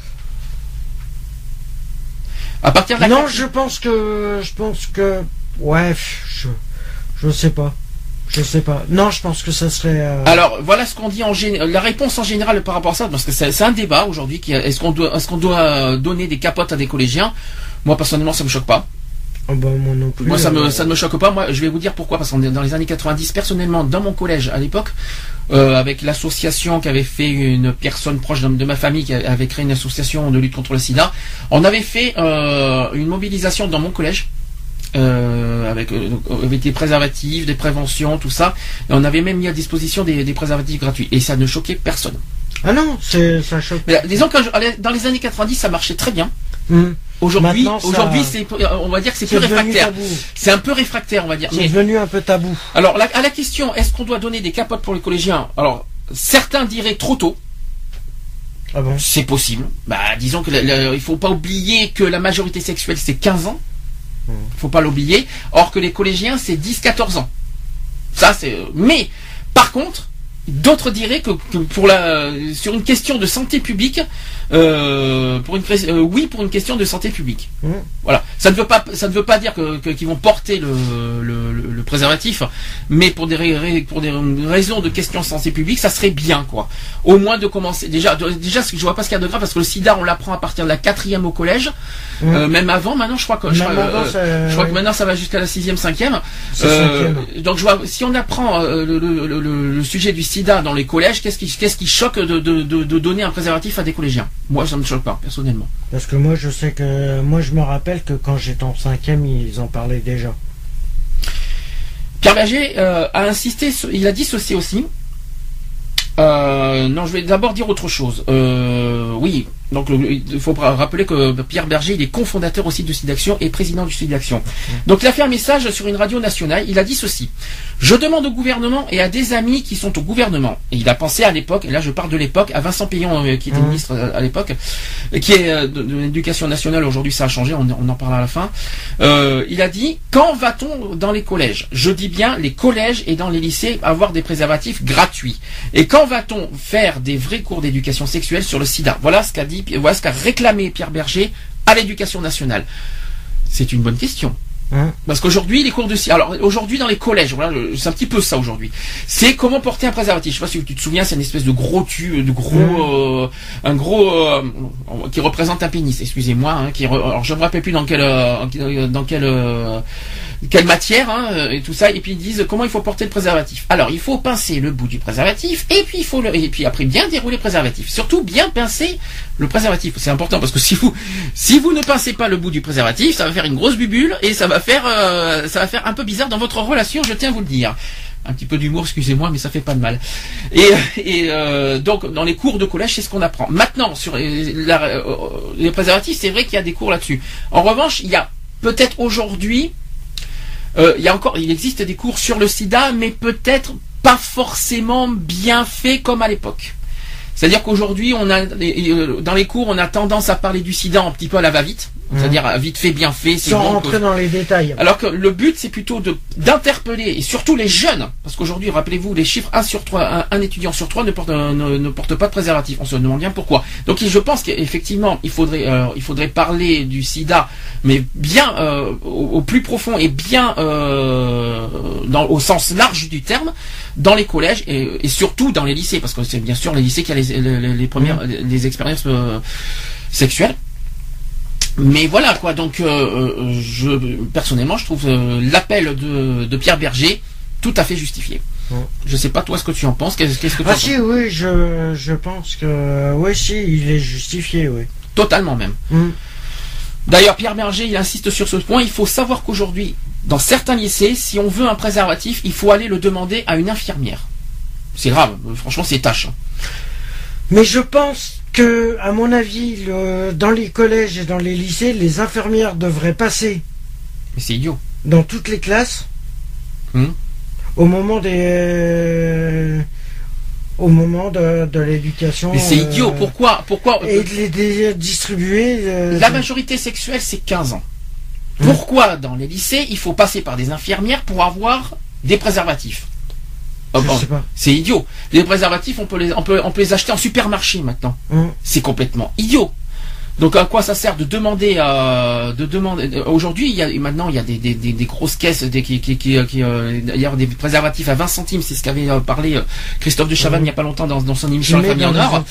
À partir de Non, je pense que je pense que ouais, je je sais pas. Je sais pas. Non, je pense que ça serait. Euh, Alors voilà ce qu'on dit en général. La réponse en général par rapport à ça, parce que c'est un débat aujourd'hui. Est-ce qu'on doit, est-ce qu'on doit donner des capotes à des collégiens? Moi personnellement, ça me choque pas. Oh bah, moi non plus. Moi ça me euh, ça ne me choque pas. Moi je vais vous dire pourquoi parce qu'on est dans les années 90 personnellement dans mon collège à l'époque avec l'association qu'avait fait une personne proche de, ma famille qui avait créé une association de lutte contre le sida. On avait fait une mobilisation dans mon collège euh, avec, euh, avec, des préservatifs, des préventions, tout ça. Et on avait même mis à disposition des, préservatifs gratuits. Et ça ne choquait personne. Ah non, ça choque. Mais, disons que dans les années 90, ça marchait très bien. Hmm. Aujourd'hui, aujourd'hui, c'est, on va dire que c'est plus réfractaire. C'est un peu réfractaire, on va dire. C'est devenu un peu tabou. Alors, à la question, est-ce qu'on doit donner des capotes pour les collégiens? Alors, certains diraient trop tôt. Ah bon? C'est possible. Bah, disons que il faut pas oublier que la majorité sexuelle c'est 15 ans. Faut pas l'oublier. Or que les collégiens, c'est 10-14 ans. Ça, c'est. Mais, par contre, D'autres diraient que, pour la, sur une question de santé publique, euh, pour une, euh, oui pour une question de santé publique. Mmh. Voilà. Ça ne veut pas, ça ne veut pas dire que, qu'ils vont porter le, le, le, préservatif, mais pour des, pour des raisons de questions de santé publique, ça serait bien quoi. Au moins de commencer. Déjà, déjà, je vois pas ce qu'il y a de grave parce que le SIDA, on l'apprend à partir de la quatrième au collège, mmh. euh, même avant. Maintenant, je crois que je, crois, que maintenant ça va jusqu'à la sixième, cinquième. donc je vois, si on apprend le, sujet du SIDA dans les collèges, qu'est-ce qui, qu'est-ce qui choque de, de, de, donner un préservatif à des collégiens? Moi, ça ne me choque pas, personnellement. Parce que moi, je sais que, moi, je me rappelle que quand j'étais en cinquième, ils en parlaient déjà. Pierre Berger euh, a insisté, il a dit ceci aussi. Euh, non, je vais d'abord dire autre chose. Euh, oui, donc il faut rappeler que Pierre Berger, il est cofondateur aussi du site d'action et président du site d'action. Donc il a fait un message sur une radio nationale. Il a dit ceci Je demande au gouvernement et à des amis qui sont au gouvernement. Et il a pensé à l'époque, et là je parle de l'époque, à Vincent Payon euh, qui était mmh. ministre euh, à l'époque, qui est euh, de, l'éducation nationale. Aujourd'hui ça a changé, on, en parlera à la fin. il a dit quand va-t-on dans les collèges? Je dis bien les collèges et dans les lycées avoir des préservatifs gratuits. Et quand va-t-on faire des vrais cours d'éducation sexuelle sur le SIDA? Voilà ce qu'a dit voilà ce qu'a réclamé Pierre Berger à l'éducation nationale. C'est une bonne question. Hein Parce qu'aujourd'hui, les cours de alors aujourd'hui dans les collèges, voilà, c'est un petit peu ça aujourd'hui. C'est comment porter un préservatif. Je sais pas si tu te souviens, c'est une espèce de gros tube, de gros, hein euh, un gros euh, qui représente un pénis. Excusez-moi, hein, qui alors je me rappelle plus dans quel euh, dans quel quelle matière hein, et tout ça et puis ils disent comment il faut porter le préservatif. Alors il faut pincer le bout du préservatif et puis il faut le, et puis après bien dérouler le préservatif. Surtout bien pincer le préservatif. C'est important parce que si vous si vous ne pincez pas le bout du préservatif, ça va faire une grosse bubule et ça va faire euh, ça va faire un peu bizarre dans votre relation. Je tiens à vous le dire un petit peu d'humour, excusez-moi, mais ça fait pas de mal. Et, euh, donc dans les cours de collège, c'est ce qu'on apprend. Maintenant sur les préservatifs, c'est vrai qu'il y a des cours là-dessus. En revanche, il y a peut-être aujourd'hui euh, il y a encore, il existe des cours sur le sida, mais peut-être pas forcément bien faits comme à l'époque. C'est-à-dire qu'aujourd'hui, on a euh, dans les cours, on a tendance à parler du sida un petit peu à la va-vite. Mmh. C'est-à-dire euh, vite fait, bien fait. Sans rentrer dans les détails. Alors que le but, c'est plutôt d'interpeller et surtout les jeunes, parce qu'aujourd'hui, rappelez-vous, les chiffres 1 sur 3, un, étudiant sur 3 ne porte, ne, porte pas de préservatif. On se demande bien pourquoi. Donc, je pense qu'effectivement, il faudrait, euh, il faudrait parler du SIDA, mais bien euh, au, plus profond et bien dans, au sens large du terme, dans les collèges et, surtout dans les lycées, parce que c'est bien sûr les lycées qui a les, les, premières, mmh. les expériences sexuelles. Mais voilà quoi, donc euh, euh, je personnellement je trouve euh, l'appel de, Pierre Berger tout à fait justifié. Je sais pas toi ce que tu en penses. Qu'est-ce que tu ah si oui, je, je pense que oui si il est justifié oui. Totalement même. Mm. D'ailleurs, Pierre Berger, il insiste sur ce point. Il faut savoir qu'aujourd'hui, dans certains lycées, si on veut un préservatif, il faut aller le demander à une infirmière. C'est grave, franchement, c'est tâche. Mais je pense que, à mon avis, dans les collèges et dans les lycées, les infirmières devraient passer. Mais c'est idiot. Dans toutes les classes. Hmm. Au moment des. Euh, au moment de, l'éducation. Mais c'est idiot, euh, pourquoi, pourquoi Et de les distribuer. Euh, La majorité sexuelle, c'est 15 ans. Hmm. Pourquoi dans les lycées, il faut passer par des infirmières pour avoir des préservatifs? Oh, C'est idiot. Les préservatifs, on peut les, on peut, on peut les acheter en supermarché maintenant. Hmm. C'est complètement idiot. Donc à quoi ça sert de demander euh, de demander euh, aujourd'hui il y a maintenant il y a des, des, des, grosses caisses des, qui qui, qui, qui euh, d'ailleurs des préservatifs à 20 centimes c'est ce qu'avait euh, parlé Christophe de Chavannes il n'y a pas longtemps dans, dans son émission La Famille en Or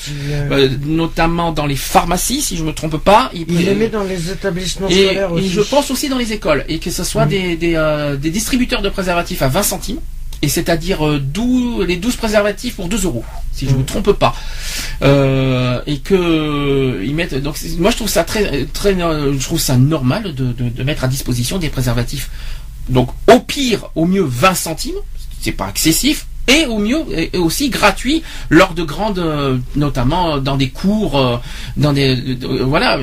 notamment dans les pharmacies si je me trompe pas il, il les met dans les établissements scolaires aussi. et je pense aussi dans les écoles et que ce soit mm. des, des, des distributeurs de préservatifs à 20 centimes et c'est-à-dire euh, les 12 préservatifs pour 2 euros, si je ne me trompe pas. Euh, et que ils mettent. Donc moi je trouve ça très très normal de, de mettre à disposition des préservatifs. Donc au pire, au mieux 20 centimes, c'est pas excessif, et au mieux et aussi gratuit lors de grandes euh, notamment dans des cours euh, dans des euh, voilà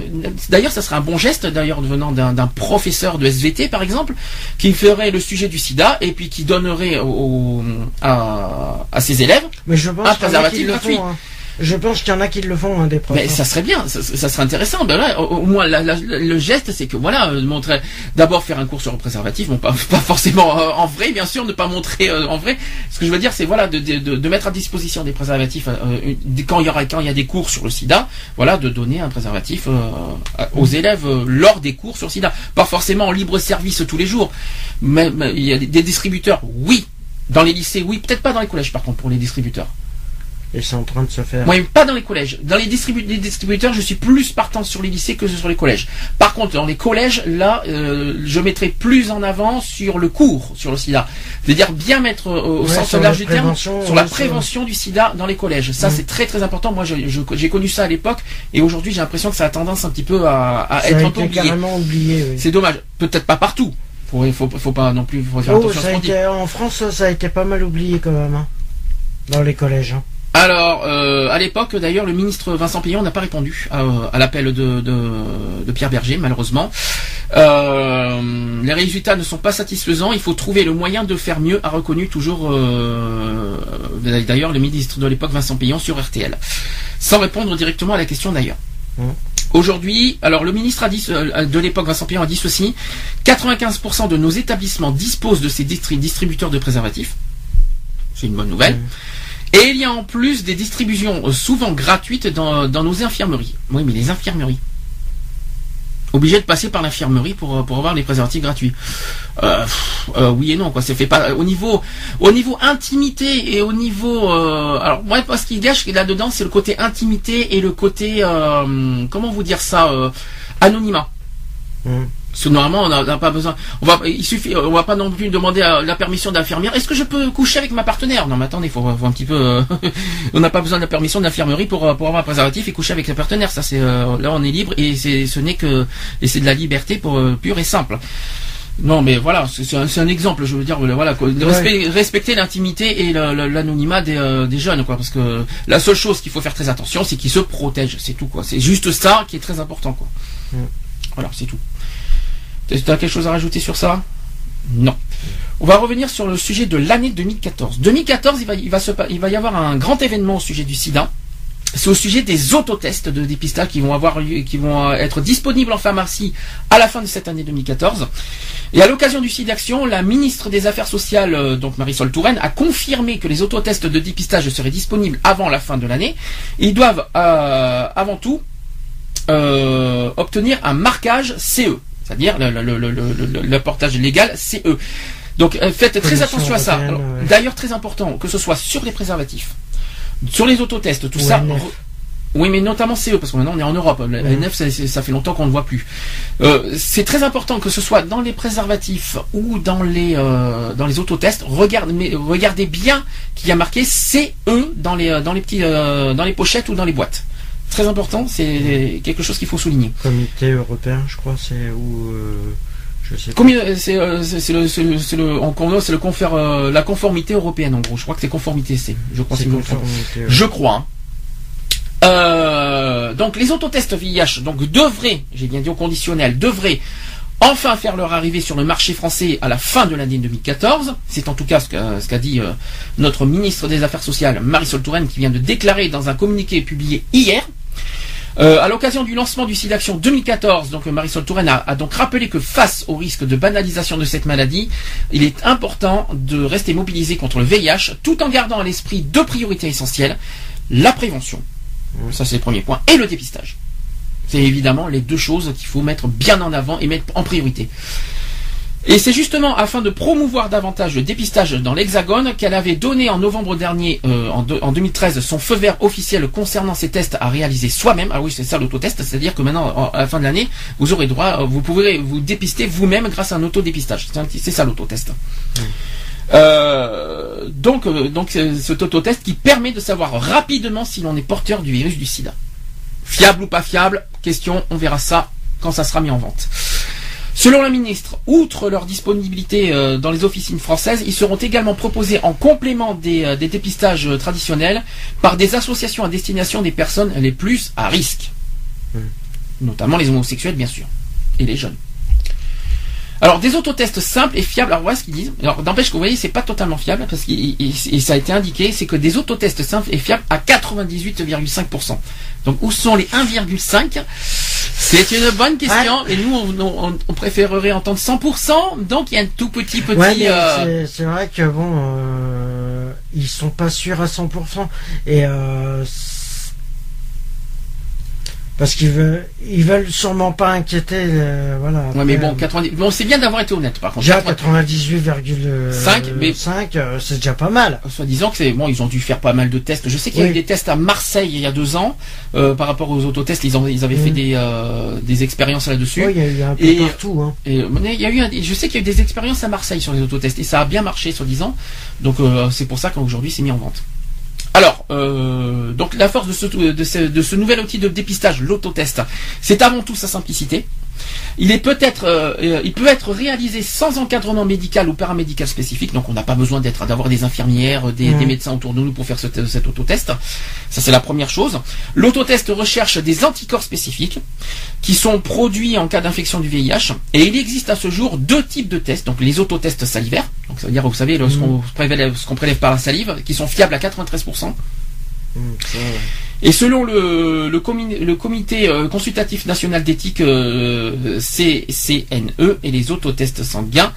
d'ailleurs ça serait un bon geste d'ailleurs venant d'un professeur de SVT par exemple qui ferait le sujet du sida et puis qui donnerait au, à, à, ses élèves Mais je pense un préservatif gratuit hein. Je pense qu'il y en a qui le font, hein, des profs. Mais ça serait bien, ça, serait intéressant. Ben au, moins, le geste, c'est que voilà, euh, montrer, d'abord faire un cours sur le préservatif, bon, pas, forcément euh, en vrai, bien sûr, ne pas montrer euh, en vrai. Ce que je veux dire, c'est voilà, de, mettre à disposition des préservatifs quand il y aura a des cours sur le SIDA, voilà, de donner un préservatif aux élèves lors des cours sur le SIDA, pas forcément en libre service tous les jours. Mais il y a des distributeurs, oui, dans les lycées, oui, peut-être pas dans les collèges, par contre, pour les distributeurs. Et c'est en train de se faire. Oui, pas dans les collèges. Dans les, distributeurs, je suis plus partant sur les lycées que sur les collèges. Par contre, dans les collèges, là, euh, je mettrai plus en avant sur le cours sur le sida. C'est-à-dire bien mettre euh, au sens large du terme sur la prévention du sida dans les collèges. Ça, mm. c'est très très important. Moi, j'ai connu ça à l'époque et aujourd'hui, j'ai l'impression que ça a tendance un petit peu à, être un peu oublié. C'est dommage. Peut-être pas partout. Il faut, faut, pas non plus faire oh, attention En France, ça a été pas mal oublié quand même. Hein, dans les collèges. Hein. Alors, euh, à l'époque, d'ailleurs, le ministre Vincent Payon n'a pas répondu à, l'appel de, Pierre Berger, malheureusement. Euh, les résultats ne sont pas satisfaisants. Il faut trouver le moyen de faire mieux, a reconnu toujours, euh, d'ailleurs, le ministre de l'époque, Vincent Payon, sur RTL, sans répondre directement à la question d'ailleurs. Mmh. Aujourd'hui, alors le ministre a dit, de l'époque, Vincent Payon a dit ceci 95% de nos établissements disposent de ces distributeurs de préservatifs. C'est une bonne nouvelle. Mmh. Et il y a en plus des distributions euh, souvent gratuites dans, nos infirmeries. Oui, mais les infirmeries. Obligé de passer par l'infirmerie pour, euh, pour avoir les préservatifs gratuits. Euh, oui et non, quoi. C'est fait pas au niveau au niveau intimité et au niveau. alors moi, ce qui gâche là-dedans, c'est le côté intimité et le côté comment vous dire ça anonymat. Mmh. Parce que normalement, on n'a pas besoin. On va, il suffit, on va pas non plus demander la permission d'infirmière. Est-ce que je peux coucher avec ma partenaire? Non, mais attendez, il faut, un petit peu. Euh, on n'a pas besoin de la permission d'infirmerie pour pour avoir un préservatif et coucher avec sa partenaire. Ça, c'est euh, là, on est libre et c'est ce n'est que et c'est de la liberté pour euh, pure et simple. Non, mais voilà, c'est un, exemple. Je veux dire, voilà, respecter l'intimité et l'anonymat des, des, jeunes, quoi. Parce que la seule chose qu'il faut faire très attention, c'est qu'ils se protègent. C'est tout, quoi. C'est juste ça qui est très important, quoi. Voilà, c'est tout. Tu as quelque chose à rajouter sur ça? Non. On va revenir sur le sujet de l'année 2014. 2014, il va, y avoir un grand événement au sujet du sida. C'est au sujet des autotests de dépistage qui vont avoir qui vont être disponibles en pharmacie à la fin de cette année 2014. Et à l'occasion du site d'action, la ministre des Affaires sociales, euh, donc Marisol Touraine, a confirmé que les autotests de dépistage seraient disponibles avant la fin de l'année. Ils doivent euh, avant tout euh, obtenir un marquage CE c'est-à-dire le, portage légal CE. Donc euh, faites très attention à ça. D'ailleurs, très important, que ce soit sur les préservatifs, sur les autotests, tout ça. Oui, mais notamment CE, parce que maintenant on est en Europe. La NF, ça, fait longtemps qu'on ne voit plus. Euh, c'est très important que ce soit dans les préservatifs ou dans les euh, dans les autotests. Regardez, mais regardez bien qu'il y a marqué CE dans les dans les petits dans les pochettes ou dans les boîtes très important, c'est quelque chose qu'il faut souligner. Comité européen, je crois, c'est où je sais pas. C'est le, c'est le, c'est le confère, la conformité européenne en gros. Je crois que c'est conformité, c'est. Je crois c'est conformité. Je crois. Hein. Euh, donc les autotests VIH donc devraient, j'ai bien dit au conditionnel, devraient enfin faire leur arrivée sur le marché français à la fin de l'année 2014. C'est en tout cas ce qu'a dit euh, notre ministre des Affaires sociales, Marisol Touraine, qui vient de déclarer dans un communiqué publié hier. Euh, à l'occasion du lancement du SIDAction 2014, donc Marisol Touraine a, a, donc rappelé que face au risque de banalisation de cette maladie, il est important de rester mobilisé contre le VIH tout en gardant à l'esprit deux priorités essentielles, la prévention ça, c'est le premier point. Et le dépistage. C'est évidemment les deux choses qu'il faut mettre bien en avant et mettre en priorité. Et c'est justement afin de promouvoir davantage le dépistage dans l'Hexagone qu'elle avait donné en novembre dernier, euh, en, en, 2013, son feu vert officiel concernant ces tests à réaliser soi-même. Ah oui, c'est ça l'autotest, c'est-à-dire que maintenant, à la fin de l'année, vous aurez droit, euh, vous pourrez vous dépister vous-même grâce à un autodépistage. C'est ça l'autotest. Mmh. Euh, donc, euh, donc cet autotest qui permet de savoir rapidement si l'on est porteur du virus du sida. Fiable ou pas fiable Question, on verra ça quand ça sera mis en vente. Selon la ministre, outre leur disponibilité euh, dans les officines françaises, ils seront également proposés en complément des, dépistages traditionnels par des associations à destination des personnes les plus à risque. Hmm. Notamment les homosexuels, bien sûr. Et les jeunes. Alors des autotests simples et fiables. Alors voilà ce qu'ils disent. Alors n'empêche que vous voyez, c'est pas totalement fiable parce que ça a été indiqué, c'est que des autotests simples et fiables à 98,5%. Donc où sont les 1,5 C'est une bonne question. Et nous, on, préférerait entendre 100%. Donc il y a un tout petit petit. Euh, c'est vrai que bon, euh, ils sont pas sûrs à 100%. Et euh, parce qu'ils veulent, ils veulent sûrement pas inquiéter, euh, voilà. ouais, mais bon, 90, bon, c'est bien d'avoir été honnête, par contre. Déjà 98,5, mais 5, euh, c'est déjà pas mal. Soit disant que c'est bon, ils ont dû faire pas mal de tests. Je sais qu'il y a eu des tests à Marseille il y a deux ans, euh, par rapport aux autotests, ils, ont, ils avaient fait mm. des, euh, des expériences là-dessus. Oui, il y a eu un peu et, partout, hein. Et, il y a eu, je sais qu'il y a eu des expériences à Marseille sur les autotests et ça a bien marché, soi-disant. Donc, c'est pour ça qu'aujourd'hui c'est mis en vente. Alors, euh, donc la force de ce, de, ce, de ce nouvel outil de dépistage, l'autotest, c'est avant tout sa simplicité. Il est peut-être, euh, euh, il peut être réalisé sans encadrement médical ou paramédical spécifique, donc on n'a pas besoin d'être, d'avoir des infirmières, des, mmh. médecins autour de nous pour faire ce, cet autotest. Ça c'est la première chose. L'autotest recherche des anticorps spécifiques qui sont produits en cas d'infection du VIH, et il existe à ce jour deux types de tests, donc les autotests salivaires, donc ça veut dire, vous savez, ce qu'on prélève, prélève, par la salive, qui sont fiables à 93%. Et selon le, le, comité euh, consultatif national d'éthique euh, CCNE et les autotests sanguins,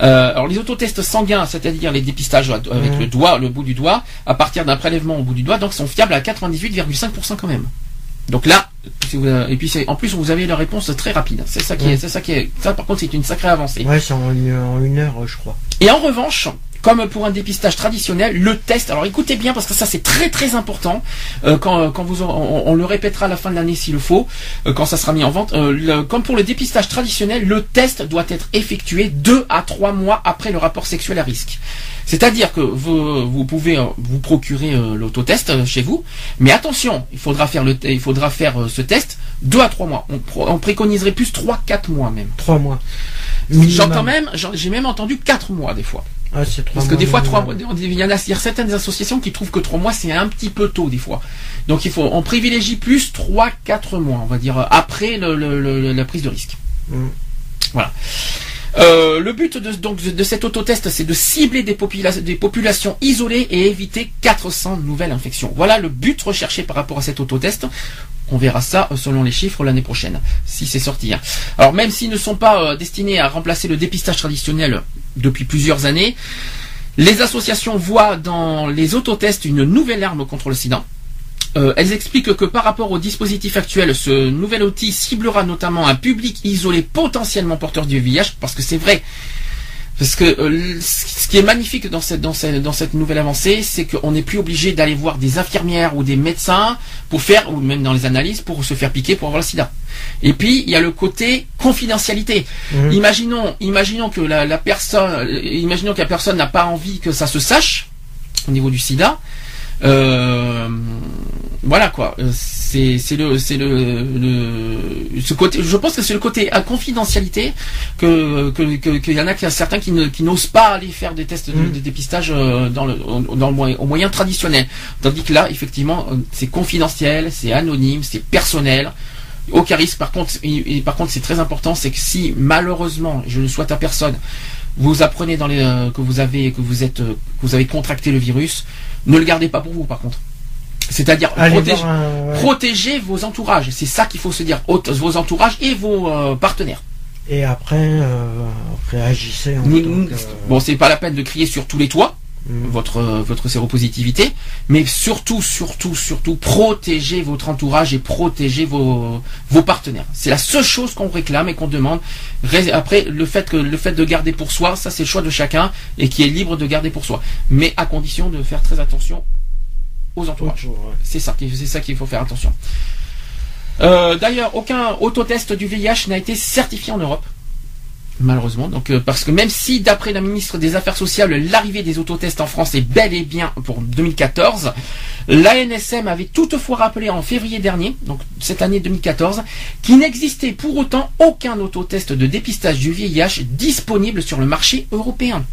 euh, alors les autotests sanguins, c'est-à-dire les dépistages avec mmh. le doigt, le bout du doigt, à partir d'un prélèvement au bout du doigt, donc sont fiables à 98,5% quand même. Donc là, et puis en plus vous avez la réponse très rapide. C'est ça qui est, c'est ça qui est, ça par contre c'est une sacrée avancée. Ouais, c'est en, une heure, je crois. Et en revanche, comme pour un dépistage traditionnel, le test. Alors écoutez bien parce que ça c'est très très important. Euh, quand, quand vous on, le répétera à la fin de l'année s'il le faut, euh, quand ça sera mis en vente. Euh, comme pour le dépistage traditionnel, le test doit être effectué deux à trois mois après le rapport sexuel à risque. C'est-à-dire que vous, vous pouvez vous procurer l'autotest chez vous, mais attention, il faudra faire le, il faudra faire ce test deux à trois mois. On, on préconiserait plus trois, quatre mois même. Trois mois. J'entends même, j'ai même entendu quatre mois des fois. Ah, Parce que des fois, trois mois, il y en a, certaines associations qui trouvent que trois mois c'est un petit peu tôt des fois. Donc il faut, on privilégie plus trois, quatre mois, on va dire, après la prise de risque. Mm. Voilà. Euh, le but de, donc, de cet autotest, c'est de cibler des, des, populations isolées et éviter 400 nouvelles infections. Voilà le but recherché par rapport à cet autotest. On verra ça euh, selon les chiffres l'année prochaine, si c'est sorti. Hein. Alors même s'ils ne sont pas euh, destinés à remplacer le dépistage traditionnel depuis plusieurs années, les associations voient dans les autotests une nouvelle arme contre le sida. Euh, elles expliquent que par rapport au dispositif actuel, ce nouvel outil ciblera notamment un public isolé potentiellement porteur du VIH, parce que c'est vrai, parce que euh, ce qui est magnifique dans cette, dans cette, dans cette nouvelle avancée, c'est qu'on n'est plus obligé d'aller voir des infirmières ou des médecins pour faire, ou même dans les analyses, pour se faire piquer pour avoir le sida. Et puis, il y a le côté confidentialité. Mmh. Imaginons, imaginons que la, la personne, imaginons que la personne n'a pas envie que ça se sache au niveau du sida. Euh, voilà quoi. C'est c'est le c'est le, le ce côté. Je pense que c'est le côté à confidentialité que que qu'il y en a qui certains qui ne qui n'osent pas aller faire des tests de, mm. dépistage euh, dans le dans le moyen au moyen traditionnel. Tandis que là, effectivement, euh, c'est confidentiel, c'est anonyme, c'est personnel. Aucun risque. Par contre, et, par contre, c'est très important, c'est que si malheureusement, je ne souhaite à personne, vous apprenez dans les que vous avez que vous êtes que vous avez contracté le virus, ne le gardez pas pour vous. Par contre. C'est-à-dire protéger, vos entourages. C'est ça qu'il faut se dire. Vos entourages et vos euh, partenaires. Et après, euh, réagissez. En Bon, c'est pas la peine de crier sur tous les toits. Mm. Votre, votre séropositivité, mais surtout, surtout, surtout, protéger votre entourage et protéger vos, vos partenaires. C'est la seule chose qu'on réclame et qu'on demande. Après, le fait que le fait de garder pour soi, ça c'est le choix de chacun et qui est libre de garder pour soi, mais à condition de faire très attention aux entourages. C'est ça, c'est ça qu'il faut faire attention. Euh, d'ailleurs, aucun autotest du VIH n'a été certifié en Europe. Malheureusement, donc euh, parce que même si d'après la ministre des Affaires sociales, l'arrivée des autotests en France est bel et bien pour 2014, l'ANSM avait toutefois rappelé en février dernier, donc cette année 2014, qu'il n'existait pour autant aucun autotest de dépistage du VIH disponible sur le marché européen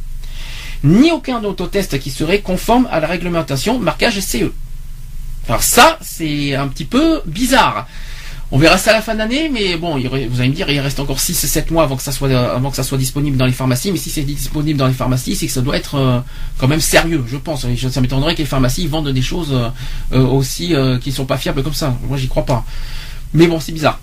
ni aucun autotest qui serait conforme à la réglementation marquage CE. Alors ça, c'est un petit peu bizarre. On verra ça à la fin d'année, mais bon, vous allez me dire, il reste encore 6-7 mois avant que ça soit avant que ça soit disponible dans les pharmacies. Mais si c'est disponible dans les pharmacies, c'est que ça doit être euh, quand même sérieux, je pense. Ça m'étonnerait que les pharmacies vendent des choses euh, euh, aussi qui ne sont pas fiables comme ça. Moi, j'y crois pas. Mais bon, c'est bizarre.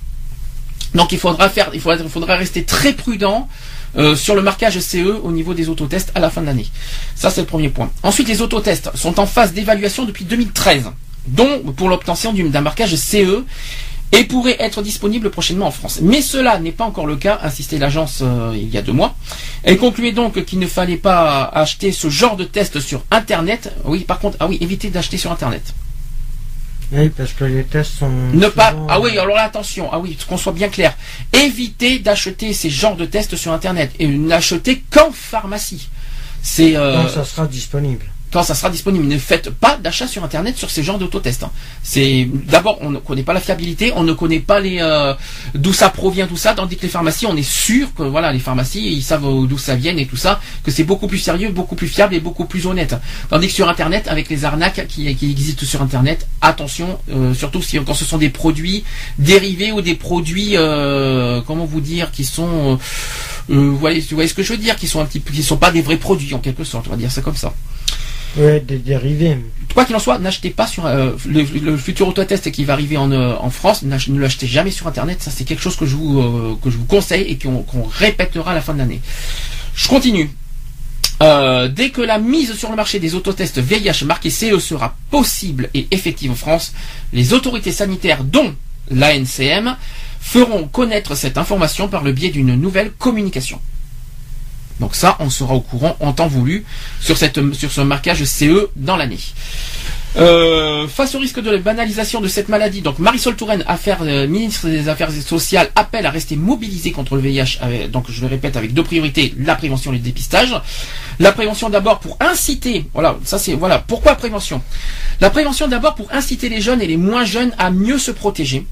Donc il faudra faire, il faudra, rester très prudent euh, sur le marquage CE au niveau des autotests à la fin de l'année. Ça, c'est le premier point. Ensuite, les autotests sont en phase d'évaluation depuis 2013, dont pour l'obtention d'un marquage CE et pourraient être disponibles prochainement en France. Mais cela n'est pas encore le cas, insistait l'agence euh, il y a deux mois. Elle concluait donc qu'il ne fallait pas acheter ce genre de test sur Internet. Oui, par contre, ah oui, éviter d'acheter sur Internet. Oui, parce que les tests sont. Ne pas. Ah oui, alors là, attention. Ah oui, qu'on soit bien clair. Évitez d'acheter ces genres de tests sur Internet et n'achetez qu'en pharmacie. C'est. Euh... ça sera disponible quand ça sera disponible. Ne faites pas d'achat sur internet sur ces genres d'autotests. Hein. C'est d'abord on ne connaît pas la fiabilité, on ne connaît pas les euh, d'où ça provient tout ça, tandis que les pharmacies, on est sûr que voilà les pharmacies ils savent d'où ça vient et tout ça, que c'est beaucoup plus sérieux, beaucoup plus fiable et beaucoup plus honnête. Tandis que sur internet, avec les arnaques qui, existent sur internet, attention, euh, surtout quand ce sont des produits dérivés ou des produits euh, comment vous dire qui sont vous voyez, vous voyez ce que je veux dire, qui sont un petit qui sont pas des vrais produits en quelque sorte, on va dire ça comme ça. Quoi qu'il en soit, n'achetez pas sur euh, le, futur autotest qui va arriver en, euh, France, ne l'achetez jamais sur internet. Ça, c'est quelque chose que je vous euh, que je vous conseille et qu'on répétera à la fin de l'année. Je continue. dès que la mise sur le marché des autotests VIH marqués CE sera possible et effective en France, les autorités sanitaires, dont l'ANCM, feront connaître cette information par le biais d'une nouvelle communication. Donc ça, on sera au courant en temps voulu sur, ce marquage CE dans l'année. Euh, face au risque de la banalisation de cette maladie, donc Marisol Touraine, euh, ministre des Affaires sociales, appelle à rester mobilisé contre le VIH. donc je le répète avec deux priorités la prévention et le dépistage. La prévention d'abord pour inciter, voilà, ça c'est voilà pourquoi prévention? La prévention d'abord pour inciter les jeunes et les moins jeunes à mieux se protéger.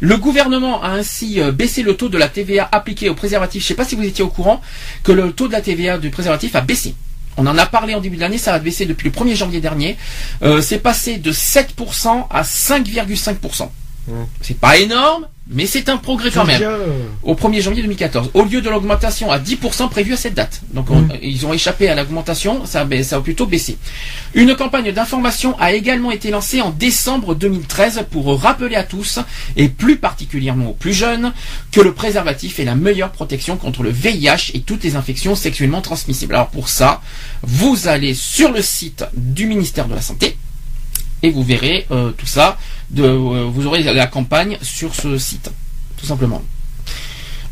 Le gouvernement a ainsi euh, baissé le taux de la TVA appliqué aux préservatifs. Je ne sais pas si vous étiez au courant que le taux de la TVA du préservatif a baissé. On en a parlé en début de l'année, ça a baissé depuis le 1er janvier dernier. Euh, c'est passé de 7% à 5,5%. C'est pas énorme, mais c'est un progrès quand même. Au 1er janvier 2014. Au lieu de l'augmentation à 10% prévue à cette date. Donc mm. ils ont échappé à l'augmentation, ça, ça a plutôt baissé. Une campagne d'information a également été lancée en décembre 2013 pour rappeler à tous, et plus particulièrement aux plus jeunes, que le préservatif est la meilleure protection contre le VIH et toutes les infections sexuellement transmissibles. Alors pour ça, vous allez sur le site du ministère de la Santé, et vous verrez euh, tout ça. Euh, vous aurez la campagne sur ce site, tout simplement.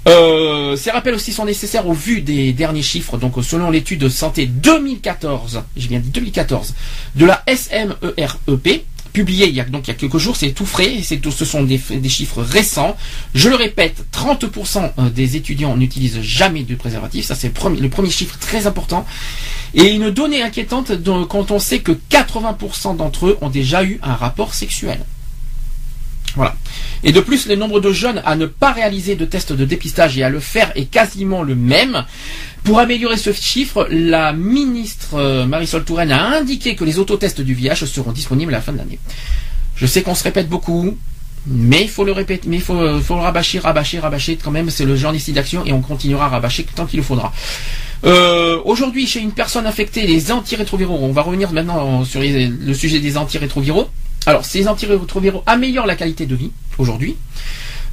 Euh, ces rappels aussi sont nécessaires au vu des derniers chiffres. Donc, selon l'étude de santé 2014, j'ai bien dit 2014, de la SMEREP, publié il y a donc il y a quelques jours, c'est tout frais, c'est ce sont des, chiffres récents. Je le répète, 30% euh, des étudiants n'utilisent jamais de préservatif, ça c'est le premier, chiffre très important. Et une donnée inquiétante quand on sait que 80% d'entre eux ont déjà eu un rapport sexuel. Voilà. Et de plus, le nombre de jeunes à ne pas réaliser de tests de dépistage et à le faire est quasiment le même. Pour améliorer ce chiffre, la ministre euh, Marisol Touraine a indiqué que les autotests du VIH seront disponibles à la fin de l'année. Je sais qu'on se répète beaucoup, mais il faut le répéter, mais il faut, faut le rabâcher, rabâcher, rabâcher quand même. C'est le genre d'ici d'action et on continuera à rabâcher tant qu'il le faudra. Euh, aujourd'hui, chez une personne infectée, les antirétroviraux, on va revenir maintenant sur le sujet des antirétroviraux. Alors, ces antirétroviraux améliorent la qualité de vie aujourd'hui.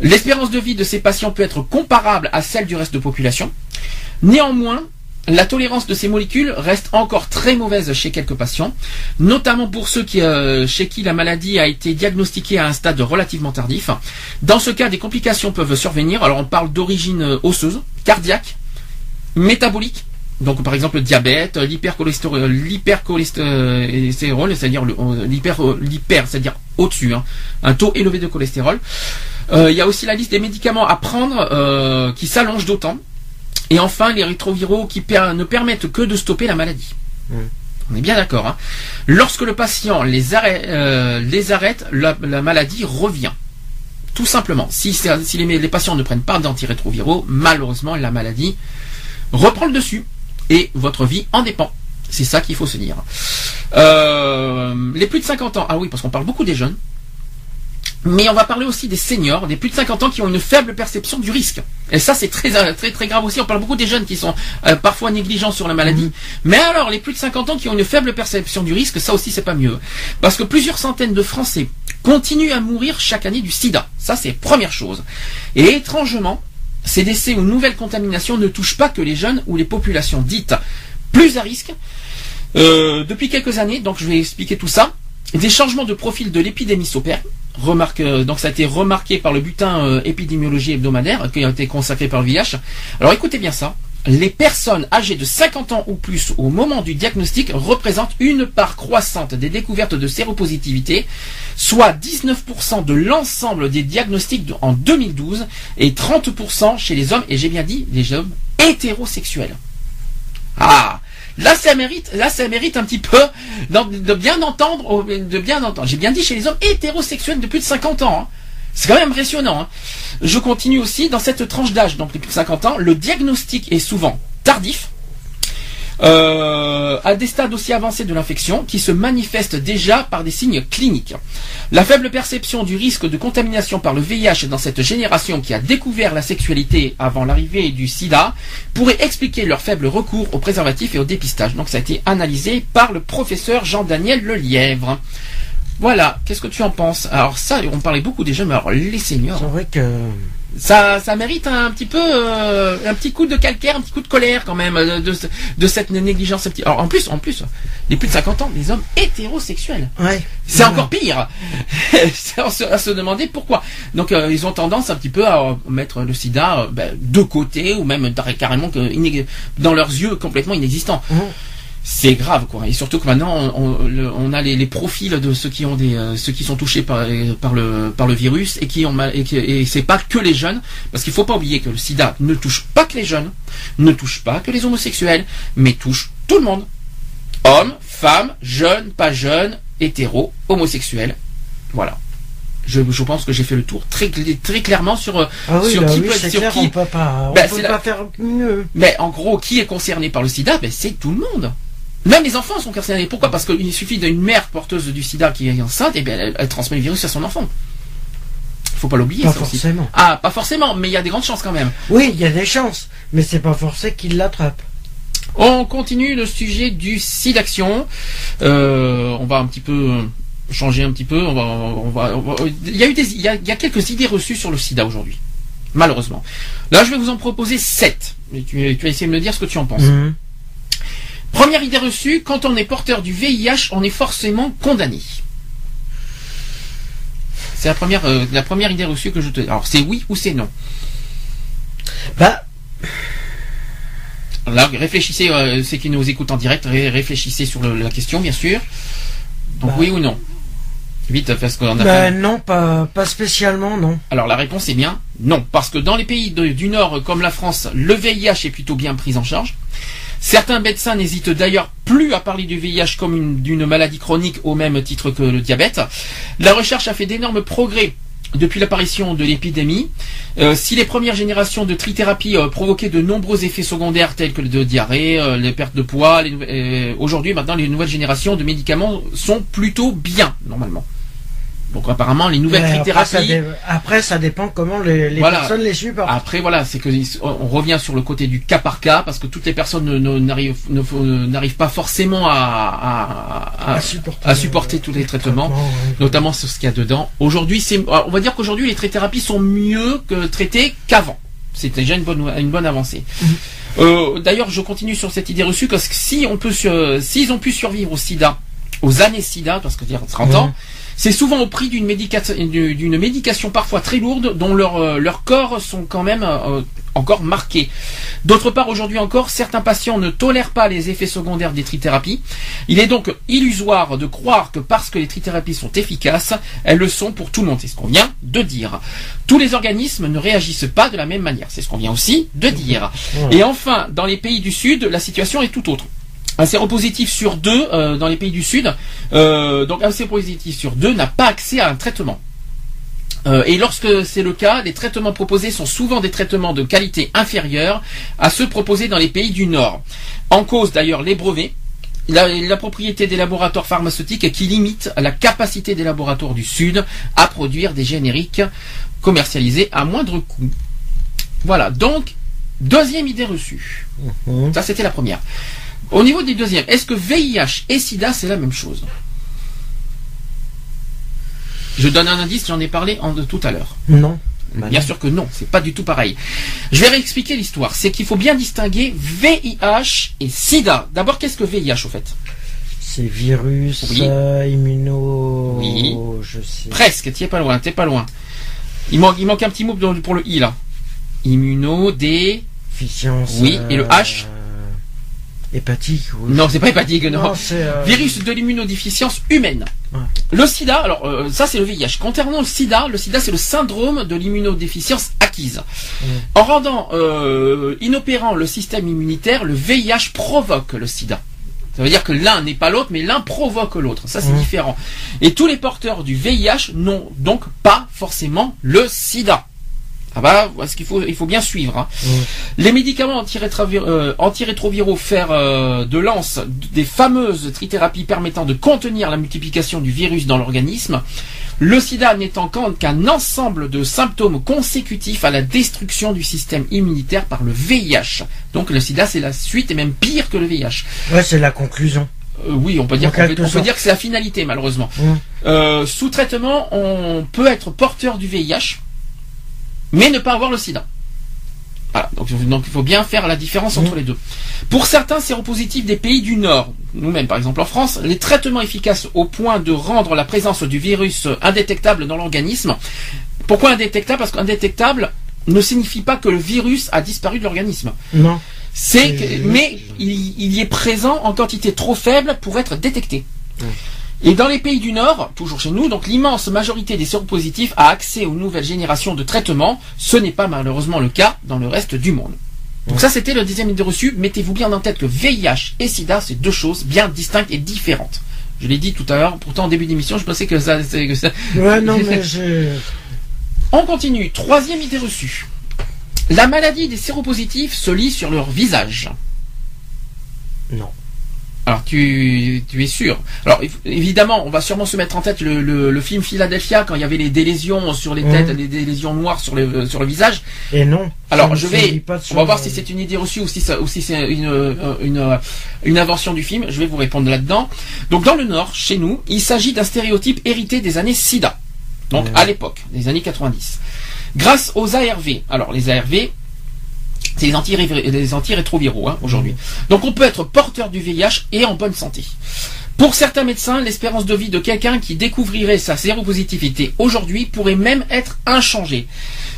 L'espérance de vie de ces patients peut être comparable à celle du reste de la population. Néanmoins, la tolérance de ces molécules reste encore très mauvaise chez quelques patients, notamment pour ceux euh, chez qui la maladie a été diagnostiquée à un stade relativement tardif. Dans ce cas, des complications peuvent survenir. Alors on parle d'origine osseuse, cardiaque, métabolique, donc par exemple le diabète, l'hypercholestérol, l'hypercholestérol, c'est-à-dire l'hyper, l'hyper, c'est-à-dire au-dessus, hein, un taux élevé de cholestérol. Euh, il y a aussi la liste des médicaments à prendre euh, qui s'allonge d'autant. Et enfin, les rétroviraux qui ne permettent que de stopper la maladie. Mmh. On est bien d'accord. Hein. Lorsque le patient les arrête, euh, les arrête la, maladie revient. Tout simplement. Si, si les, les, patients ne prennent pas d'antirétroviraux, malheureusement, la maladie reprend le dessus et votre vie en dépend. C'est ça qu'il faut se dire. Euh, les plus de 50 ans, ah oui, parce qu'on parle beaucoup des jeunes, mais on va parler aussi des seniors, des plus de 50 ans qui ont une faible perception du risque. Et ça, c'est très, très, très grave aussi. On parle beaucoup des jeunes qui sont euh, parfois négligents sur la maladie. Mhm. Mais alors, les plus de 50 ans qui ont une faible perception du risque, ça aussi, c'est pas mieux. Parce que plusieurs centaines de Français continuent à mourir chaque année du sida. Ça, c'est première chose. Et étrangement, ces décès ou nouvelles contaminations ne touchent pas que les jeunes ou les populations dites plus à risque. Euh, depuis quelques années, donc je vais expliquer tout ça, des changements de profil de l'épidémie s'opèrent. Remarque, euh, donc ça a été remarqué par le butin euh, épidémiologie hebdomadaire qui a été consacré par le VIH. Alors écoutez bien ça les personnes âgées de 50 ans ou plus au moment du diagnostic représentent une part croissante des découvertes de séropositivité, soit 19% de l'ensemble des diagnostics en 2012 et 30% chez les hommes, et j'ai bien dit les hommes hétérosexuels. Ah Là, ça mérite, là, ça mérite un petit peu de bien entendre. J'ai bien dit chez les hommes hétérosexuels de plus de 50 ans. Hein. C'est quand même impressionnant. Hein. Je continue aussi dans cette tranche d'âge, donc depuis 50 ans, le diagnostic est souvent tardif, euh, à des stades aussi avancés de l'infection qui se manifestent déjà par des signes cliniques. La faible perception du risque de contamination par le VIH dans cette génération qui a découvert la sexualité avant l'arrivée du sida pourrait expliquer leur faible recours aux préservatifs et au dépistage. Donc ça a été analysé par le professeur Jean-Daniel Lelièvre. Voilà, qu'est-ce que tu en penses? Alors ça, on parlait beaucoup des jeunes, mais alors les seniors. C'est vrai que ça, ça mérite un petit peu, euh, un petit coup de calcaire, un petit coup de colère quand même de, de, cette négligence. Alors en plus, en plus, les plus de 50 ans, les hommes hétérosexuels. Ouais. C'est encore pire. À se demander pourquoi. Donc euh, ils ont tendance un petit peu à mettre le SIDA euh, ben, de côté ou même carrément que, dans leurs yeux complètement inexistant. Mmh c'est grave quoi. Et surtout que maintenant on, a les, profils de ceux qui ont des euh, ceux qui sont touchés par, par le par le virus et qui ont mal et, et c'est pas que les jeunes parce qu'il faut pas oublier que le SIDA ne touche pas que les jeunes, ne touche pas que les homosexuels, mais touche tout le monde. Hommes, femmes, jeunes, pas jeunes, hétéros, homosexuels. Voilà. Je, je, pense que j'ai fait le tour très, très clairement sur, sur bah qui peut, sur qui. On peut pas, on peut pas faire mieux. Mais en gros, qui est concerné par le sida? Ben, C'est tout le monde. Même les enfants sont concernés. Pourquoi? Parce qu'il suffit d'une mère porteuse du sida qui est enceinte, et bien elle, transmet le virus à son enfant. Faut pas l'oublier. Pas forcément. Ah, pas forcément, mais il y a des grandes chances quand même. Oui, il y a des chances, mais c'est pas forcé qu'il l'attrape. On continue le sujet du SIDAction. Euh, on va un petit peu changer un petit peu. On va, on va, il y a eu des, il y a, quelques idées reçues sur le SIDA aujourd'hui. Malheureusement. Là, je vais vous en proposer sept. Tu, tu vas essayer de me dire ce que tu en penses. Mhm. Première idée reçue, quand on est porteur du VIH, on est forcément condamné. C'est la première, euh, la première idée reçue que je te. Alors c'est oui ou c'est non? Bah. Là, réfléchissez, euh, ceux qui nous écoutent en direct, réfléchissez sur la question, bien sûr. Donc bah. oui ou non? Vite, parce qu'on a. Bah, non, pas, pas spécialement, non. Alors la réponse est bien non, parce que dans les pays du Nord comme la France, le VIH est plutôt bien pris en charge. Certains médecins n'hésitent d'ailleurs plus à parler du VIH comme d'une maladie chronique au même titre que le diabète. La recherche a fait d'énormes progrès depuis l'apparition de l'épidémie. Euh, si les premières générations de trithérapie euh, provoquaient de nombreux effets secondaires tels que de diarrhée, euh, les pertes de poids, aujourd'hui maintenant les nouvelles générations de médicaments sont plutôt bien normalement. Donc apparemment les nouvelles trithérapies. Après ça, dépend comment les, personnes les suivent. Après voilà, c'est que on revient sur le côté du cas par cas parce que toutes les personnes n'arrivent pas forcément à, à, supporter, tous les traitements, notamment sur ce qu'il y a dedans. Aujourd'hui, c'est on va dire qu'aujourd'hui les trithérapies sont mieux que traitées qu'avant. C'est déjà une bonne une bonne avancée. Mhm. Euh, d'ailleurs, je continue sur cette idée reçue parce que si on peut, s'ils ont pu survivre au SIDA, aux années SIDA, parce que dire 30 ans. C'est souvent au prix d'une médication, parfois très lourde dont euh, leurs corps sont quand même euh, encore marqués. D'autre part, aujourd'hui encore, certains patients ne tolèrent pas les effets secondaires des trithérapies. Il est donc illusoire de croire que parce que les trithérapies sont efficaces, elles le sont pour tout le monde. C'est ce qu'on vient de dire. Tous les organismes ne réagissent pas de la même manière. C'est ce qu'on vient aussi de dire. Et enfin, dans les pays du Sud, la situation est tout autre un séropositif sur deux euh, dans les pays du Sud, euh, donc un séropositif sur deux n'a pas accès à un traitement. Euh, et lorsque c'est le cas, les traitements proposés sont souvent des traitements de qualité inférieure à ceux proposés dans les pays du Nord. En cause d'ailleurs les brevets, la, propriété des laboratoires pharmaceutiques qui limite la capacité des laboratoires du Sud à produire des génériques commercialisés à moindre coût. Voilà, donc, deuxième idée reçue. Mhm. Ça, c'était la première. Au niveau du deuxième, est-ce que VIH et SIDA, c'est la même chose? Je donne un indice, j'en ai parlé en, de tout à l'heure. Non. Bien sûr que non, c'est pas du tout pareil. Je vais réexpliquer l'histoire. C'est qu'il faut bien distinguer VIH et SIDA. D'abord, qu'est-ce que VIH au fait? C'est virus euh, immuno. Oui. Je sais. Presque, t'es pas loin, t'es pas loin. Il manque, il manque un petit mot pour le I là. Immuno, des. Oui, et le H Hépatique Non, c'est pas hépatique, non. Euh, Virus de l'immunodéficience humaine. Le sida, alors euh, ça c'est le VIH. Concernant le sida, le sida c'est le syndrome de l'immunodéficience acquise. En rendant euh, inopérant le système immunitaire, le VIH provoque le sida. Ça veut dire que l'un n'est pas l'autre, mais l'un provoque l'autre. Ça, c'est différent. Et tous les porteurs du VIH n'ont donc pas forcément le sida. Ah bah, ce qu'il faut, il faut bien suivre. Hein. Les médicaments euh, antirétroviraux fer euh, de lance, des fameuses trithérapies permettant de contenir la multiplication du virus dans l'organisme, le sida n'étant qu'un ensemble de symptômes consécutifs à la destruction du système immunitaire par le VIH. Donc le sida, c'est la suite et même pire que le VIH. Ouais, c'est la conclusion. Euh, oui, on peut dire, peut, dire que c'est la finalité, malheureusement. sous traitement, on peut être porteur du VIH mais ne pas avoir le sida. donc, il faut bien faire la différence entre mmh. les deux. Pour certains séropositifs des pays du Nord, nous-mêmes par exemple en France, les traitements efficaces au point de rendre la présence du virus indétectable dans l'organisme. Pourquoi indétectable? Parce qu'indétectable ne signifie pas que le virus a disparu de l'organisme. Non. C'est mais il, y est présent en quantité trop faible pour être détecté. Mmh. Et dans les pays du Nord, toujours chez nous, donc l'immense majorité des séropositifs a accès aux nouvelles générations de traitements. Ce n'est pas malheureusement le cas dans le reste du monde. Donc ça, c'était le deuxième idée reçue. Mettez-vous bien en tête que VIH et SIDA, c'est deux choses bien distinctes et différentes. Je l'ai dit tout à l'heure, pourtant en début d'émission, je pensais que ça... Que ça... Ouais, non, mais On continue. Troisième idée reçue. La maladie des séropositifs se lit sur leur visage. Non. Alors tu, tu es sûr Alors évidemment, on va sûrement se mettre en tête le, le, film Philadelphia quand il y avait les délésions sur les têtes, les délésions noires sur le sur le visage. Et non. Alors je vais, on va voir si c'est une idée reçue ou si ça, ou si c'est une, euh, une euh, une invention du film. Je vais vous répondre là-dedans. Donc dans le Nord, chez nous, il s'agit d'un stéréotype hérité des années SIDA. Donc à l'époque, des années 90. Grâce aux ARV. Alors les ARV, c'est les, antirétroviraux hein, aujourd'hui. Donc on peut être porteur du VIH et en bonne santé. Pour certains médecins, l'espérance de vie de quelqu'un qui découvrirait sa séropositivité aujourd'hui pourrait même être inchangée.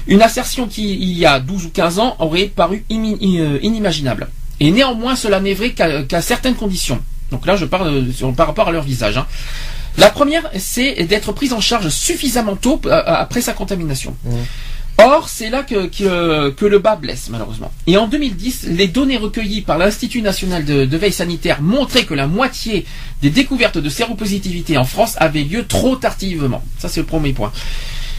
Une assertion qui, il y a 12 ou 15 ans, aurait paru euh, inimaginable. Et néanmoins, cela n'est vrai qu'à certaines conditions. Donc là, je parle par rapport à leur visage. Hein. La première, c'est d'être prise en charge suffisamment tôt euh, après sa contamination. Mmh. Or, c'est là que, le bas blesse, malheureusement. Et en 2010, les données recueillies par l'Institut national de, veille sanitaire montraient que la moitié des découvertes de séropositivité en France avaient lieu trop tardivement. Ça, c'est le premier point.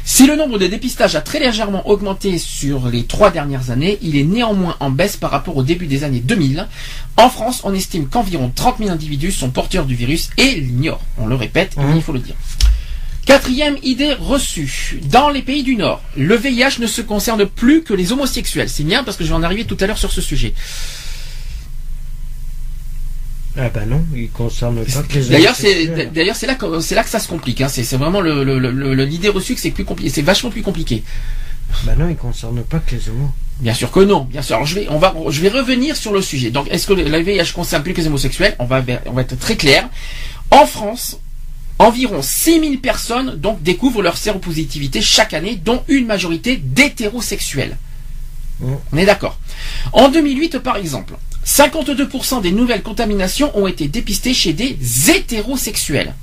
Si le nombre de dépistages a très légèrement augmenté sur les trois dernières années, il est néanmoins en baisse par rapport au début des années 2000. En France, on estime qu'environ 30 000 individus sont porteurs du virus et l'ignorent. On le répète, il faut le dire. Quatrième idée reçue. Dans les pays du Nord, le VIH ne se concerne plus que les homosexuels. C'est bien parce que je vais en arriver tout à l'heure sur ce sujet. Ah bah non, il concerne pas que les D'ailleurs, c'est d'ailleurs c'est là que c'est là que ça se complique. Hein. C'est vraiment l'idée reçue que c'est plus compliqué, c'est vachement plus compliqué. Bah non, il concerne pas que les homos. Bien sûr que non. Bien sûr. Alors je vais, on va, je vais revenir sur le sujet. Donc, est-ce que le VIH concerne plus que les homosexuels? On va, on va être très clair. En France, environ 6000 personnes donc découvrent leur séropositivité chaque année, dont une majorité d'hétérosexuels. Mmh. On est d'accord. En 2008, par exemple, 52% des nouvelles contaminations ont été dépistées chez des hétérosexuels.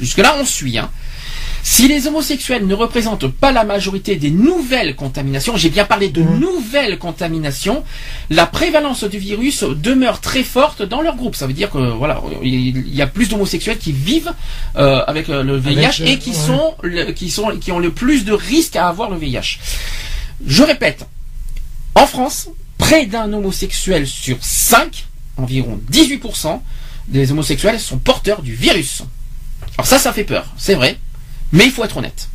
Jusque-là, on suit. Hein. Si les homosexuels ne représentent pas la majorité des nouvelles contaminations, j'ai bien parlé de mmh. nouvelles contaminations, la prévalence du virus demeure très forte dans leur groupe. Ça veut dire que voilà, il y a plus d'homosexuels qui vivent euh, avec euh, le VIH et qui sont qui sont qui ont le plus de risques à avoir le VIH. Je répète, en France, près d'un homosexuel sur 5, environ 18% des homosexuels sont porteurs du virus. Alors ça, ça fait peur, c'est vrai, mais il faut être honnête.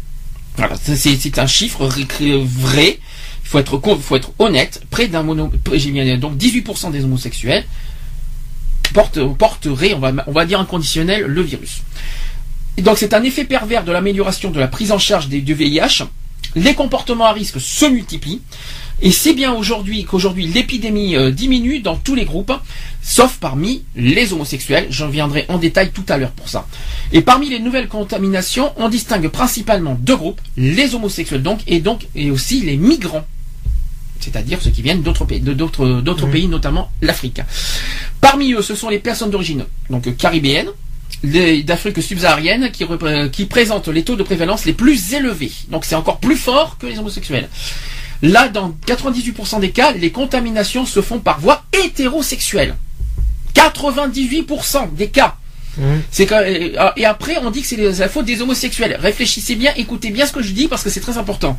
C'est un chiffre vrai. Il faut être, honnête. Près d'un mono, donc 18% des homosexuels porteraient, on va, on va dire inconditionnel, le virus. Donc c'est un effet pervers de l'amélioration de la prise en charge des, du VIH. Les comportements à risque se multiplient. Et c'est bien aujourd'hui qu'aujourd'hui l'épidémie euh, diminue dans tous les groupes, sauf parmi les homosexuels. J'en viendrai en détail tout à l'heure pour ça. Et parmi les nouvelles contaminations, on distingue principalement deux groupes, les homosexuels donc, et donc et aussi les migrants. C'est-à-dire ceux qui viennent d'autres pays, d'autres, d'autres pays, notamment l'Afrique. Parmi eux, ce sont les personnes d'origine donc caribéenne, d'Afrique subsaharienne qui, qui présentent les taux de prévalence les plus élevés. Donc c'est encore plus fort que les homosexuels. Là, dans 98% des cas, les contaminations se font par voie hétérosexuelle. 98% des cas. Mmh. C'est et après on dit que c'est la faute des homosexuels. Réfléchissez bien, écoutez bien ce que je dis parce que c'est très important.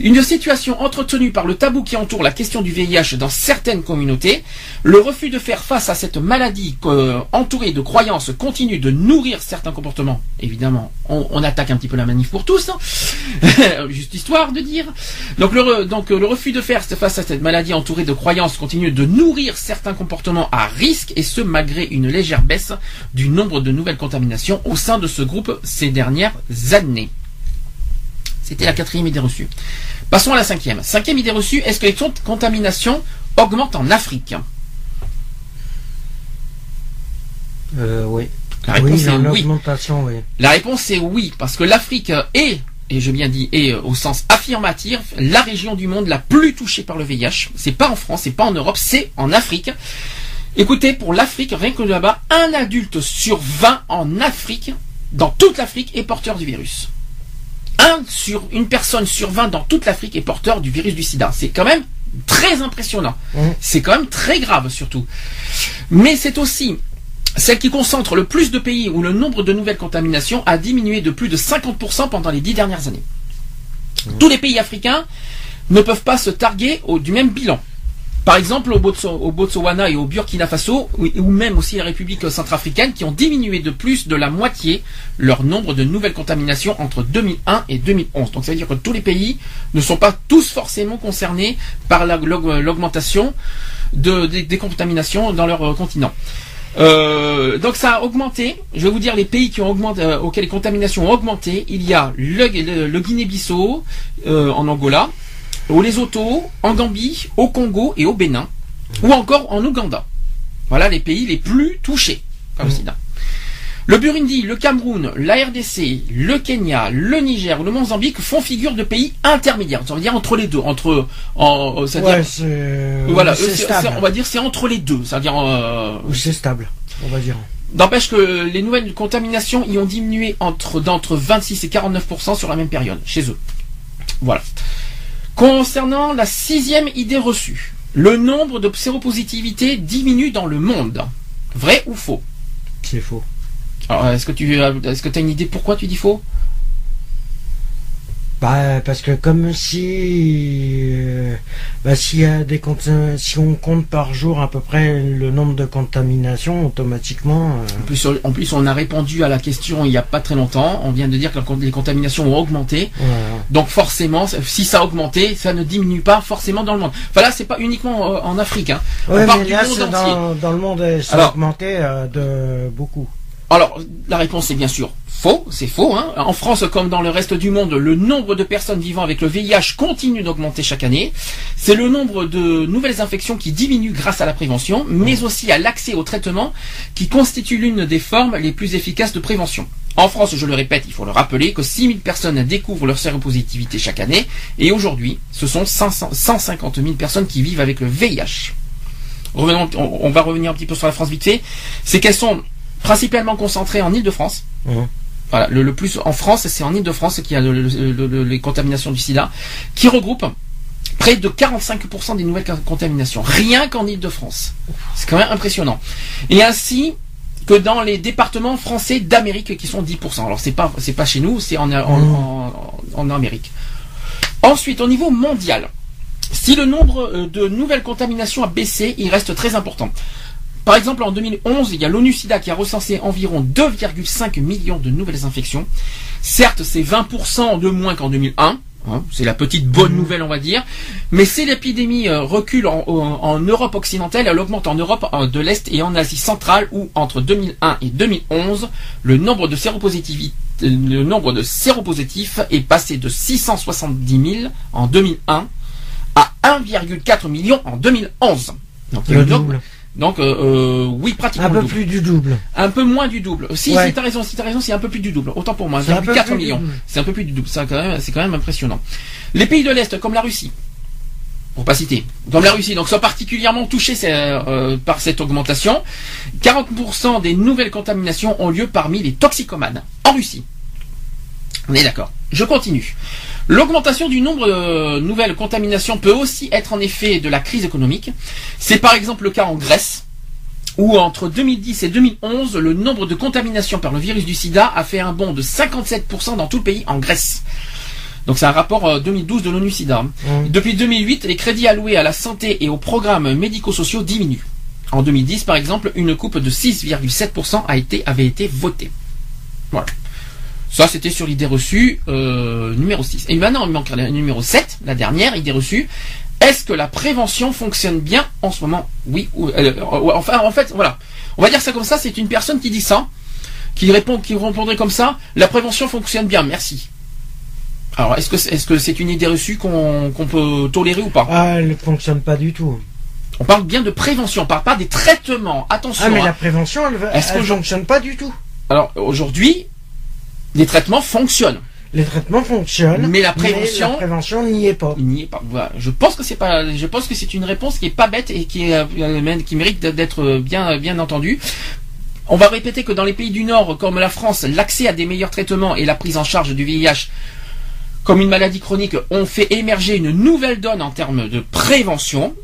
Une situation entretenue par le tabou qui entoure la question du VIH dans certaines communautés, le refus de faire face à cette maladie euh, entourée de croyances continue de nourrir certains comportements. Évidemment, on, attaque un petit peu la manif pour tous, hein. juste histoire de dire. Donc le, donc le refus de faire face à cette maladie entourée de croyances continue de nourrir certains comportements à risque et ce malgré une légère baisse du nombre de nouvelles contaminations au sein de ce groupe ces dernières années. C'était la quatrième idée reçue. Passons à la cinquième. Cinquième idée reçue, est-ce que les contaminations augmentent en Afrique euh, Oui. La réponse est oui. La réponse est oui, parce que l'Afrique est, et je bien dit est au sens affirmatif, la région du monde la plus touchée par le VIH. C'est pas en France, c'est pas en Europe, c'est en Afrique. Écoutez, pour l'Afrique, rien que là-bas, un adulte sur 20 en Afrique, dans toute l'Afrique, est porteur du virus un sur une personne sur 20 dans toute l'Afrique est porteur du virus du sida. C'est quand même très impressionnant. Mmh. C'est quand même très grave surtout. Mais c'est aussi celle qui concentre le plus de pays où le nombre de nouvelles contaminations a diminué de plus de 50% pendant les dix dernières années. Mmh. Tous les pays africains ne peuvent pas se targuer du même bilan. Par exemple, au, Botswana et au Burkina Faso, ou même aussi la République centrafricaine, qui ont diminué de plus de la moitié leur nombre de nouvelles contaminations entre 2001 et 2011. Donc ça veut dire que tous les pays ne sont pas tous forcément concernés par l'augmentation des contaminations dans leur euh, continent. Euh, donc ça a augmenté. Je vais vous dire les pays euh, auxquels les contaminations ont augmenté. Il y a le, Guinée-Bissau en Angola, au Lesotho, en Gambie, au Congo et au Bénin, ou encore en Ouganda. Voilà les pays les plus touchés par le sida. Le Burundi, le Cameroun, la RDC, le Kenya, le Niger ou le Mozambique font figure de pays intermédiaires. Ça veut dire entre les deux, entre en, ouais, voilà, on va dire c'est entre les deux, ça veut dire euh, c'est stable, on va dire. N'empêche que les nouvelles contaminations y ont diminué entre d'entre 26 et 49% sur la même période chez eux. Voilà. Concernant la sixième idée reçue, le nombre de séropositivités diminue dans le monde. Vrai ou faux? C'est faux? Alors, est-ce que tu est-ce que as une idée pourquoi tu dis faux? Bah, parce que comme si, euh, bah, y a des si on compte par jour à peu près le nombre de contaminations, automatiquement. Euh, en, plus, en, plus, on a répondu à la question il n'y a pas très longtemps. On vient de dire que les contaminations ont augmenté. Donc forcément, si ça a augmenté, ça ne diminue pas forcément dans le monde. Enfin là, c'est pas uniquement euh, en Afrique. Hein. on parle du monde dans, dans, le monde, ça a augmenté de beaucoup. Alors, la réponse est bien sûr faux, c'est faux. Hein. En France, comme dans le reste du monde, le nombre de personnes vivant avec le VIH continue d'augmenter chaque année. C'est le nombre de nouvelles infections qui diminue grâce à la prévention, mais aussi à l'accès au traitement qui constitue l'une des formes les plus efficaces de prévention. En France, je le répète, il faut le rappeler, que 6000 personnes découvrent leur séropositivité chaque année, et aujourd'hui, ce sont 150 000 personnes qui vivent avec le VIH. Revenons, on, va revenir un petit peu sur la France vite fait. C'est qu'elles sont principalement concentré en Ile-de-France. Mhm. Voilà, le, plus en France, c'est en Ile-de-France qu'il y a les contaminations du sida, qui regroupe près de 45% des nouvelles contaminations, rien qu'en Ile-de-France. C'est quand même impressionnant. Et ainsi que dans les départements français d'Amérique qui sont 10%. Alors c'est pas c'est pas chez nous, c'est en, en, en, Amérique. Ensuite, au niveau mondial, si le nombre euh, de nouvelles contaminations a baissé, il reste très important. Par exemple, en 2011, il y a l'ONU-SIDA qui a recensé environ 2,5 millions de nouvelles infections. Certes, c'est 20% de moins qu'en 2001. Hein, c'est la petite bonne nouvelle, on va dire. Mais si l'épidémie euh, recule en, Europe occidentale, elle augmente en Europe de l'Est et en Asie centrale, où entre 2001 et 2011, le nombre de séropositifs, le nombre de séropositifs est passé de 670 000 en 2001 à 1,4 million en 2011. Donc, le double. Donc euh, euh, oui, pratiquement. Un peu plus du double. Un peu moins du double. Si, si t'as raison, si t'as raison, c'est un peu plus du double. Autant pour moi, 4 millions. C'est un peu plus du double. Ça, quand même, c'est quand même impressionnant. Les pays de l'Est, comme la Russie, pour pas citer, comme la Russie, donc sont particulièrement touchés euh, par cette augmentation. 40% des nouvelles contaminations ont lieu parmi les toxicomanes en Russie. On est d'accord. Je continue. L'augmentation du nombre de nouvelles contaminations peut aussi être en effet de la crise économique. C'est par exemple le cas en Grèce, où entre 2010 et 2011, le nombre de contaminations par le virus du sida a fait un bond de 57% dans tout le pays en Grèce. Donc c'est un rapport 2012 euh, de l'ONU SIDA. Mmh. Depuis 2008, les crédits alloués à la santé et aux programmes médico-sociaux diminuent. En 2010, par exemple, une coupe de 6,7% a été, avait été votée. Voilà. Ça, c'était sur l'idée reçue euh, numéro 6. Et maintenant, il manque la numéro 7, la dernière idée reçue. Est-ce que la prévention fonctionne bien en ce moment? Oui. Ou, euh, enfin, en fait, voilà. On va dire ça comme ça. C'est une personne qui dit ça, qui répond, qui répondrait comme ça. La prévention fonctionne bien. Merci. Alors, est-ce que est-ce que c'est une idée reçue qu'on peut tolérer ou pas? Ah, elle ne fonctionne pas du tout. On parle bien de prévention, on parle pas des traitements. Attention. Ah, mais la hein. prévention, elle, ne fonctionne pas du tout. Alors aujourd'hui, les traitements fonctionnent. Les traitements fonctionnent, mais la prévention, prévention n'y est pas. N'y est pas. Je pense que c'est pas. Je pense que c'est une réponse qui est pas bête et qui est euh, qui mérite d'être bien bien entendue. On va répéter que dans les pays du Nord, comme la France, l'accès à des meilleurs traitements et la prise en charge du VIH comme une maladie chronique ont fait émerger une nouvelle donne en termes de prévention.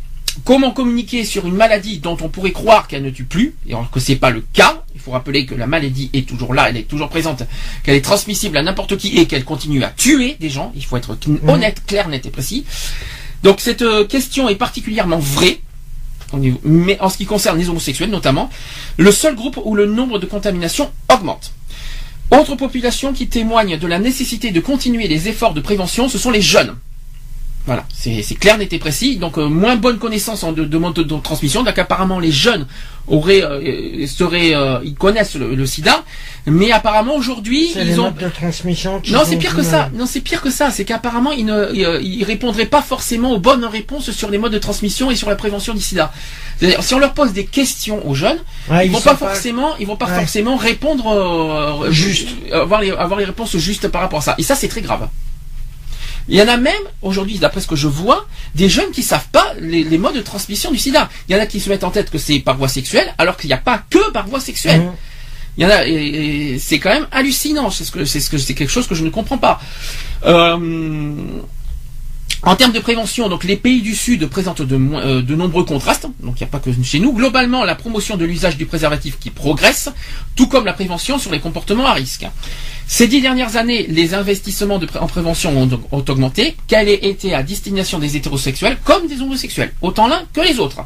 Comment communiquer sur une maladie dont on pourrait croire qu'elle ne tue plus, et alors que c'est pas le cas. Il faut rappeler que la maladie est toujours là, elle est toujours présente, qu'elle est transmissible à n'importe qui et qu'elle continue à tuer des gens. Il faut être honnête, clair, net et précis. Donc cette euh, question est particulièrement vraie. Mais en ce qui concerne les homosexuels notamment, le seul groupe où le nombre de contaminations augmente. Autre population qui témoigne de la nécessité de continuer les efforts de prévention, ce sont les jeunes. Voilà, c'est clair, net et précis. Donc euh, moins bonne connaissance en de, de mode de, transmission. Donc apparemment les jeunes auraient, euh, seraient, euh, ils connaissent le, SIDA, mais apparemment aujourd'hui ils ont. de transmission. Non, c'est pire que ça. Non, c'est pire que ça. C'est qu'apparemment ils ne, ils, répondraient pas forcément aux bonnes réponses sur les modes de transmission et sur la prévention du SIDA. C'est-à-dire si on leur pose des questions aux jeunes, ils, vont pas forcément, ils vont pas forcément répondre juste, avoir les, avoir les réponses justes par rapport à ça. Et ça c'est très grave. Il y en a même, aujourd'hui, d'après ce que je vois, des jeunes qui savent pas les, modes de transmission du sida. Il y en a qui se mettent en tête que c'est par voie sexuelle, alors qu'il n'y a pas que par voie sexuelle. Mmh. Il y en a, et, c'est quand même hallucinant. C'est ce que, c'est ce que, c'est quelque chose que je ne comprends pas. Euh, En termes de prévention, donc les pays du Sud présentent de, euh, nombreux contrastes, donc il n'y a pas que chez nous. Globalement, la promotion de l'usage du préservatif qui progresse, tout comme la prévention sur les comportements à risque. Ces dix dernières années, les investissements en prévention ont, ont augmenté, qu'elle ait été à destination des hétérosexuels comme des homosexuels, autant l'un que les autres.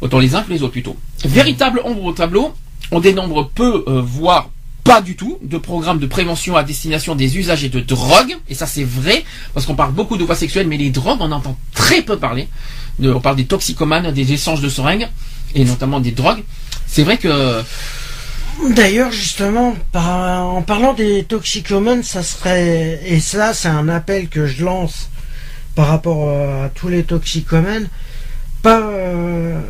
Autant les uns que les autres plutôt. Véritable ombre au tableau, on dénombre peu, euh, voire pas du tout de programme de prévention à destination des usagers de drogue. Et ça, c'est vrai, parce qu'on parle beaucoup de voies sexuelles, mais les drogues, on entend très peu parler. on parle des toxicomanes, des échanges de seringues, et notamment des drogues. C'est vrai que... D'ailleurs, justement, en parlant des toxicomanes, ça serait... Et ça, c'est un appel que je lance par rapport à tous les toxicomanes. Euh,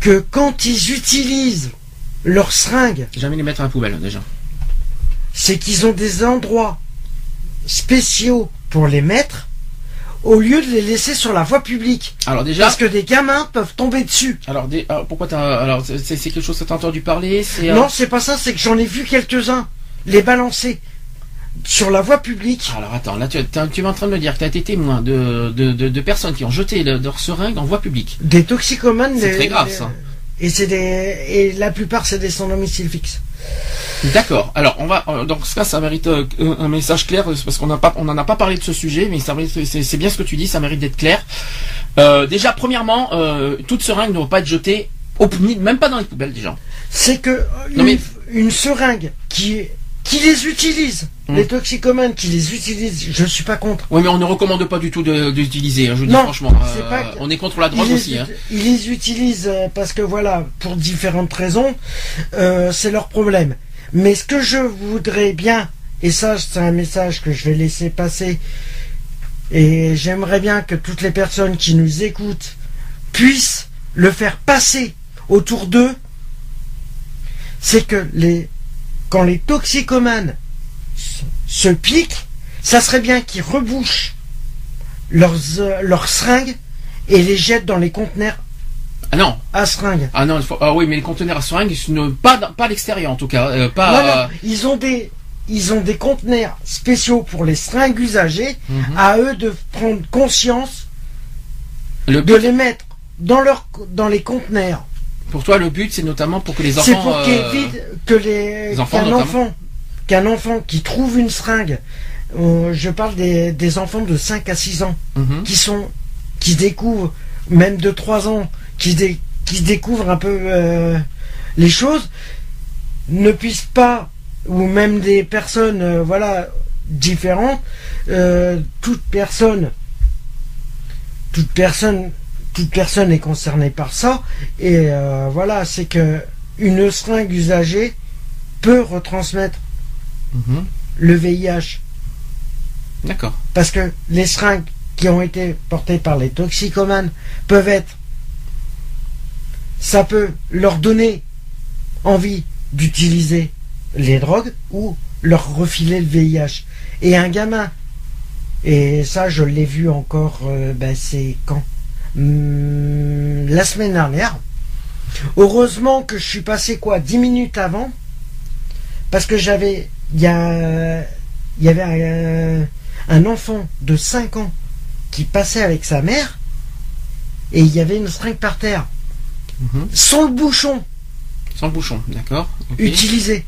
que quand ils utilisent leurs seringues. Jamais les mettre à la poubelle déjà. C'est qu'ils ont des endroits spéciaux pour les mettre au lieu de les laisser sur la voie publique. Alors déjà, parce que des gamins peuvent tomber dessus. Alors, pourquoi t'as alors c'est quelque chose que t'as entendu parler euh, Non, c'est pas ça. C'est que j'en ai vu quelques uns les balancer sur la voie publique. Alors attends, là tu, tu es en train de me dire que tu as été témoin de, de, personnes qui ont jeté leur seringue en voie publique. Des toxicomanes. C'est très grave ça. Et c'est des et la plupart c'est des sans domicile fixe. D'accord. Alors on va euh, donc ça ça mérite euh, un message clair parce qu'on n'a pas on n'en a pas parlé de ce sujet mais ça c'est bien ce que tu dis ça mérite d'être clair. Euh, déjà premièrement toute seringue ne doit pas être jetée au, même pas dans les poubelles déjà. C'est que une, une seringue qui qui les utilise Hmm. Les toxicomanes qui les utilisent, je ne suis pas contre. Oui, mais on ne recommande pas du tout d'utiliser. Hein, je dis franchement, euh, on est contre la drogue aussi. Hein. Ils les utilisent euh, parce que voilà, pour différentes raisons, euh, c'est leur problème. Mais ce que je voudrais bien, et ça, c'est un message que je vais laisser passer, et j'aimerais bien que toutes les personnes qui nous écoutent puissent le faire passer autour d'eux, c'est que les quand les toxicomanes se piquent, ça serait bien qu'ils rebouchent leurs, euh, leurs seringues et les jettent dans les conteneurs ah non. À seringues. Ah non, ah oui, mais les conteneurs à seringues, pas, pas à l'extérieur en tout cas. Euh, pas, non, non, ils ont des, ils ont des conteneurs spéciaux pour les seringues usagées. Mhm. À eux de prendre conscience de les mettre dans leur, dans les conteneurs. Pour toi, le but, c'est notamment pour que les enfants. C'est pour euh, que les, les enfants, qu'un enfant qui trouve une seringue, euh, je parle des, enfants de 5 à 6 ans, mhm. qui sont, qui découvrent, même de 3 ans, qui, qui découvrent un peu euh, les choses, ne puissent pas, ou même des personnes, euh, voilà, différentes, toute personne, toute personne, toute personne est concernée par ça, et voilà, c'est que une seringue usagée peut retransmettre Mhm. le VIH. D'accord. Parce que les seringues qui ont été portées par les toxicomanes peuvent être. Ça peut leur donner envie d'utiliser les drogues ou leur refiler le VIH. Et un gamin, et ça je l'ai vu encore, euh, ben, c'est quand? Hmm, La semaine dernière. Heureusement que je suis passé quoi 10 minutes avant, parce que j'avais il y, y avait un, enfant de 5 ans qui passait avec sa mère et il y avait une seringue par terre. Mhm. Sans le bouchon. Sans le bouchon, d'accord. Utilisé.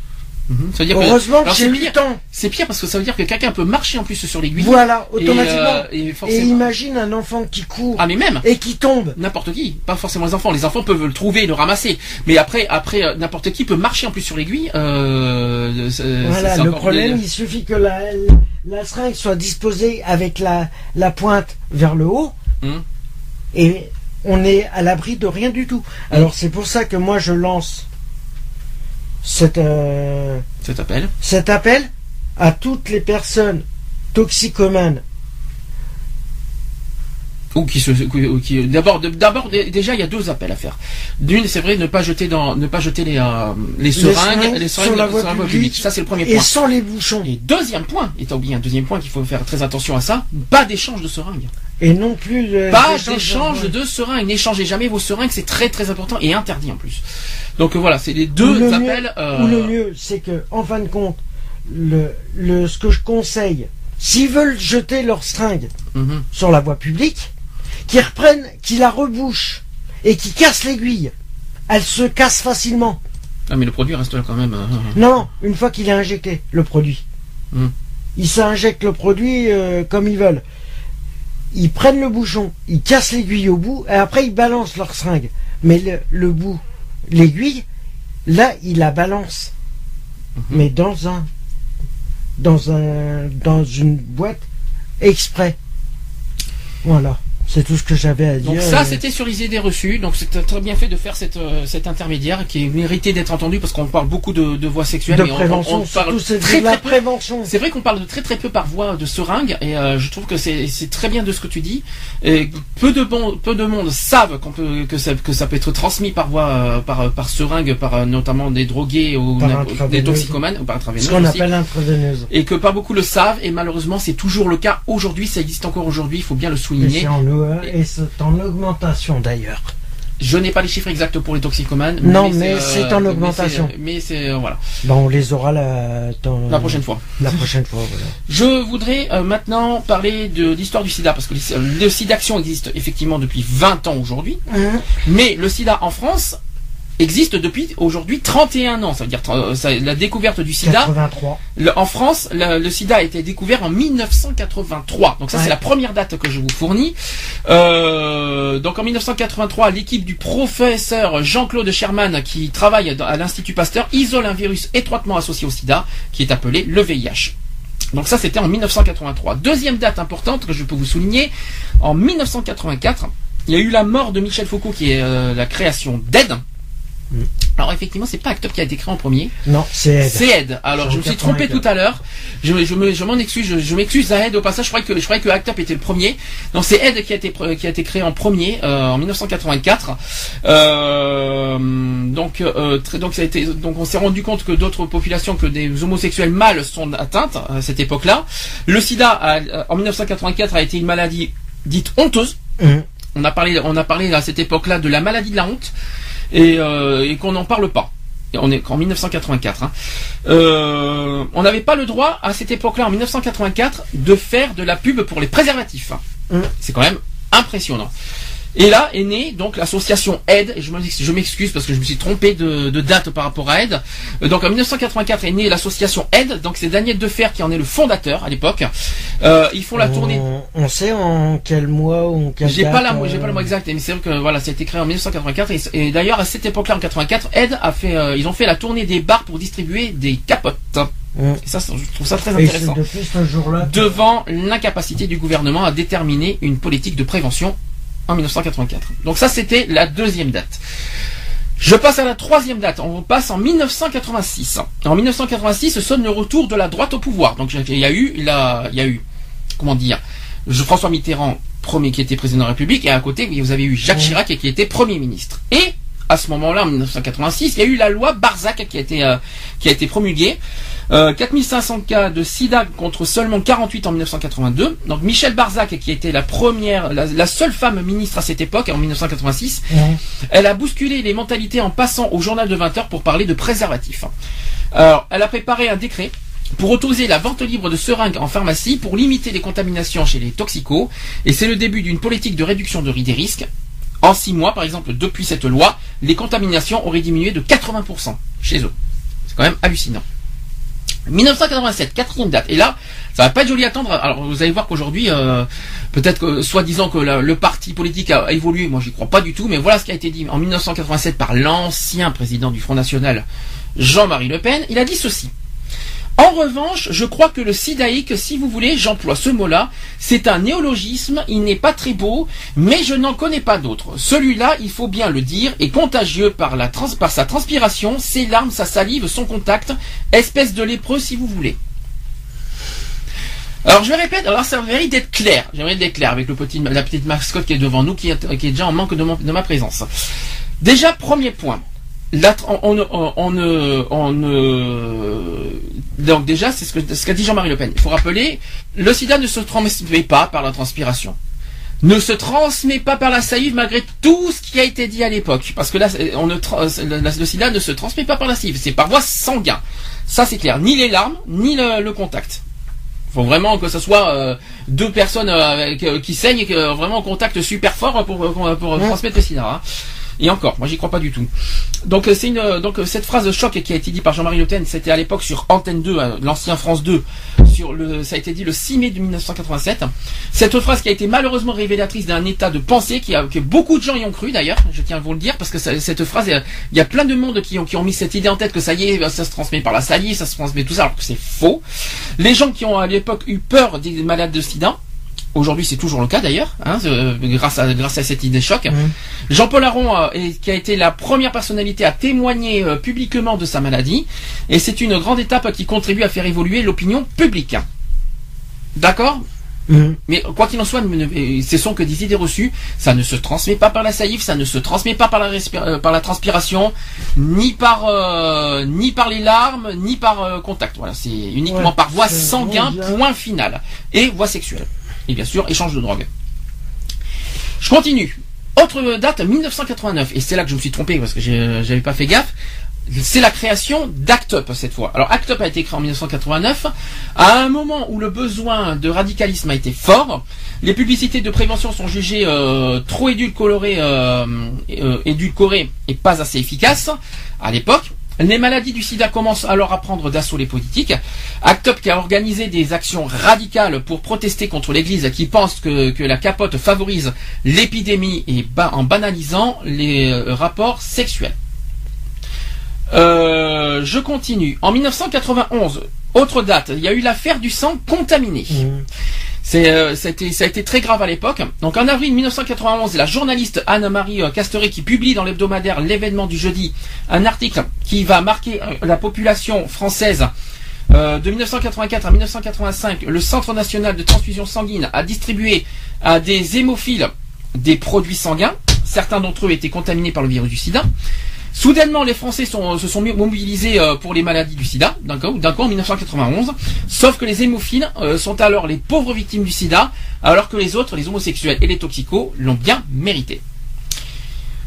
Mhm. Heureusement que, j'ai le temps. C'est pire parce que ça veut dire que quelqu'un peut marcher en plus sur l'aiguille. Voilà, automatiquement. Et, euh, imagine un enfant qui court. Ah mais même. Et qui tombe. N'importe qui, pas forcément les enfants. Les enfants peuvent le trouver et le ramasser. Mais après, après euh, n'importe qui peut marcher en plus sur l'aiguille. Euh, voilà, le problème, il suffit que la, la seringue soit disposée avec la, la pointe vers le haut. Hum. Et on est à l'abri de rien du tout. Alors c'est pour ça que moi je lance euh, cet appel. Cet appel à toutes les personnes toxicomanes ou qui se qui d'abord d'abord déjà il y a deux appels à faire. D'une c'est vrai ne pas jeter dans ne pas jeter les euh, les seringues les seringues sur la voie publique. Ça c'est le premier point. Et sans les bouchons. Et deuxième point, et t'as oublié un deuxième point qu'il faut faire très attention à ça, pas d'échange de seringues. Et non plus pas d'échange de seringues. N'échangez jamais vos seringues, c'est très très important et interdit en plus. Donc voilà, c'est les deux appels. Ou le euh, mieux, c'est que en fin de compte, le, le ce que je conseille s'ils veulent jeter leur stringue mhm. sur la voie publique, qu'ils reprennent, qu'ils la rebouchent et qu'ils cassent l'aiguille. Elle se casse facilement. Ah mais le produit reste là quand même. Hein. Non, une fois qu'il est injecté, le produit. Hmm. Ils s'injectent le produit euh, comme ils veulent. Ils prennent le bouchon, ils cassent l'aiguille au bout, et après ils balancent leur seringue. Mais le, bout, l'aiguille, là, ils la balancent. Mhm. Mais dans un, dans un, dans une boîte exprès. Voilà. C'est tout ce que j'avais à dire. Donc ça, c'était sur les idées reçues. Donc c'est très bien fait de faire cette, euh, cet intermédiaire qui est mérité d'être entendu parce qu'on parle beaucoup de, de voix sexuelles. De prévention, on, parle très, très, prévention. C'est vrai qu'on parle de très très peu par voix de seringue et euh, je trouve que c'est très bien de ce que tu dis. Et peu de bon, peu de monde savent qu'on peut que ça que ça peut être transmis par voix euh, par par seringue par notamment des drogués ou des toxicomanes ou par intraveineuse. Ce qu'on appelle intraveineuse. Et que pas beaucoup le savent et malheureusement c'est toujours le cas aujourd'hui. Ça existe encore aujourd'hui. Il faut bien le souligner et c'est en augmentation d'ailleurs. Je n'ai pas les chiffres exacts pour les toxicomanes. Non, mais c'est en augmentation. Mais c'est euh, voilà. Bon, on les aura la, la prochaine fois. La prochaine fois, voilà. Je voudrais euh, maintenant parler de l'histoire du SIDA parce que le SIDA Action existe effectivement depuis 20 ans aujourd'hui, hein mais le SIDA en France existe depuis aujourd'hui 31 ans. Ça veut dire euh, la découverte du sida. 83. en France, le, sida a été découvert en 1983. Donc ça, c'est la première date que je vous fournis. Euh, donc en 1983, l'équipe du professeur Jean-Claude Sherman, qui travaille à l'Institut Pasteur, isole un virus étroitement associé au sida, qui est appelé le VIH. Donc ça, c'était en 1983. Deuxième date importante que je peux vous souligner, en 1984, il y a eu la mort de Michel Foucault, qui est euh, la création d'AID. Mm. Alors effectivement, c'est pas Act qui a été créé en premier. Non, c'est Ed. C'est Ed. Alors je me suis trompé tout à l'heure. Je, je, m'en excuse. Je, m'excuse à Ed au passage. Je croyais que je croyais que Act était le premier. Non, c'est Ed qui a été qui a été créé en premier euh, en 1984. Euh, donc euh, donc ça a été donc on s'est rendu compte que d'autres populations que des homosexuels mâles sont atteintes à cette époque-là. Le SIDA en 1984 a été une maladie dite honteuse. Mm. On a parlé on a parlé à cette époque-là de la maladie de la honte et, euh, et qu'on n'en parle pas. on est en 1984. Hein. Euh, on n'avait pas le droit à cette époque-là, en 1984, de faire de la pub pour les préservatifs. Mmh. C'est quand même impressionnant. Et là est née donc l'association Aide, et je m'excuse parce que je me suis trompé de, date par rapport à Aide. Euh, donc en 1984 est née l'association Aide, donc c'est Daniel Defer qui en est le fondateur à l'époque. Euh, ils font la tournée. On sait en quel mois ou en quel J'ai pas la, pas le mois exact, mais c'est vrai que voilà, ça a été créé en 1984 et, d'ailleurs à cette époque-là en 84, Aide a fait, euh, ils ont fait la tournée des bars pour distribuer des capotes. Mm. Et ça, je trouve ça très intéressant. Devant l'incapacité du gouvernement à déterminer une politique de prévention en 1984. Donc ça, c'était la deuxième date. Je passe à la troisième date. On passe en 1986. En 1986 sonne le retour de la droite au pouvoir. Donc il y a eu, il y a eu, comment dire, François Mitterrand premier qui était président de la République et à côté vous avez eu Jacques Chirac qui était premier ministre. Et à ce moment-là, en 1986, il y a eu la loi Barzac qui a été, euh, qui a été promulguée. 4500 euh, cas de sida contre seulement 48 en 1982. Donc Michel Barzac, qui était la première, la, seule femme ministre à cette époque, en 1986, elle a bousculé les mentalités en passant au journal de 20 heures pour parler de préservatifs. Alors, elle a préparé un décret pour autoriser la vente libre de seringues en pharmacie pour limiter les contaminations chez les toxicos. Et c'est le début d'une politique de réduction de, des risques. En six mois, par exemple, depuis cette loi, les contaminations auraient diminué de 80% chez eux. C'est quand même hallucinant. 1987, quatrième date. Et là, ça va pas être joli à attendre. Alors vous allez voir qu'aujourd'hui, euh, peut-être que soi-disant que le parti politique a, évolué, moi j'y crois pas du tout, mais voilà ce qui a été dit en 1987 par l'ancien président du Front National, Jean-Marie Le Pen. Il a dit ceci. En revanche, je crois que le sidaïque, si vous voulez, j'emploie ce mot-là, c'est un néologisme, il n'est pas très beau, mais je n'en connais pas d'autre. Celui-là, il faut bien le dire, est contagieux par, sa transpiration, ses larmes, sa salive, son contact, espèce de lépreux si vous voulez. Alors je répète, alors ça mérite d'être clair. J'aimerais d'être clair avec la petite mascotte qui est devant nous, qui est, déjà en manque de ma présence. Déjà, premier point on, donc déjà, c'est ce qu'a dit Jean-Marie Le Pen. Il faut rappeler, le sida ne se transmet pas par la transpiration. Ne se transmet pas par la salive malgré tout ce qui a été dit à l'époque. Parce que là, on ne, le sida ne se transmet pas par la salive, c'est par voie sanguine. Ça c'est clair. Ni les larmes, ni le, contact. faut vraiment que ce soit deux personnes qui saignent et que vraiment en contact super fort pour, pour, transmettre le sida. Hein. Et encore, moi j'y crois pas du tout. Donc euh, c'est une euh, donc euh, cette phrase de choc qui a été dit par Jean-Marie Le Pen, c'était à l'époque sur Antenne 2, l'ancien France 2, sur le ça a été dit le 6 mai de 1987. Cette phrase qui a été malheureusement révélatrice d'un état de pensée qui a que beaucoup de gens y ont cru d'ailleurs, je tiens à vous le dire parce que cette phrase il y a plein de monde qui ont qui ont mis cette idée en tête que ça y est, ça se transmet par la salive, ça se transmet tout ça alors que c'est faux. Les gens qui ont à l'époque eu peur des malades de sida Aujourd'hui, c'est toujours le cas d'ailleurs, hein, grâce, à, grâce à cette idée choc. Jean-Paul Aron, euh, qui a été la première personnalité à témoigner euh, publiquement de sa maladie, et c'est une grande étape qui contribue à faire évoluer l'opinion publique. D'accord? Mais quoi qu'il en soit, ce sont que des idées reçues. Ça ne se transmet pas par la salive, ça ne se transmet pas par la, euh, par la transpiration, ni par ni par les larmes, ni par contact. Voilà, c'est uniquement par voie sanguine, point final, et voie sexuelle et bien sûr échange de drogue. Je continue. Autre date, 1989, et c'est là que je me suis trompé parce que j'avais pas fait gaffe. C'est la création d'Act Up cette fois. Alors Act Up a été créé en 1989, à un moment où le besoin de radicalisme a été fort. Les publicités de prévention sont jugées euh, trop édulcorées, euh, euh, édulcorées et pas assez efficaces à l'époque. Les maladies du sida commencent alors à prendre d'assaut les politiques. Up qui a organisé des actions radicales pour protester contre l'Église qui pense que, la capote favorise l'épidémie et en banalisant les euh, rapports sexuels. Euh, je continue. En 1991, autre date, il y a eu l'affaire du sang contaminé. Mmh. Euh, ça a été très grave à l'époque. Donc en avril 1991, la journaliste Anne-Marie euh, Casteret qui publie dans l'hebdomadaire L'événement du jeudi un article qui va marquer euh, la population française de 1984 à 1985, le Centre national de transfusion sanguine a distribué à des hémophiles des produits sanguins. Certains d'entre eux étaient contaminés par le virus du sida. Soudainement, les Français se sont mobilisés euh, pour les maladies du sida, d'un coup, en 1991, sauf que les hémophiles euh, sont alors les pauvres victimes du sida, alors que les autres, les homosexuels et les toxicos, l'ont bien mérité.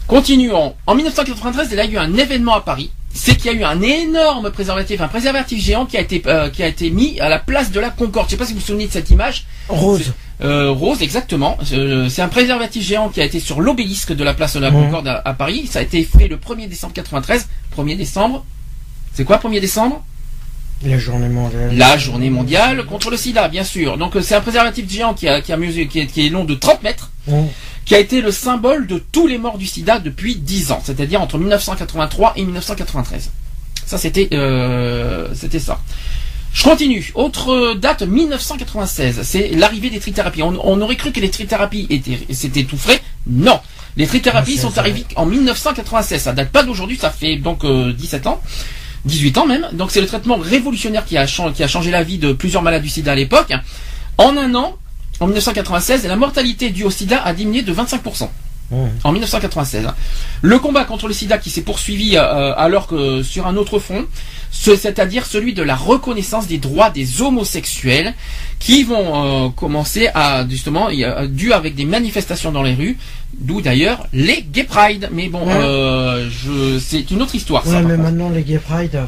Continuons. En 1993, il y a eu un événement à Paris. C'est qu'il y a eu un énorme préservatif, un préservatif géant qui a été euh, qui a été mis à la place de la Concorde. Je ne sais pas si vous vous souvenez de cette image. Rose. Euh, rose, exactement. Euh, c'est un préservatif géant qui a été sur l'obélisque de la place de la mhm. Concorde à, Paris. Ça a été fait le 1er décembre 93. 1er décembre. C'est quoi 1er décembre? La journée mondiale. La journée mondiale contre le sida, bien sûr. Donc euh, c'est un préservatif géant qui, a, qui, a qui, est, long de 30 mètres. Qui a été le symbole de tous les morts du sida depuis 10 ans, c'est-à-dire entre 1983 et 1993. Ça, c'était c'était ça. Je continue. Autre date, 1996. C'est l'arrivée des trithérapies. On, aurait cru que les trithérapies étaient, c'était tout frais. Non. Les trithérapies sont arrivées en 1996. Ça date pas d'aujourd'hui, ça fait donc 17 euh, ans. 18 ans même. Donc c'est le traitement révolutionnaire qui a, qui a changé la vie de plusieurs malades du sida à l'époque. En un an, en 1996, la mortalité due au sida a diminué de 25%. En 1996. Le combat contre le sida qui s'est poursuivi euh, alors que sur un autre front, c'est-à-dire celui de la reconnaissance des droits des homosexuels qui vont euh, commencer à justement dû avec des manifestations dans les rues, d'où d'ailleurs les Gay Pride. Mais bon, euh, c'est une autre histoire. Ouais, mais maintenant les Gay Pride.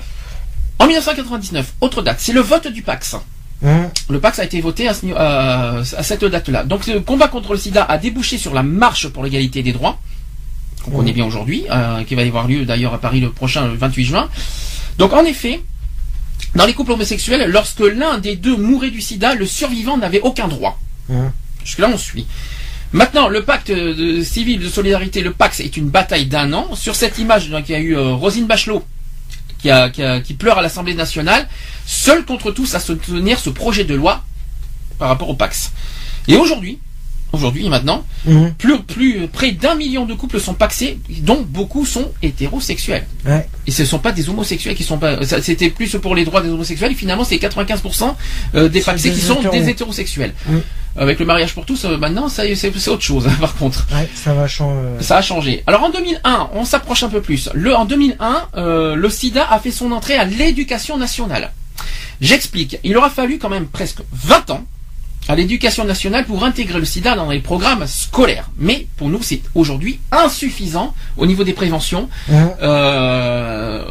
En 1999, autre date, c'est le vote du Pax. Hein le Pax a été voté à, cette date-là. Donc le combat contre le sida a débouché sur la marche pour l'égalité des droits, qu'on connaît bien aujourd'hui, euh, qui va y avoir lieu d'ailleurs à Paris le prochain 28 juin. Donc en effet, dans les couples homosexuels, lorsque l'un des deux mourait du sida, le survivant n'avait aucun droit. Hein. Jusque-là, on suit. Maintenant, le pacte civil de solidarité, le Pax, est une bataille d'un an. Sur cette image, il y a eu euh, Rosine Bachelot qui, qui, pleure à l'Assemblée nationale, seul contre tous à soutenir ce projet de loi par rapport au Pax. Et aujourd'hui, aujourd'hui et maintenant, mhm. plus, plus près d'un million de couples sont paxés, dont beaucoup sont hétérosexuels. Et ce ne sont pas des homosexuels qui sont pas. C'était plus pour les droits des homosexuels. Et finalement, c'est 95% euh, des paxés qui sont des hétérosexuels. Avec le mariage pour tous, euh, maintenant, ça c'est autre chose. Par contre, ça va changer. Ça a changé. Alors en 2001, on s'approche un peu plus. Le en 2001, euh, le SIDA a fait son entrée à l'éducation nationale. J'explique. Il aura fallu quand même presque 20 ans à l'éducation nationale pour intégrer le sida dans les programmes scolaires. Mais pour nous, c'est aujourd'hui insuffisant au niveau des préventions. Euh,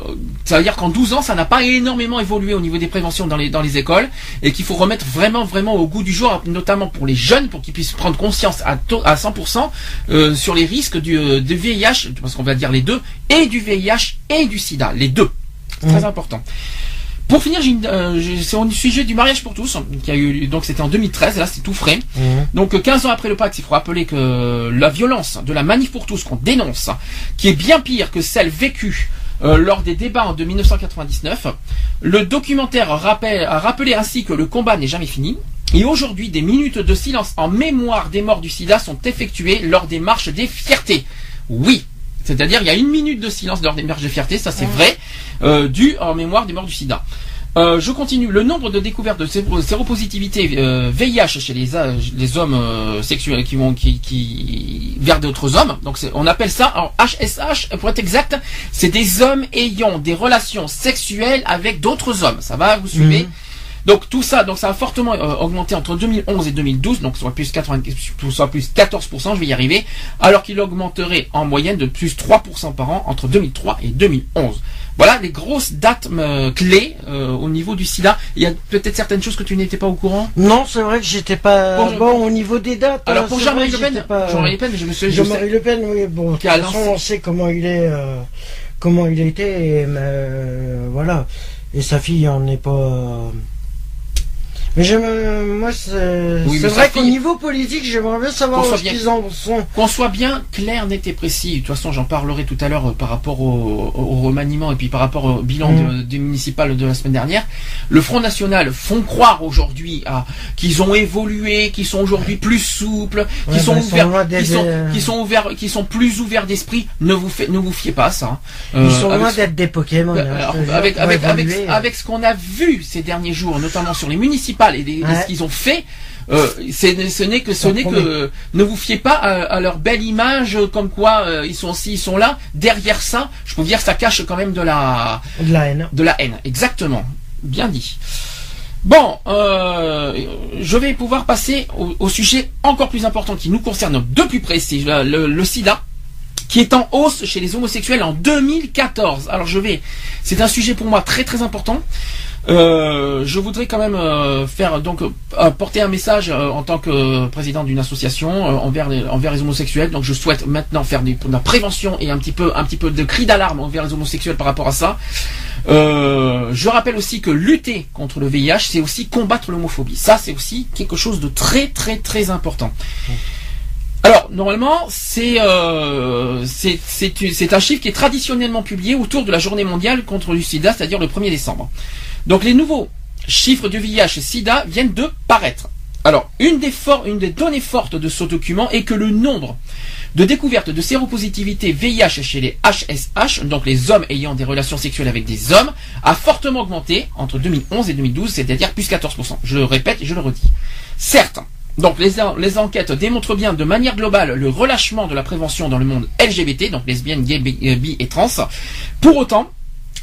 Ça veut dire qu'en 12 ans, ça n'a pas énormément évolué au niveau des préventions dans les, dans les écoles et qu'il faut remettre vraiment, vraiment au goût du jour, notamment pour les jeunes, pour qu'ils puissent prendre conscience à, à 100% euh, sur les risques du, euh, de VIH, parce qu'on va dire les deux, et du VIH et du sida, les deux. C'est très important. Pour finir, euh, c'est au sujet du mariage pour tous, qui a eu donc c'était en 2013, là c'est tout frais. Donc 15 ans après le pacte, il faut rappeler que la violence de la manif pour tous qu'on dénonce, qui est bien pire que celle vécue euh, lors des débats de 1999. Le documentaire rappelle, a rappelé ainsi que le combat n'est jamais fini. Et aujourd'hui, des minutes de silence en mémoire des morts du sida sont effectuées lors des marches des fiertés. Oui, c'est-à-dire il y a une minute de silence lors des marches des fiertés, ça c'est vrai, euh, dû en mémoire des morts du sida. Euh, je continue. Le nombre de découvertes de séropositivité euh, VIH chez les, euh, les hommes euh, sexuels qui vont qui, qui vers d'autres hommes. Donc on appelle ça en HSH pour être exact. C'est des hommes ayant des relations sexuelles avec d'autres hommes. Ça va, vous suivez? Mhm. Donc tout ça, donc ça a fortement augmenté entre 2011 et 2012, donc soit plus, 80, soit plus 14%, je vais y arriver, alors qu'il augmenterait en moyenne de plus 3% par an entre 2003 et 2011. Voilà les grosses dates euh, clés euh, au niveau du sida. Il y a peut-être certaines choses que tu n'étais pas au courant? Non, c'est vrai que j'étais pas bon au niveau des dates. Alors pour Jean-Marie Le Pen, Jean-Marie Le Pen, je me suis Jean-Marie Le Pen, oui, bon, de toute façon, on sait comment il est, euh, comment il a été, et, voilà. Et sa fille en est pas. Mais je moi, c'est vrai qu'au niveau politique, j'aimerais bien savoir où ils en sont. Qu'on soit bien clair, net et précis. De toute façon, j'en parlerai tout à l'heure euh, par rapport au, remaniement et puis par rapport au bilan mm. des municipales de la semaine dernière. Le Front National font croire aujourd'hui à qu'ils ont évolué, qu'ils sont aujourd'hui plus souples, qu'ils sont, ouverts, qui sont, ouverts, sont plus ouverts d'esprit. Ne vous ne vous fiez pas à ça. Hein. Ils sont euh, loin d'être des Pokémon. Avec, avec, avec, avec, ce qu'on a vu ces derniers jours, notamment sur les municipales et, ce qu'ils ont fait. Euh, ce n'est que ce n'est que ne vous fiez pas à, leur belle image comme quoi euh, ils sont ci ils sont là. Derrière ça je peux vous dire ça cache quand même de la de la haine. de la haine. Exactement. Bien dit. Bon euh, je vais pouvoir passer au, sujet encore plus important qui nous concerne de plus près c'est le, sida qui est en hausse chez les homosexuels en 2014 alors je vais c'est un sujet pour moi très très important euh, je voudrais quand même euh, faire donc euh, porter un message en tant que président d'une association envers les, envers les homosexuels. Donc je souhaite maintenant faire de la prévention et un petit peu un petit peu de cri d'alarme envers les homosexuels par rapport à ça. je rappelle aussi que lutter contre le VIH, c'est aussi combattre l'homophobie. Ça, c'est aussi quelque chose de très très très important. Alors, normalement, c'est c'est un chiffre qui est traditionnellement publié autour de la journée mondiale contre le sida, c'est-à-dire le 1er décembre. Donc les nouveaux chiffres du VIH-Sida viennent de paraître. Alors, une des, une des, données fortes de ce document est que le nombre de découvertes de séropositivité VIH chez les HSH, donc les hommes ayant des relations sexuelles avec des hommes, a fortement augmenté entre 2011 et 2012, c'est-à-dire plus 14%. Je le répète et je le redis. Certes, donc les, les, enquêtes démontrent bien de manière globale le relâchement de la prévention dans le monde LGBT, donc lesbiennes, gays, bi et trans. Pour autant,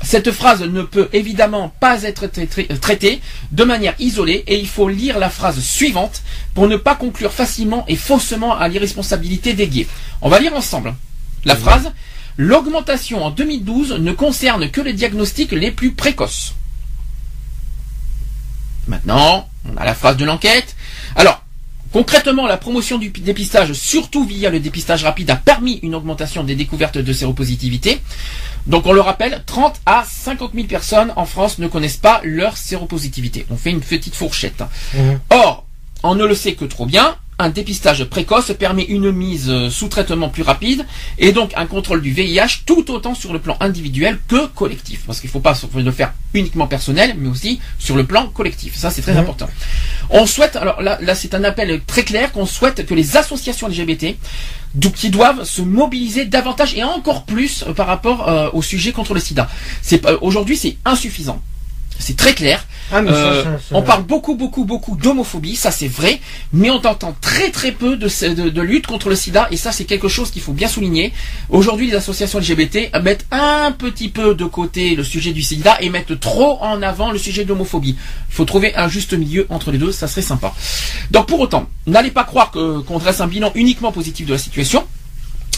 cette phrase ne peut évidemment pas être traitée de manière isolée et il faut lire la phrase suivante pour ne pas conclure facilement et faussement à l'irresponsabilité des gays. On va lire ensemble la phrase. L'augmentation en 2012 ne concerne que les diagnostics les plus précoces. Maintenant, on a la phrase de l'enquête. Alors, Concrètement, la promotion du dépistage, surtout via le dépistage rapide, a permis une augmentation des découvertes de séropositivité. Donc on le rappelle, 30 à 50 000 personnes en France ne connaissent pas leur séropositivité. On fait une petite fourchette. Mmh. Or, on ne le sait que trop bien, un dépistage précoce permet une mise euh, sous traitement plus rapide et donc un contrôle du VIH tout autant sur le plan individuel que collectif. Parce qu'il ne faut pas le faire uniquement personnel, mais aussi sur le plan collectif. Ça, c'est très mhm. important. On souhaite, alors là, là c'est un appel très clair qu'on souhaite que les associations LGBT qui doivent se mobiliser davantage et encore plus euh, par rapport euh, au sujet contre le sida. Aujourd'hui c'est insuffisant. C'est très clair. Ah, euh, on parle beaucoup, beaucoup, beaucoup d'homophobie, ça c'est vrai, mais on entend très, très peu de, lutte contre le sida, et ça c'est quelque chose qu'il faut bien souligner. Aujourd'hui, les associations LGBT mettent un petit peu de côté le sujet du sida et mettent trop en avant le sujet de l'homophobie. Il faut trouver un juste milieu entre les deux, ça serait sympa. Donc pour autant, n'allez pas croire qu'on dresse un bilan uniquement positif de la situation.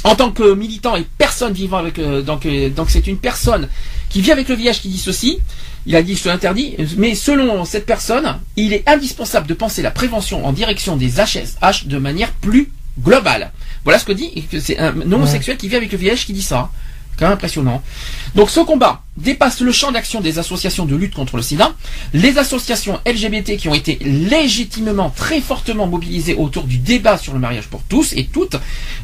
En tant que militant et personne vivant avec, euh, donc, euh, donc c'est une personne qui vit avec le VIH qui dit ceci. Il a dit ce interdit, mais selon cette personne, il est indispensable de penser la prévention en direction des HSH de manière plus globale. Voilà ce que dit, c'est un homosexuel qui vit avec le VIH qui dit ça. Quand même impressionnant. Donc ce combat dépasse le champ d'action des associations de lutte contre le sida. Les associations LGBT qui ont été légitimement très fortement mobilisées autour du débat sur le mariage pour tous et toutes,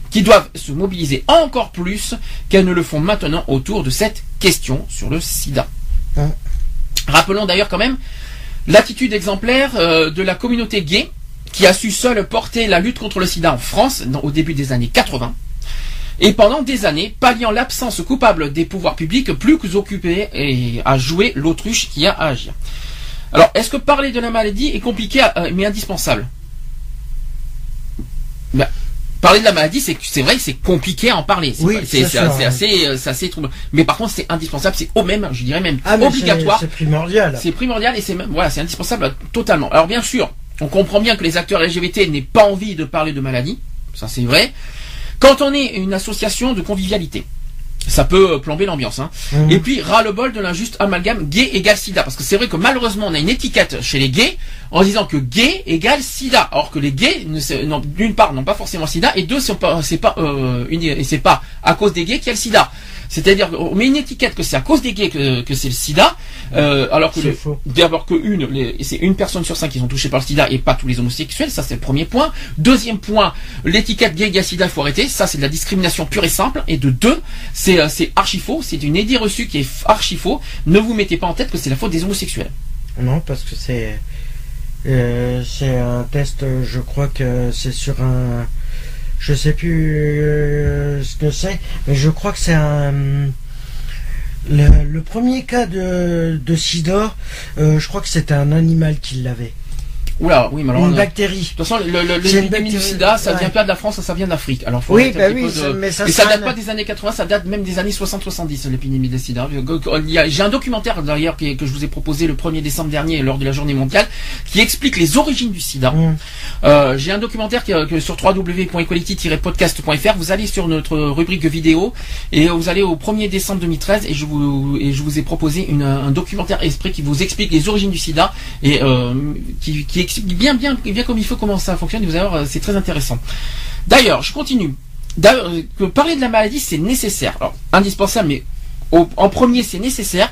qui doivent se mobiliser encore plus qu'elles ne le font maintenant autour de cette question sur le sida. Rappelons d'ailleurs quand même l'attitude exemplaire euh, de la communauté gay qui a su seule porter la lutte contre le sida en France au début des années 80 et pendant des années, palliant l'absence coupable des pouvoirs publics plus occupés à jouer l'autruche qui a à agir. Alors, est-ce que parler de la maladie est compliqué euh, mais indispensable? Ben, Parler de la maladie, c'est vrai que c'est compliqué à en parler. C'est assez, euh, assez troublant. Mais par contre, c'est indispensable, c'est au même, je dirais même ah, obligatoire. C'est primordial. C'est primordial et c'est même, voilà, c'est indispensable totalement. Alors bien sûr, on comprend bien que les acteurs LGBT n'aient pas envie de parler de maladie, ça c'est vrai. Quand on est une association de convivialité, ça peut euh, plomber l'ambiance. Hein. Mmh. Et puis, ras-le-bol de l'injuste amalgame gay égale sida. Parce que c'est vrai que malheureusement, on a une étiquette chez les gays en disant que gay égale sida. Alors que les gays, d'une part, n'ont pas forcément sida, et deux, c'est pas, pas, euh, c'est pas à cause des gays qu'il y a le sida. C'est-à-dire qu'on met une étiquette que c'est à cause des gays que, que c'est le sida, euh, alors que d'abord que une, c'est une personne sur cinq qui sont touchés par le sida et pas tous les homosexuels, ça c'est le premier point. Deuxième point, l'étiquette gay gay sida il faut arrêter, ça c'est de la discrimination pure et simple. Et de deux, c'est euh, c'est archi faux, c'est une idée reçue qui est archi faux. Ne vous mettez pas en tête que c'est la faute des homosexuels. Non, parce que c'est euh, c'est un test, je crois que c'est sur un je sais plus euh, ce que c'est, mais je crois que c'est un. Le, premier cas de, de euh, je crois que c'était un animal qui l'avait. Oula, oui, mais alors. Une bactérie. De toute façon, le, du sida, ça vient pas de la France, ça vient d'Afrique. Alors, faut oui, bah oui, mais ça Et ça date pas des années 80, ça date même des années 60-70, l'épidémie de sida. J'ai un documentaire, d'ailleurs, que je vous ai proposé le 1er décembre dernier, lors de la journée mondiale, qui explique les origines du sida. Mm. Euh, J'ai un documentaire qui, que sur www.equality-podcast.fr, vous allez sur notre rubrique vidéo, et vous allez au 1er décembre 2013, et je vous, et je vous ai proposé une, un documentaire esprit qui vous explique les origines du sida, et euh, qui, qui explique bien, bien, bien comme il faut comment ça fonctionne. Vous allez voir, c'est très intéressant. D'ailleurs, je continue. D'ailleurs, que parler de la maladie, c'est nécessaire. Alors, indispensable, mais en premier, c'est nécessaire.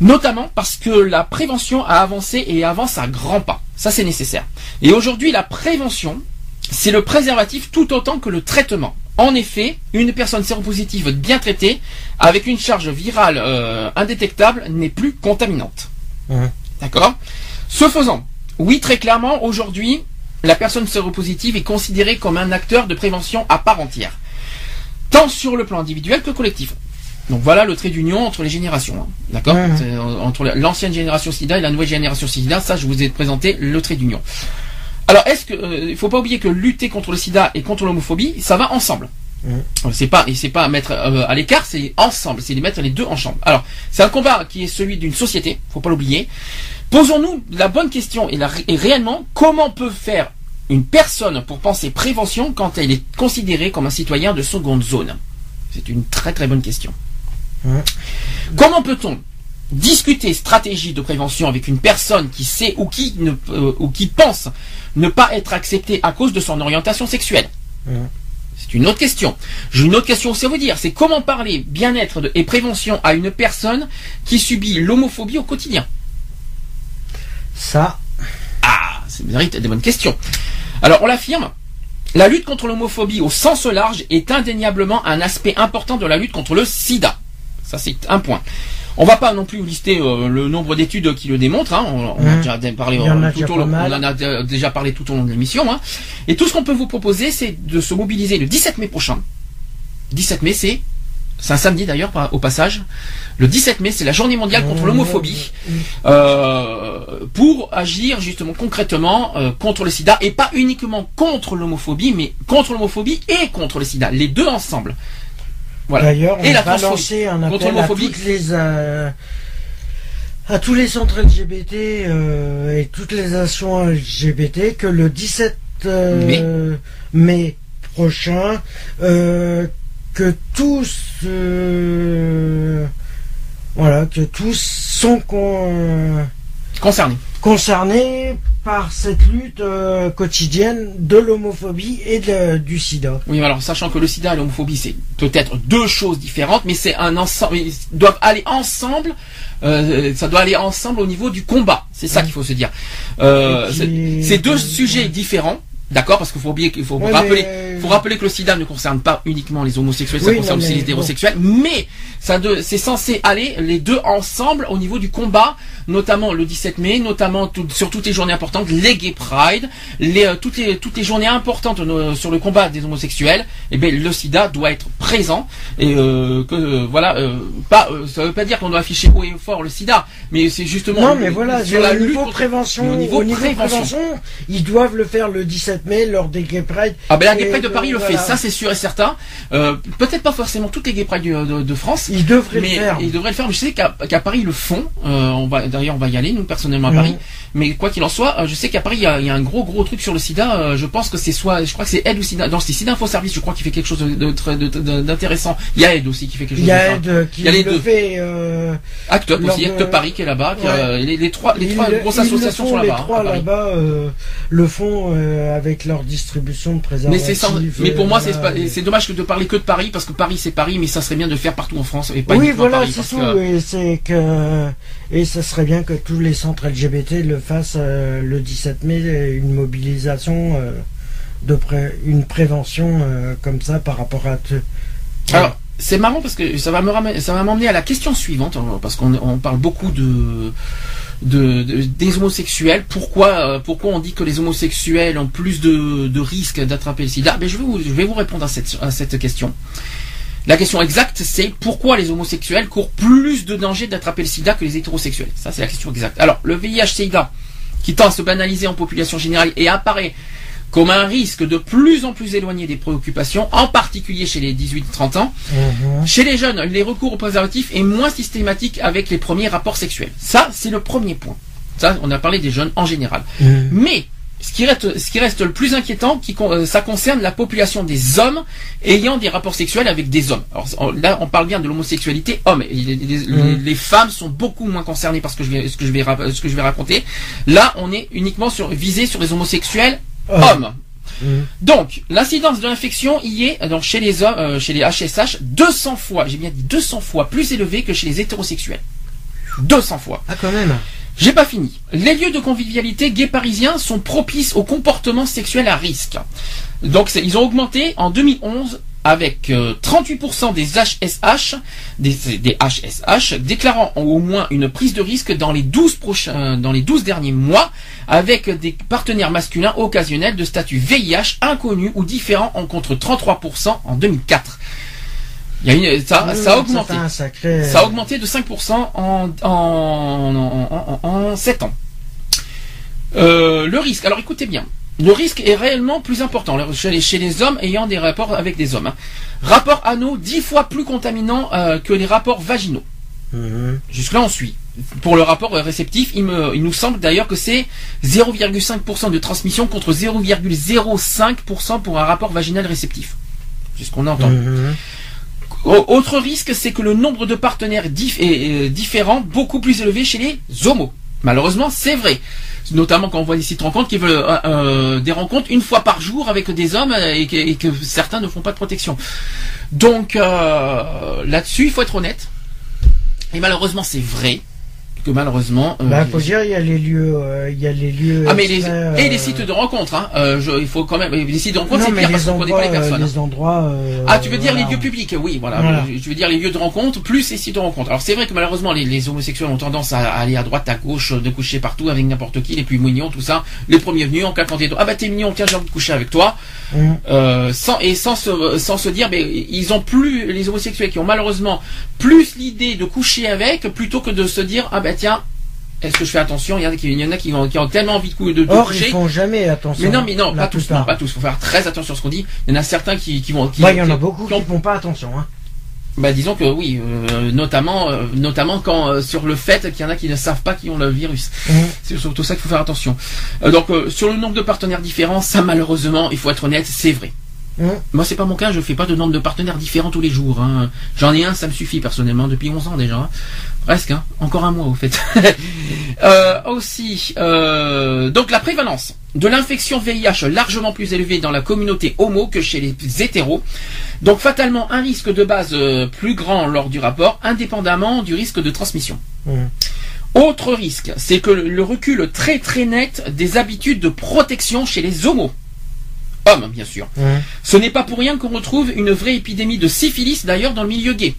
Notamment parce que la prévention a avancé et avance à grands pas. Ça, c'est nécessaire. Et aujourd'hui, la prévention, c'est le préservatif tout autant que le traitement. En effet, une personne séropositive bien traitée, avec une charge virale euh, indétectable, n'est plus contaminante. Mmh. D'accord? Ce faisant, oui, très clairement, aujourd'hui, la personne séropositive est considérée comme un acteur de prévention à part entière, tant sur le plan individuel que collectif. Donc voilà le trait d'union entre les générations, hein. d'accord euh, Entre l'ancienne génération SIDA et la nouvelle génération SIDA, ça je vous ai présenté le trait d'union. Alors est-ce que euh, il faut pas oublier que lutter contre le SIDA et contre l'homophobie, ça va ensemble. C'est pas c'est pas à mettre euh, à l'écart, c'est ensemble, c'est de mettre les deux en chambre. Alors c'est un combat qui est celui d'une société, faut pas l'oublier. Posons-nous la bonne question et, réellement, comment peut faire une personne pour penser prévention quand elle est considérée comme un citoyen de seconde zone? C'est une très très bonne question. Comment peut-on discuter stratégie de prévention avec une personne qui sait ou qui, ne, euh, ou qui pense ne pas être acceptée à cause de son orientation sexuelle? C'est une autre question. J'ai une autre question aussi à vous dire. C'est comment parler bien-être et prévention à une personne qui subit l'homophobie au quotidien? Ça. Ah, c'est des bonnes questions. Alors, on l'affirme. La lutte contre l'homophobie au sens large est indéniablement un aspect important de la lutte contre le sida. Ça, c'est un point. On va pas non plus lister euh, le nombre d'études qui le démontrent. Hein. On, a déjà parlé euh, tout au long, on en a déjà parlé tout au long de l'émission. Hein. Et tout ce qu'on peut vous proposer, c'est de se mobiliser le 17 mai prochain. 17 mai, c'est c'est un samedi d'ailleurs au passage. Le 17 mai, c'est la journée mondiale contre l'homophobie. Euh, pour agir justement concrètement euh, contre le sida. Et pas uniquement contre l'homophobie, mais contre l'homophobie et contre le sida. Les deux ensemble. Voilà. D'ailleurs, on et va lancer un appel à toutes les... Euh, à tous les centres LGBT et toutes les actions LGBT que le 17 mai. prochain, que tous voilà, que tous sont concernés. Concernés par cette lutte euh, quotidienne de l'homophobie et du sida. Oui, alors sachant que le sida et l'homophobie c'est peut-être deux choses différentes, mais c'est un ensemble, ils doivent aller ensemble. Euh, ça doit aller ensemble au niveau du combat. C'est ça qu'il faut se dire. Euh, c'est deux sujets différents. D'accord, parce qu'il faut oublier qu'il faut rappeler, faut rappeler que le SIDA ne concerne pas uniquement les homosexuels, ça concerne aussi les hétérosexuels, mais ça c'est censé aller les deux ensemble au niveau du combat notamment le 17 mai, notamment sur toutes les journées importantes, les Gay Pride, les, euh, toutes, les, toutes les journées importantes euh, sur le combat des homosexuels, et eh bien le SIDA doit être présent et euh, que voilà, pas, ça veut pas dire qu'on doit afficher haut et fort le SIDA, mais c'est justement non, mais voilà, sur la niveau prévention, au niveau, prévention. ils doivent le faire le 17 mai lors des Gay Pride. Ah ben la Gay Pride de Paris le fait, ça c'est sûr et certain. Peut-être pas forcément toutes les Gay Pride de, France. Ils devraient le faire. Ils devraient le faire, mais je sais qu'à Paris ils le font. on va d'ailleurs on va y aller, nous personnellement à Paris. Mais quoi qu'il en soit, euh, je sais qu'à Paris il y, a, un gros gros truc sur le SIDA. Euh, je pense que c'est soit, je crois que c'est Aide ou SIDA. Dans c'est SIDA Info Service, je crois qu'il fait quelque chose d'intéressant. Il y a Aide aussi qui fait quelque chose. Il y a Aide qui il y a les deux. fait. Euh, Act Up aussi, Act Up Paris qui est là-bas. les, trois, les trois grosses associations sont là-bas. Les trois là-bas le font avec leur distribution de préservatifs. Mais mais pour moi c'est dommage de parler que de Paris parce que Paris c'est Paris, mais ça serait bien de faire partout en France et pas oui, voilà, c'est tout. C'est que et ça serait bien que tous les centres LGBT le fassent euh, le 17 mai, une mobilisation, euh, de une prévention euh, comme ça par rapport à... Alors, c'est marrant parce que ça va me ça va m'emmener à la question suivante, parce qu'on parle beaucoup de... De, des homosexuels. Pourquoi, pourquoi on dit que les homosexuels ont plus de, risques d'attraper le sida? Ben, je, vais vous, je vais vous répondre à cette, à cette question. La question exacte, c'est pourquoi les homosexuels courent plus de danger d'attraper le sida que les hétérosexuels? Ça, c'est la question exacte. Alors, le VIH-Sida, qui tend à se banaliser en population générale et apparaît comme un risque de plus en plus éloigné des préoccupations, en particulier chez les 18-30 ans. Mhm. Chez les jeunes, les recours au préservatif est moins systématique avec les premiers rapports sexuels. Ça, c'est le premier point. Ça, on a parlé des jeunes en général. Mhm. Mais ce qui, reste, ce qui reste le plus inquiétant, qui, euh, ça concerne la population des hommes ayant des rapports sexuels avec des hommes. Alors là, on parle bien de l'homosexualité homme. Mmh. Les, femmes sont beaucoup moins concernées par ce que je vais, ce que je vais, ce que je vais raconter. Là, on est uniquement sur, visé sur les homosexuels hommes. Mmh. Donc, l'incidence de l'infection y est, donc chez les hommes, euh, chez les HSH, 200 fois, j'ai bien dit 200 fois plus élevée que chez les hétérosexuels. 200 fois. Ah, quand même. J'ai pas fini. Les lieux de convivialité gays parisiens sont propices aux comportements sexuels à risque. Donc ils ont augmenté en 2011 avec 38% euh, des HSH, des, HSH déclarant au moins une prise de risque dans les 12 prochains, dans les 12 derniers mois avec des partenaires masculins occasionnels de statut VIH inconnus ou différents en contre 33% en 2004. Il y a une, ça, ça, a augmenté. Ça a augmenté de 5% en, en, en, 7 ans. Euh, le risque, alors écoutez bien, le risque est réellement plus important chez les, chez les hommes ayant des rapports avec des hommes. Hein. Rapport anneau 10 fois plus contaminant euh, que les rapports vaginaux. Mhm. Jusque-là, on suit. Pour le rapport réceptif, il, me, il nous semble d'ailleurs que c'est 0,5% de transmission contre 0,05% pour un rapport vaginal réceptif. C'est ce qu'on entend. Mhm. Autre risque, c'est que le nombre de partenaires est euh, différent, beaucoup plus élevé chez les homos. Malheureusement, c'est vrai. Notamment quand on voit des sites rencontres qui veulent euh, euh, des rencontres une fois par jour avec des hommes et que, certains ne font pas de protection. Donc là-dessus, il faut être honnête. Et malheureusement, c'est vrai malheureusement. Euh, bah, faut dire, il y a les lieux, euh, il y a les lieux. Ah, mais les, et les sites de rencontres, hein. Euh, je, il faut quand même, les sites de rencontres, c'est pire parce qu'on connaît pas les personnes. Les endroits. ah, tu veux dire les lieux publics, oui, voilà. Je veux dire les lieux de rencontre plus les sites de rencontres. Alors c'est vrai que malheureusement les, les, homosexuels ont tendance à aller à droite, à gauche, de coucher partout avec n'importe qui, les plus mignons, tout ça. Les premiers venus en claquant des doigts. Ah bah t'es mignon, tiens j'ai envie de coucher avec toi. Mm. sans et sans se, sans se dire, mais ils ont plus les homosexuels qui ont malheureusement plus l'idée de coucher avec plutôt que de se dire ah bah tiens est-ce que je fais attention? Il y en a qui, il y en a qui, ont, qui ont tellement envie de, de, de Or, ils font jamais attention. Mais non, mais non, pas tous, non, pas tous. Faut faire très attention à ce qu'on dit. Il y en a certains qui, qui vont. Qui, bah, il y en a beaucoup qui, ne font pas attention. Hein. Bah, disons que oui, euh, notamment, euh, notamment quand euh, sur le fait qu'il y en a qui ne savent pas qui ont le virus. Mmh. C'est surtout ça qu'il faut faire attention. donc sur le nombre de partenaires différents, ça malheureusement, il faut être honnête, c'est vrai. Moi, c'est pas mon cas, je fais pas de nombre de partenaires différents tous les jours. Hein. J'en ai un, ça me suffit personnellement depuis 11 ans déjà. Presque, hein. encore un mois au fait. euh, aussi, euh, donc la prévalence de l'infection VIH largement plus élevée dans la communauté homo que chez les hétéros. Donc fatalement un risque de base euh, plus grand lors du rapport, indépendamment du risque de transmission. Autre risque, c'est que le recul très très net des habitudes de protection chez les homos hommes, bien sûr. Ce n'est pas pour rien qu'on retrouve une vraie épidémie de syphilis, d'ailleurs, dans le milieu gay.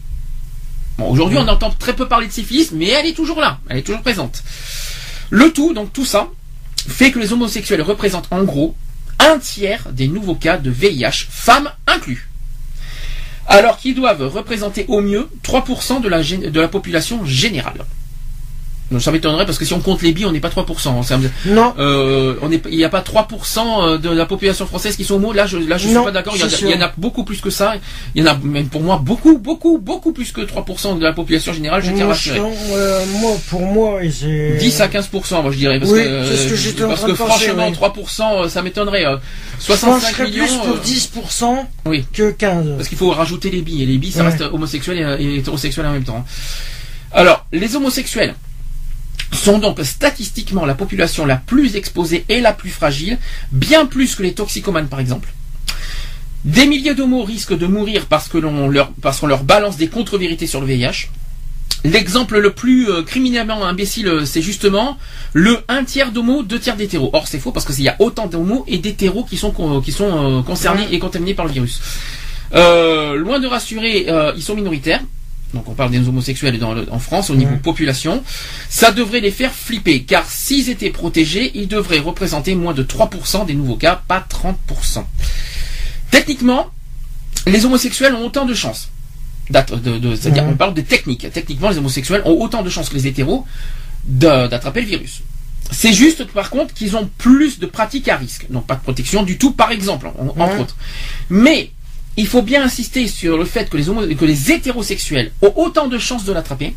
Aujourd'hui, on entend très peu parler de syphilis, mais elle est toujours là, elle est toujours présente. Le tout, donc tout ça, fait que les homosexuels représentent en gros un tiers des nouveaux cas de VIH, femmes inclus. Alors qu'ils doivent représenter au mieux 3% de la, de la population générale. Donc ça m'étonnerait parce que si on compte les billes, on n'est pas 3%. Non. Euh, on il n'y a pas 3% euh, de la population française qui sont homo. Là, je, là, je suis pas d'accord. Il, y en a beaucoup plus que ça. Il y en a même pour moi beaucoup, beaucoup, beaucoup plus que 3% de la population générale. Je tiens à rassurer. Euh, moi, pour moi, 10 à 15%, moi je dirais. Parce oui, que, ce que j'étais Parce que franchement, 3%, euh, ça m'étonnerait. 65 je millions. plus pour 10% oui. que 15. Parce qu'il faut rajouter les billes. Et les billes, ça reste homosexuel et, et hétérosexuel en même temps. Alors, les homosexuels sont donc statistiquement la population la plus exposée et la plus fragile, bien plus que les toxicomanes par exemple. Des milliers d'homos risquent de mourir parce que l'on leur, qu'on leur balance des contre-vérités sur le VIH. L'exemple le plus euh, criminellement imbécile, euh, c'est justement le un tiers d'homos, deux tiers d'hétéros. Or, c'est faux parce qu'il y a autant d'homos et d'hétéros qui sont, qui sont euh, concernés et contaminés par le virus. loin de rassurer, ils sont minoritaires donc on parle des homosexuels en France au niveau population, ça devrait les faire flipper, car s'ils étaient protégés, ils devraient représenter moins de 3% des nouveaux cas, pas 30%. Techniquement, les homosexuels ont autant de chances. C'est-à-dire, on parle de techniques. Techniquement, les homosexuels ont autant de chances que les hétéros d'attraper le virus. C'est juste, par contre, qu'ils ont plus de pratiques à risque. Donc, pas de protection du tout, par exemple, entre autres. Mais, il faut bien insister sur le fait que les, que les hétérosexuels ont autant de chances de l'attraper.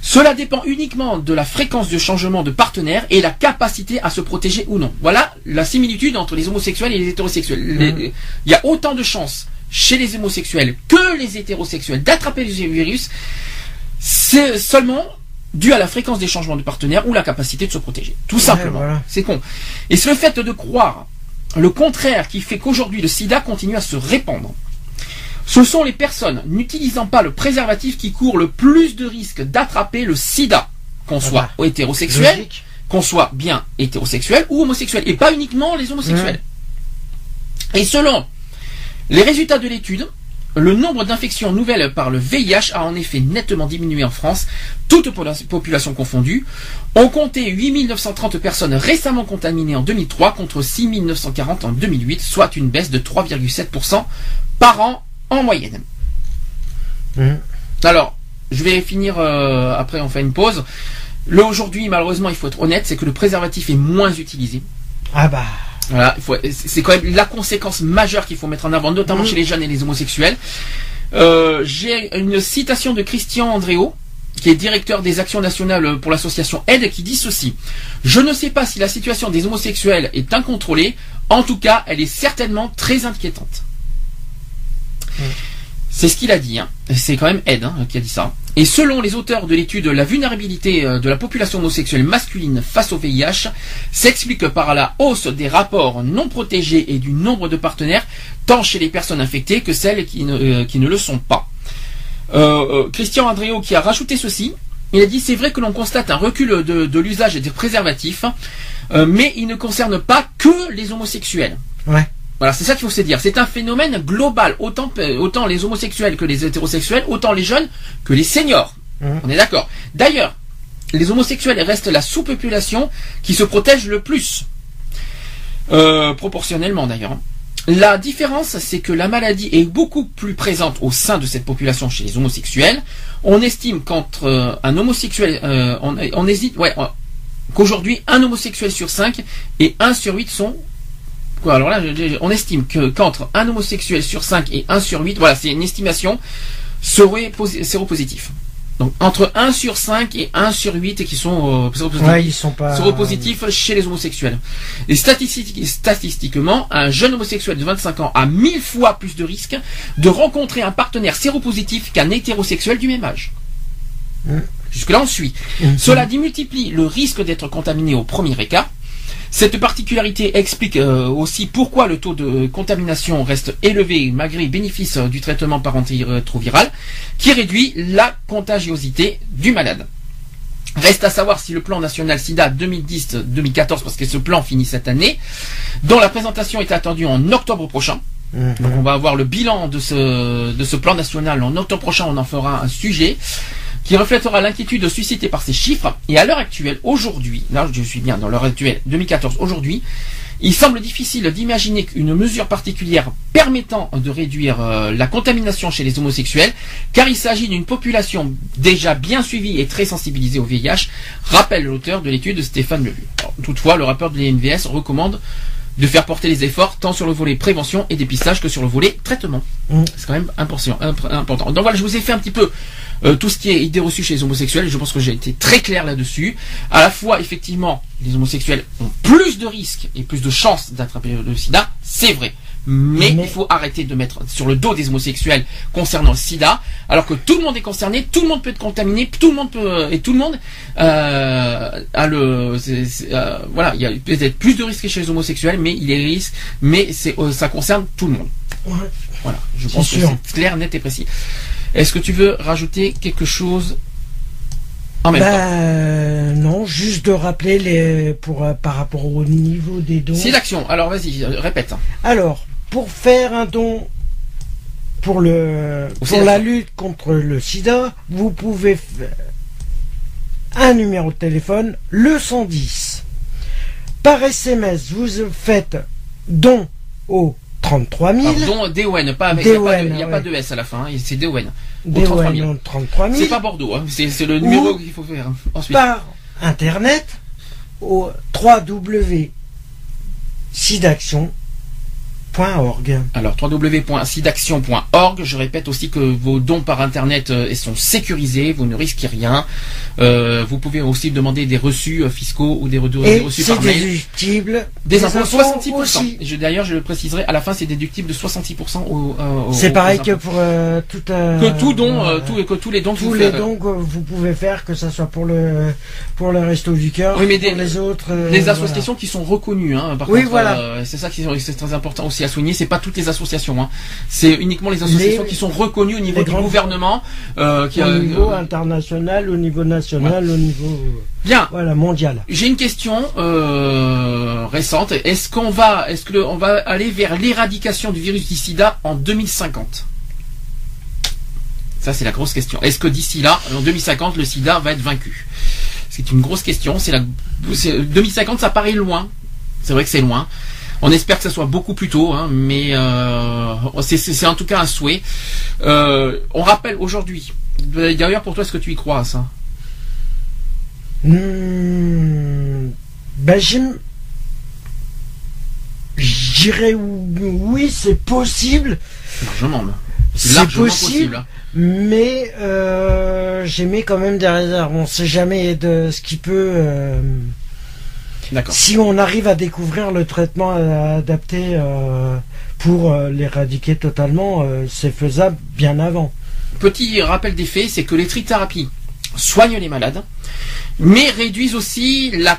Cela dépend uniquement de la fréquence de changement de partenaire et la capacité à se protéger ou non. Voilà la similitude entre les homosexuels et les hétérosexuels. Mmh. il y a autant de chances chez les homosexuels que les hétérosexuels d'attraper le virus. C'est seulement dû à la fréquence des changements de partenaire ou la capacité de se protéger. Tout simplement. C'est con. Et c'est le fait de croire le contraire qui fait qu'aujourd'hui le sida continue à se répandre. Ce sont les personnes n'utilisant pas le préservatif qui courent le plus de risques d'attraper le sida, qu'on soit ah hétérosexuel, qu'on soit bien hétérosexuel ou homosexuel, et pas uniquement les homosexuels. Et selon les résultats de l'étude, le nombre d'infections nouvelles par le VIH a en effet nettement diminué en France, toute population confondue. On comptait 8930 personnes récemment contaminées en 2003 contre 6940 en 2008, soit une baisse de 3,7% par an en moyenne. Mmh. Alors, je vais finir, euh, après on fait une pause. Le aujourd'hui, malheureusement, il faut être honnête, c'est que le préservatif est moins utilisé. Ah bah. Voilà, c'est quand même la conséquence majeure qu'il faut mettre en avant, notamment mmh. chez les jeunes et les homosexuels. Euh, j'ai une citation de Christian Andréo, qui est directeur des actions nationales pour l'association Aide, qui dit ceci. Je ne sais pas si la situation des homosexuels est incontrôlée, en tout cas, elle est certainement très inquiétante. C'est ce qu'il a dit. Hein. C'est quand même Ed hein, qui a dit ça. Et selon les auteurs de l'étude, la vulnérabilité euh, de la population homosexuelle masculine face au VIH s'explique par la hausse des rapports non protégés et du nombre de partenaires, tant chez les personnes infectées que celles qui ne, euh, le sont pas. Euh, Christian Andréo qui a rajouté ceci, il a dit c'est vrai que l'on constate un recul de, de l'usage des préservatifs, mais il ne concerne pas que les homosexuels. Ouais. Voilà, c'est ça qu'il faut se dire. C'est un phénomène global, autant, autant les homosexuels que les hétérosexuels, autant les jeunes que les seniors. Mmh. On est d'accord. D'ailleurs, les homosexuels restent la sous-population qui se protège le plus. Euh, proportionnellement d'ailleurs. La différence, c'est que la maladie est beaucoup plus présente au sein de cette population chez les homosexuels. On estime qu'entre euh, un homosexuel, euh, on, on, hésite, ouais, qu'aujourd'hui un homosexuel sur cinq et un sur huit sont alors là, on estime que qu'entre un homosexuel sur 5 et 1 sur 8, voilà, c'est une estimation, serait séropositif. Donc entre 1 sur 5 et 1 sur 8 qui sont, euh, ils sont pas... séropositifs chez les homosexuels. Et statistiquement, un jeune homosexuel de 25 ans a 1000 fois plus de risques de rencontrer un partenaire séropositif qu'un hétérosexuel du même âge. Mmh. Jusque-là, on suit. Mmh. Cela démultiplie le risque d'être contaminé au premier écart cette particularité explique euh, aussi pourquoi le taux de contamination reste élevé malgré les bénéfices euh, du traitement par antirétroviral qui réduit la contagiosité du malade. Reste à savoir si le plan national SIDA 2010-2014, parce que ce plan finit cette année, dont la présentation est attendue en octobre prochain. Mhm. Donc on va avoir le bilan de ce, de ce plan national en octobre prochain, on en fera un sujet qui reflètera l'inquiétude suscitée par ces chiffres. Et à l'heure actuelle, aujourd'hui, là je suis bien dans l'heure actuelle, 2014, aujourd'hui, il semble difficile d'imaginer qu'une mesure particulière permettant de réduire euh, la contamination chez les homosexuels, car il s'agit d'une population déjà bien suivie et très sensibilisée au VIH, rappelle l'auteur de l'étude Stéphane Lelu. toutefois, le rapport de l'INVS recommande de faire porter les efforts tant sur le volet prévention et dépistage que sur le volet traitement. Mmh. C'est quand même important. Donc voilà, je vous ai fait un petit peu euh, tout ce qui est idée reçue chez les homosexuels, et je pense que j'ai été très clair là-dessus. À la fois, effectivement, les homosexuels ont plus de risques et plus de chances d'attraper le sida, c'est vrai. Mais, il faut arrêter de mettre sur le dos des homosexuels concernant le sida, alors que tout le monde est concerné, tout le monde peut être contaminé, tout le monde peut et tout le monde euh, a le euh, voilà, il y a peut-être plus de risques chez les homosexuels, mais il est risque, mais c'est ça concerne tout le monde. Voilà, je pense que c'est clair, net et précis. Est-ce que tu veux rajouter quelque chose en même ben, Non, juste de rappeler les, pour, euh, par rapport au niveau des dons. C'est l'action. Alors vas-y, euh, répète. Alors, pour faire un don pour, le, pour la lutte contre le sida, vous pouvez faire un numéro de téléphone, le 110. Par SMS, vous faites don au 33 000. Pardon, DON, pas avec, il n'y a, pas de S à la fin, hein, c'est DON. DON 33 000. C'est pas Bordeaux, hein, c'est le numéro qu'il faut faire. Hein, ensuite. Par Internet au alors www.sidaction.org. Je répète aussi que vos dons par internet euh, sont sécurisés, vous ne risquez rien. Euh, vous pouvez aussi demander des reçus euh, fiscaux ou des, reçus par mail. déductible. Des, impôts 66%. D'ailleurs, je le préciserai, à la fin, c'est déductible de 66% au, C'est pareil que pour tout que tout don, tout, que tous les dons tous les dons que vous pouvez faire, que ce soit pour le pour le resto du cœur, oui, mais des, les autres. des associations qui sont reconnues, hein, par oui, voilà. c'est ça qui c'est très important aussi à souligner. C'est pas toutes les associations, hein. c'est uniquement les associations qui sont reconnues au niveau du gouvernement, euh, qui au niveau international, au niveau national, au niveau bien, voilà mondial. J'ai une question euh, récente. Est-ce qu'on va, est-ce que on va aller vers l'éradication du virus du SIDA en 2050 Ça, c'est la grosse question. Est-ce que d'ici là, en 2050, le SIDA va être vaincu? C'est une grosse question. C'est la 2050, ça paraît loin. C'est vrai que c'est loin. On espère que ça soit beaucoup plus tôt, hein, mais euh, c'est en tout cas un souhait. Euh, on rappelle aujourd'hui, d'ailleurs pour toi, est-ce que tu y crois ça? Hmm, Ben J'irais oui, c'est possible. Largement. C'est possible, hein. mais euh, j'aimais quand même des réserves. On ne sait jamais de ce qui peut. Euh, si on arrive à découvrir le traitement adapté euh, pour euh, l'éradiquer totalement, euh, c'est faisable bien avant. Petit rappel des faits, c'est que les trithérapies soignent les malades, mais réduisent aussi la,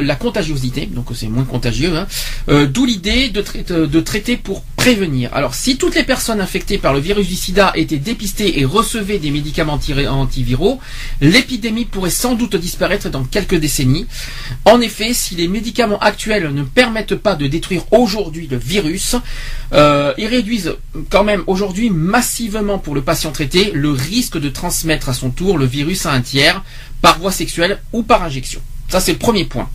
la contagiosité, donc c'est moins contagieux, hein. euh, d'où l'idée de, traiter pour prévenir. Alors si toutes les personnes infectées par le virus du sida étaient dépistées et recevaient des médicaments antiviraux, l'épidémie pourrait sans doute disparaître dans quelques décennies. En effet, si les médicaments actuels ne permettent pas de détruire aujourd'hui le virus, euh, ils réduisent quand même aujourd'hui massivement pour le patient traité le risque de transmettre à son tour le virus à un tiers par voie sexuelle ou par injection. Ça, c'est le premier point.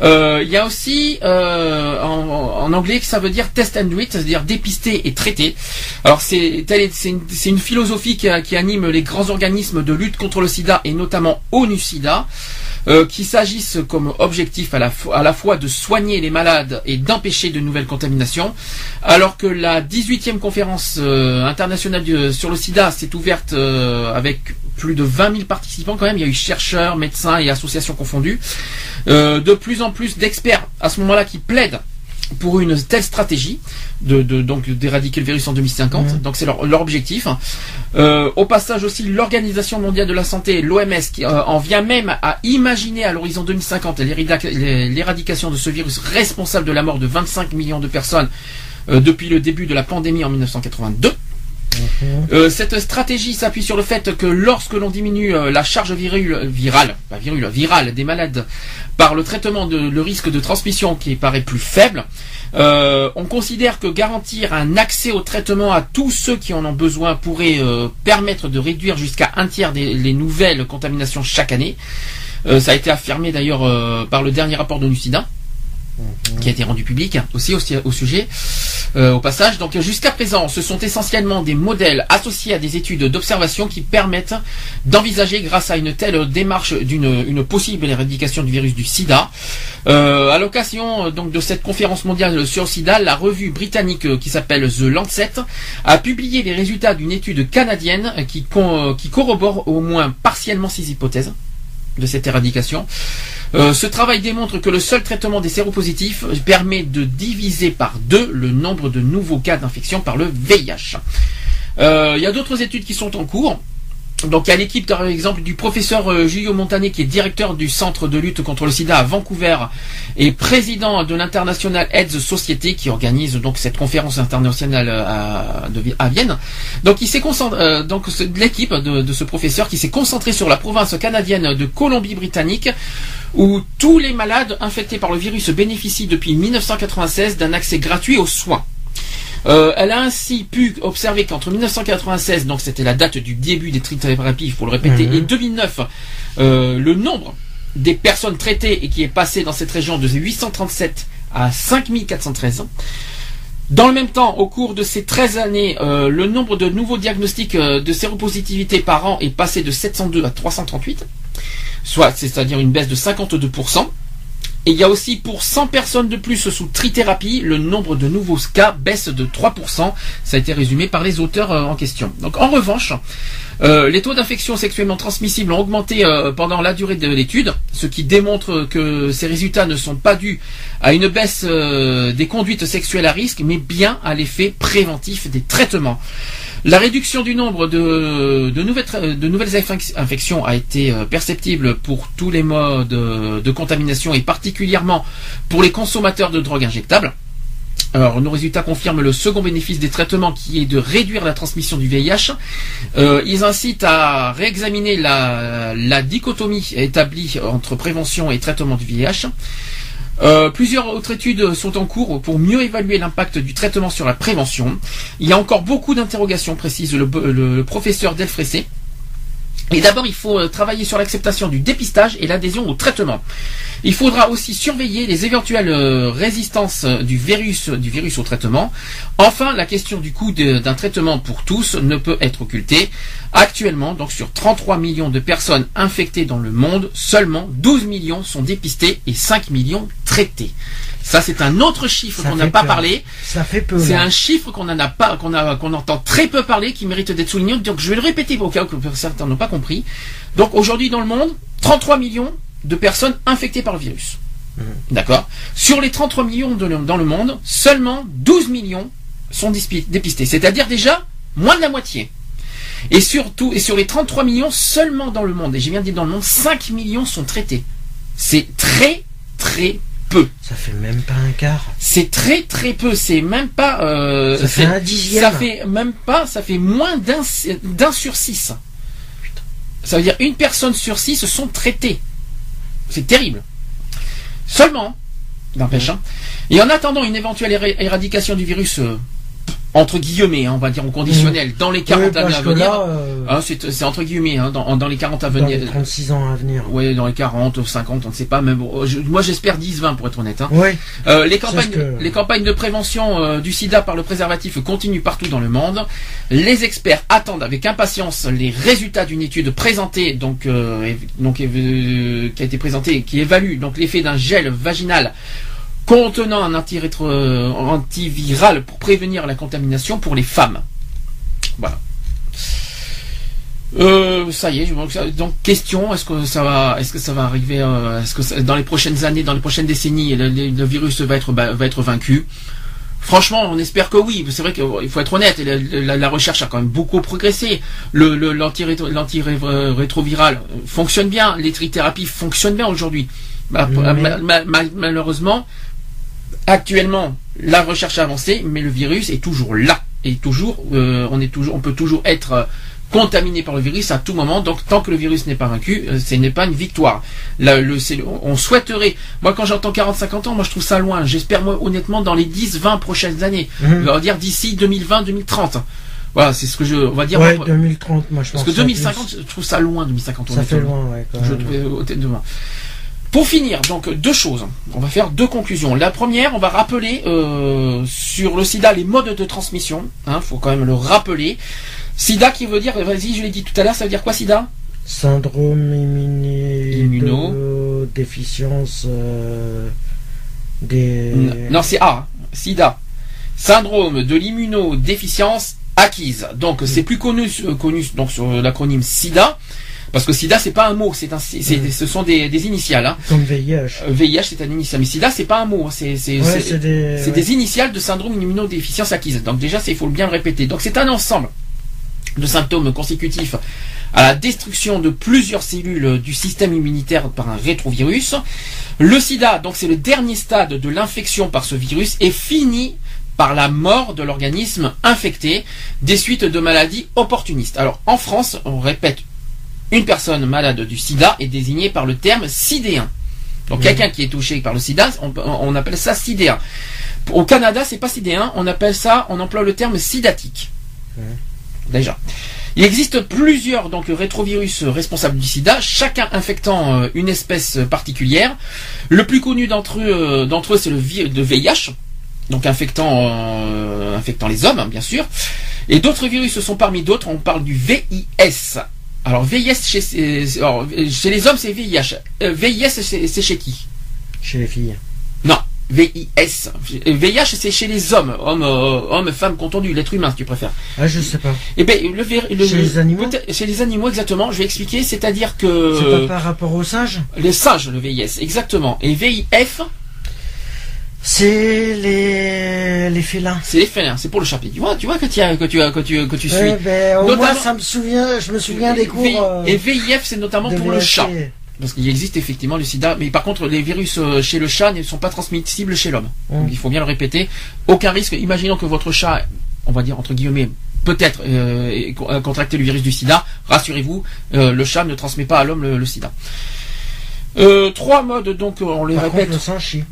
Euh, il y a aussi euh, en, anglais ça veut dire test and treat, c'est-à-dire dépister et traiter. Alors c'est une, philosophie qui, qui, anime les grands organismes de lutte contre le SIDA et notamment ONU-SIDA. Euh, qu'il s'agisse comme objectif à la, fois de soigner les malades et d'empêcher de nouvelles contaminations, alors que la 18e conférence internationale sur le sida s'est ouverte avec plus de 20 000 participants quand même. Il y a eu chercheurs, médecins et associations confondues. Euh, de plus en plus d'experts à ce moment-là qui plaident pour une telle stratégie de, donc d'éradiquer le virus en 2050. Mmh. Donc c'est leur, objectif. Euh, au passage aussi, l'Organisation mondiale de la santé, l'OMS, qui euh, en vient même à imaginer à l'horizon 2050 l'éradication de ce virus responsable de la mort de 25 millions de personnes euh, depuis le début de la pandémie en 1982. Euh, cette stratégie s'appuie sur le fait que lorsque l'on diminue euh, la charge virale, des malades par le traitement de le risque de transmission qui paraît plus faible, euh, on considère que garantir un accès au traitement à tous ceux qui en ont besoin pourrait permettre de réduire jusqu'à un tiers des les nouvelles contaminations chaque année. ça a été affirmé d'ailleurs par le dernier rapport de Nucida qui a été rendu public aussi au, sujet euh, au passage. Donc jusqu'à présent, ce sont essentiellement des modèles associés à des études d'observation qui permettent d'envisager, grâce à une telle démarche, d'une une possible éradication du virus du SIDA. Euh, à l'occasion de cette conférence mondiale sur le SIDA, la revue britannique qui s'appelle The Lancet a publié les résultats d'une étude canadienne qui corrobore au moins partiellement ces hypothèses de cette éradication. Euh, ce travail démontre que le seul traitement des séropositifs permet de diviser par deux le nombre de nouveaux cas d'infection par le VIH. Euh, il y a d'autres études qui sont en cours. Donc il y a l'équipe par exemple du professeur euh, Julio Montané qui est directeur du centre de lutte contre le sida à Vancouver et président de l'international AIDS Society qui organise donc cette conférence internationale à, à Vienne. Donc il s'est concentré euh, donc l'équipe de, de, ce professeur qui s'est concentré sur la province canadienne de Colombie-Britannique où tous les malades infectés par le virus bénéficient depuis 1996 d'un accès gratuit aux soins. Euh, elle a ainsi pu observer qu'entre 1996, donc c'était la date du début des trithérapies, il faut le répéter, mhm. et 2009, euh, le nombre des personnes traitées et qui est passé dans cette région de 837 à 5413. Dans le même temps, au cours de ces 13 années, euh, le nombre de nouveaux diagnostics de séropositivité par an est passé de 702 à 338, soit c'est-à-dire une baisse de 52%. Et il y a aussi pour 100 personnes de plus sous trithérapie, le nombre de nouveaux cas baisse de 3%. Ça a été résumé par les auteurs euh, en question. Donc en revanche, euh, les taux d'infection sexuellement transmissibles ont augmenté euh, pendant la durée de l'étude, ce qui démontre que ces résultats ne sont pas dus à une baisse des conduites sexuelles à risque, mais bien à l'effet préventif des traitements. La réduction du nombre de, nouvelles, infections a été euh, perceptible pour tous les modes de contamination et particulièrement pour les consommateurs de drogues injectables. Alors, nos résultats confirment le second bénéfice des traitements qui est de réduire la transmission du VIH. Euh, ils incitent à réexaminer la dichotomie établie entre prévention et traitement du VIH. Euh, plusieurs autres études sont en cours pour mieux évaluer l'impact du traitement sur la prévention. Il y a encore beaucoup d'interrogations, précise le, le professeur Delfressé. Et d'abord, il faut euh, travailler sur l'acceptation du dépistage et l'adhésion au traitement. Il faudra aussi surveiller les éventuelles euh, résistances du virus, du virus au traitement. Enfin, la question du coût d'un traitement pour tous ne peut être occultée. Actuellement, donc sur 33 millions de personnes infectées dans le monde, seulement 12 millions sont dépistées et 5 millions traitées. Ça, c'est un autre chiffre qu'on n'a pas parlé. Ça fait peu. C'est un chiffre qu'on n'en a pas, qu'on a, qu'on entend très peu parler, qui mérite d'être souligné. Donc, je vais le répéter au cas où certains n'ont pas compris. Donc, aujourd'hui, dans le monde, 33 millions de personnes infectées par le virus. Mhm. D'accord? Sur les 33 millions dans le monde, seulement 12 millions sont dépistés. C'est-à-dire déjà moins de la moitié. Et surtout, et sur les 33 millions seulement dans le monde, et j'ai bien dit dans le monde, 5 millions sont traités. C'est très, très ça fait même pas un quart. C'est très très peu. C'est même pas. Euh, ça fait un dixième. Ça fait même pas. Ça fait moins d'un sur six. Ça veut dire une personne sur six sont traitées. C'est terrible. Seulement, n'empêche. Hein. Et en attendant une éventuelle éradication du virus euh, entre guillemets, hein, on va dire en conditionnel, mm. dans les 40 années à venir. Euh, hein, c'est entre guillemets, hein, dans, dans, les 40 à venir. Dans les 36 ans à venir. Oui, dans les 40 ou 50, on ne sait pas. Mais bon, moi j'espère 10-20 pour être honnête. Hein. Oui. Euh, les, campagnes, les campagnes de prévention euh, du sida par le préservatif continuent partout dans le monde. Les experts attendent avec impatience les résultats d'une étude présentée, donc, donc qui a été présentée, qui évalue donc l'effet d'un gel vaginal contenant un euh, antiviral pour prévenir la contamination pour les femmes. Voilà. Euh, ça y est. Donc, question est-ce que ça va, est-ce que ça va arriver, euh, est-ce que dans les prochaines années, dans les prochaines décennies, le, virus va être va être vaincu? Franchement, on espère que oui. C'est vrai qu'il faut être honnête. La, recherche a quand même beaucoup progressé. Le, l'antirétroviral fonctionne bien. Les trithérapies fonctionnent bien aujourd'hui. malheureusement, actuellement, la recherche a avancé, mais le virus est toujours là. Et toujours, euh, on est toujours, on peut toujours être contaminé par le virus à tout moment. Donc tant que le virus n'est pas vaincu, euh, ce n'est pas une victoire. le, on souhaiterait, moi quand j'entends 40-50 ans, moi je trouve ça loin. J'espère moi honnêtement dans les 10-20 prochaines années. Mhm. On va dire d'ici 2020-2030. Voilà, c'est ce que je, on va dire. Ouais, 2030, moi je pense. Parce que 2050, je trouve ça loin, 2050. Ça fait loin, ouais. je trouve de loin. Pour finir, donc deux choses. On va faire deux conclusions. La première, on va rappeler euh, sur le SIDA les modes de transmission. Il hein, faut quand même le rappeler. SIDA qui veut dire, vas-y, je l'ai dit tout à l'heure, ça veut dire quoi SIDA? Syndrome immunodéficience euh, des... Non, c'est A, SIDA. Syndrome de l'immunodéficience acquise. Donc c'est plus connu, euh, connu donc sur l'acronyme SIDA. Parce que SIDA c'est pas un mot, c'est un, ce sont des, initiales. Hein. Comme VIH. VIH euh, c'est un initial, mais SIDA c'est pas un mot, hein. c'est des, des, initiales de syndrome d'immunodéficience acquise. Donc déjà il faut bien le répéter. Donc c'est un ensemble de symptômes consécutifs à la destruction de plusieurs cellules du système immunitaire par un rétrovirus. Le sida, donc c'est le dernier stade de l'infection par ce virus, est fini par la mort de l'organisme infecté des suites de maladies opportunistes. Alors en France, on répète, une personne malade du sida est désignée par le terme sidéen. Donc quelqu'un qui est touché par le sida, on, appelle ça sidéen. Au Canada, c'est pas sidéen, on appelle ça, on emploie le terme sidatique déjà. Il existe plusieurs donc rétrovirus responsables du sida, chacun infectant euh, une espèce particulière. Le plus connu d'entre eux, euh, d'entre eux c'est le de VIH, donc infectant, euh, infectant les hommes, hein, bien sûr. Et d'autres virus sont parmi d'autres, on parle du VIS. Alors VIS chez, chez les hommes c'est VIH. VIS c'est chez qui? Chez les filles. Non, VIS. VIH, c'est chez les hommes, hommes, euh, hommes, femmes contendues, l'être humain, si tu préfères. Ah, je sais pas. Eh ben, le, le chez les animaux. Chez les animaux, exactement. Je vais expliquer. C'est-à-dire que. C'est pas par rapport aux singes? Les singes, le VIS, exactement. Et VIF. C'est les les félins. C'est les félins, c'est pour le chapitre. Tu vois, tu vois que as, que tu as, que tu que tu suis. Ben, au moins, ça me souvient, je me souviens des cours. Euh, et VIF, c'est notamment pour le chat. Parce qu'il existe effectivement le sida, mais par contre les virus euh, chez le chat ne sont pas transmissibles chez l'homme. Donc il faut bien le répéter. Aucun risque. Imaginons que votre chat, on va dire entre guillemets, peut-être euh, euh contracté le virus du sida. Rassurez-vous, euh, le chat ne transmet pas à l'homme le, sida. trois modes donc on les répète. le singe chie.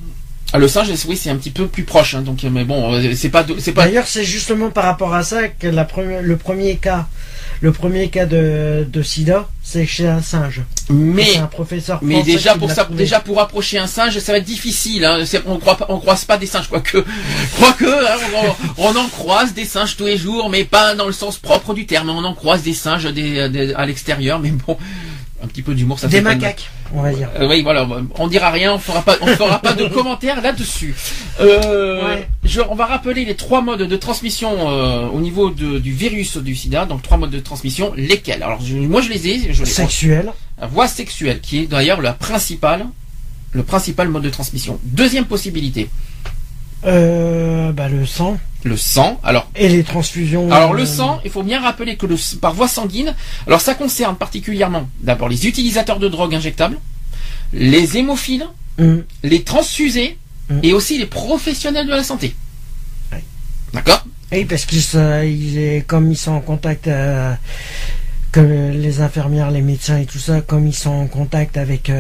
Ah, le singe, oui, c'est un petit peu plus proche, hein, donc mais bon, c'est pas, c'est pas. D'ailleurs, c'est justement par rapport à ça que la première, le premier cas le premier cas de, de sida, c'est chez un singe. Mais un professeur. Mais déjà pour ça, déjà pour approcher un singe, ça va être difficile. Hein. On croit on croise pas des singes, quoique, quoique, hein, on, en croise des singes tous les jours, mais pas dans le sens propre du terme. On en croise des singes à l'extérieur, mais bon, un petit peu d'humour, ça Des macaques, on va dire. Euh, oui, voilà, on dira rien, on fera pas, on fera pas de commentaires là-dessus. Euh, on va rappeler les trois modes de transmission euh, au niveau du virus du SIDA, donc trois modes de transmission, lesquels? Alors, moi, je les ai. Je Sexuelle. La voie sexuelle, qui est d'ailleurs la principale, le principal mode de transmission. Deuxième possibilité. Euh, bah, le sang. Le sang. Alors. Et les transfusions. Alors le euh, sang, il faut bien rappeler que le, par voie sanguine, alors ça concerne particulièrement d'abord les utilisateurs de drogue injectables, les hémophiles, mm. les transfusés mm. et aussi les professionnels de la santé. D'accord? Oui, parce qu'ils est comme ils sont en contact. Euh, que les infirmières, les médecins et tout ça, comme ils sont en contact avec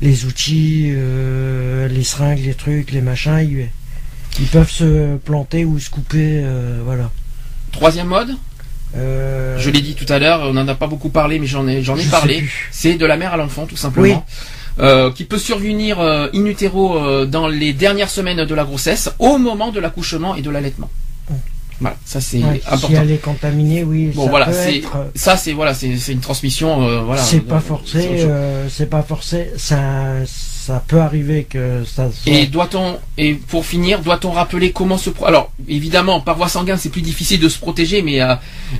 les outils, les seringues, les trucs, les machins, ils, ils peuvent se planter ou se couper, euh, voilà. Troisième mode? Euh, Je l'ai dit tout à l'heure, on n'en a pas beaucoup parlé, mais j'en ai, j'en ai parlé. C'est de la mère à l'enfant, tout simplement. Euh, qui peut survenir in utero dans les dernières semaines de la grossesse, au moment de l'accouchement et de l'allaitement. Voilà, ça c'est important. Si elle est contaminée, oui. Bon, voilà, c'est ça, c'est voilà, c'est une transmission, voilà. C'est pas forcé, c'est pas forcé. Ça, ça peut arriver que ça. Soit... Et doit-on et pour finir, doit-on rappeler comment se alors évidemment par voie sanguine c'est plus difficile de se protéger, mais euh,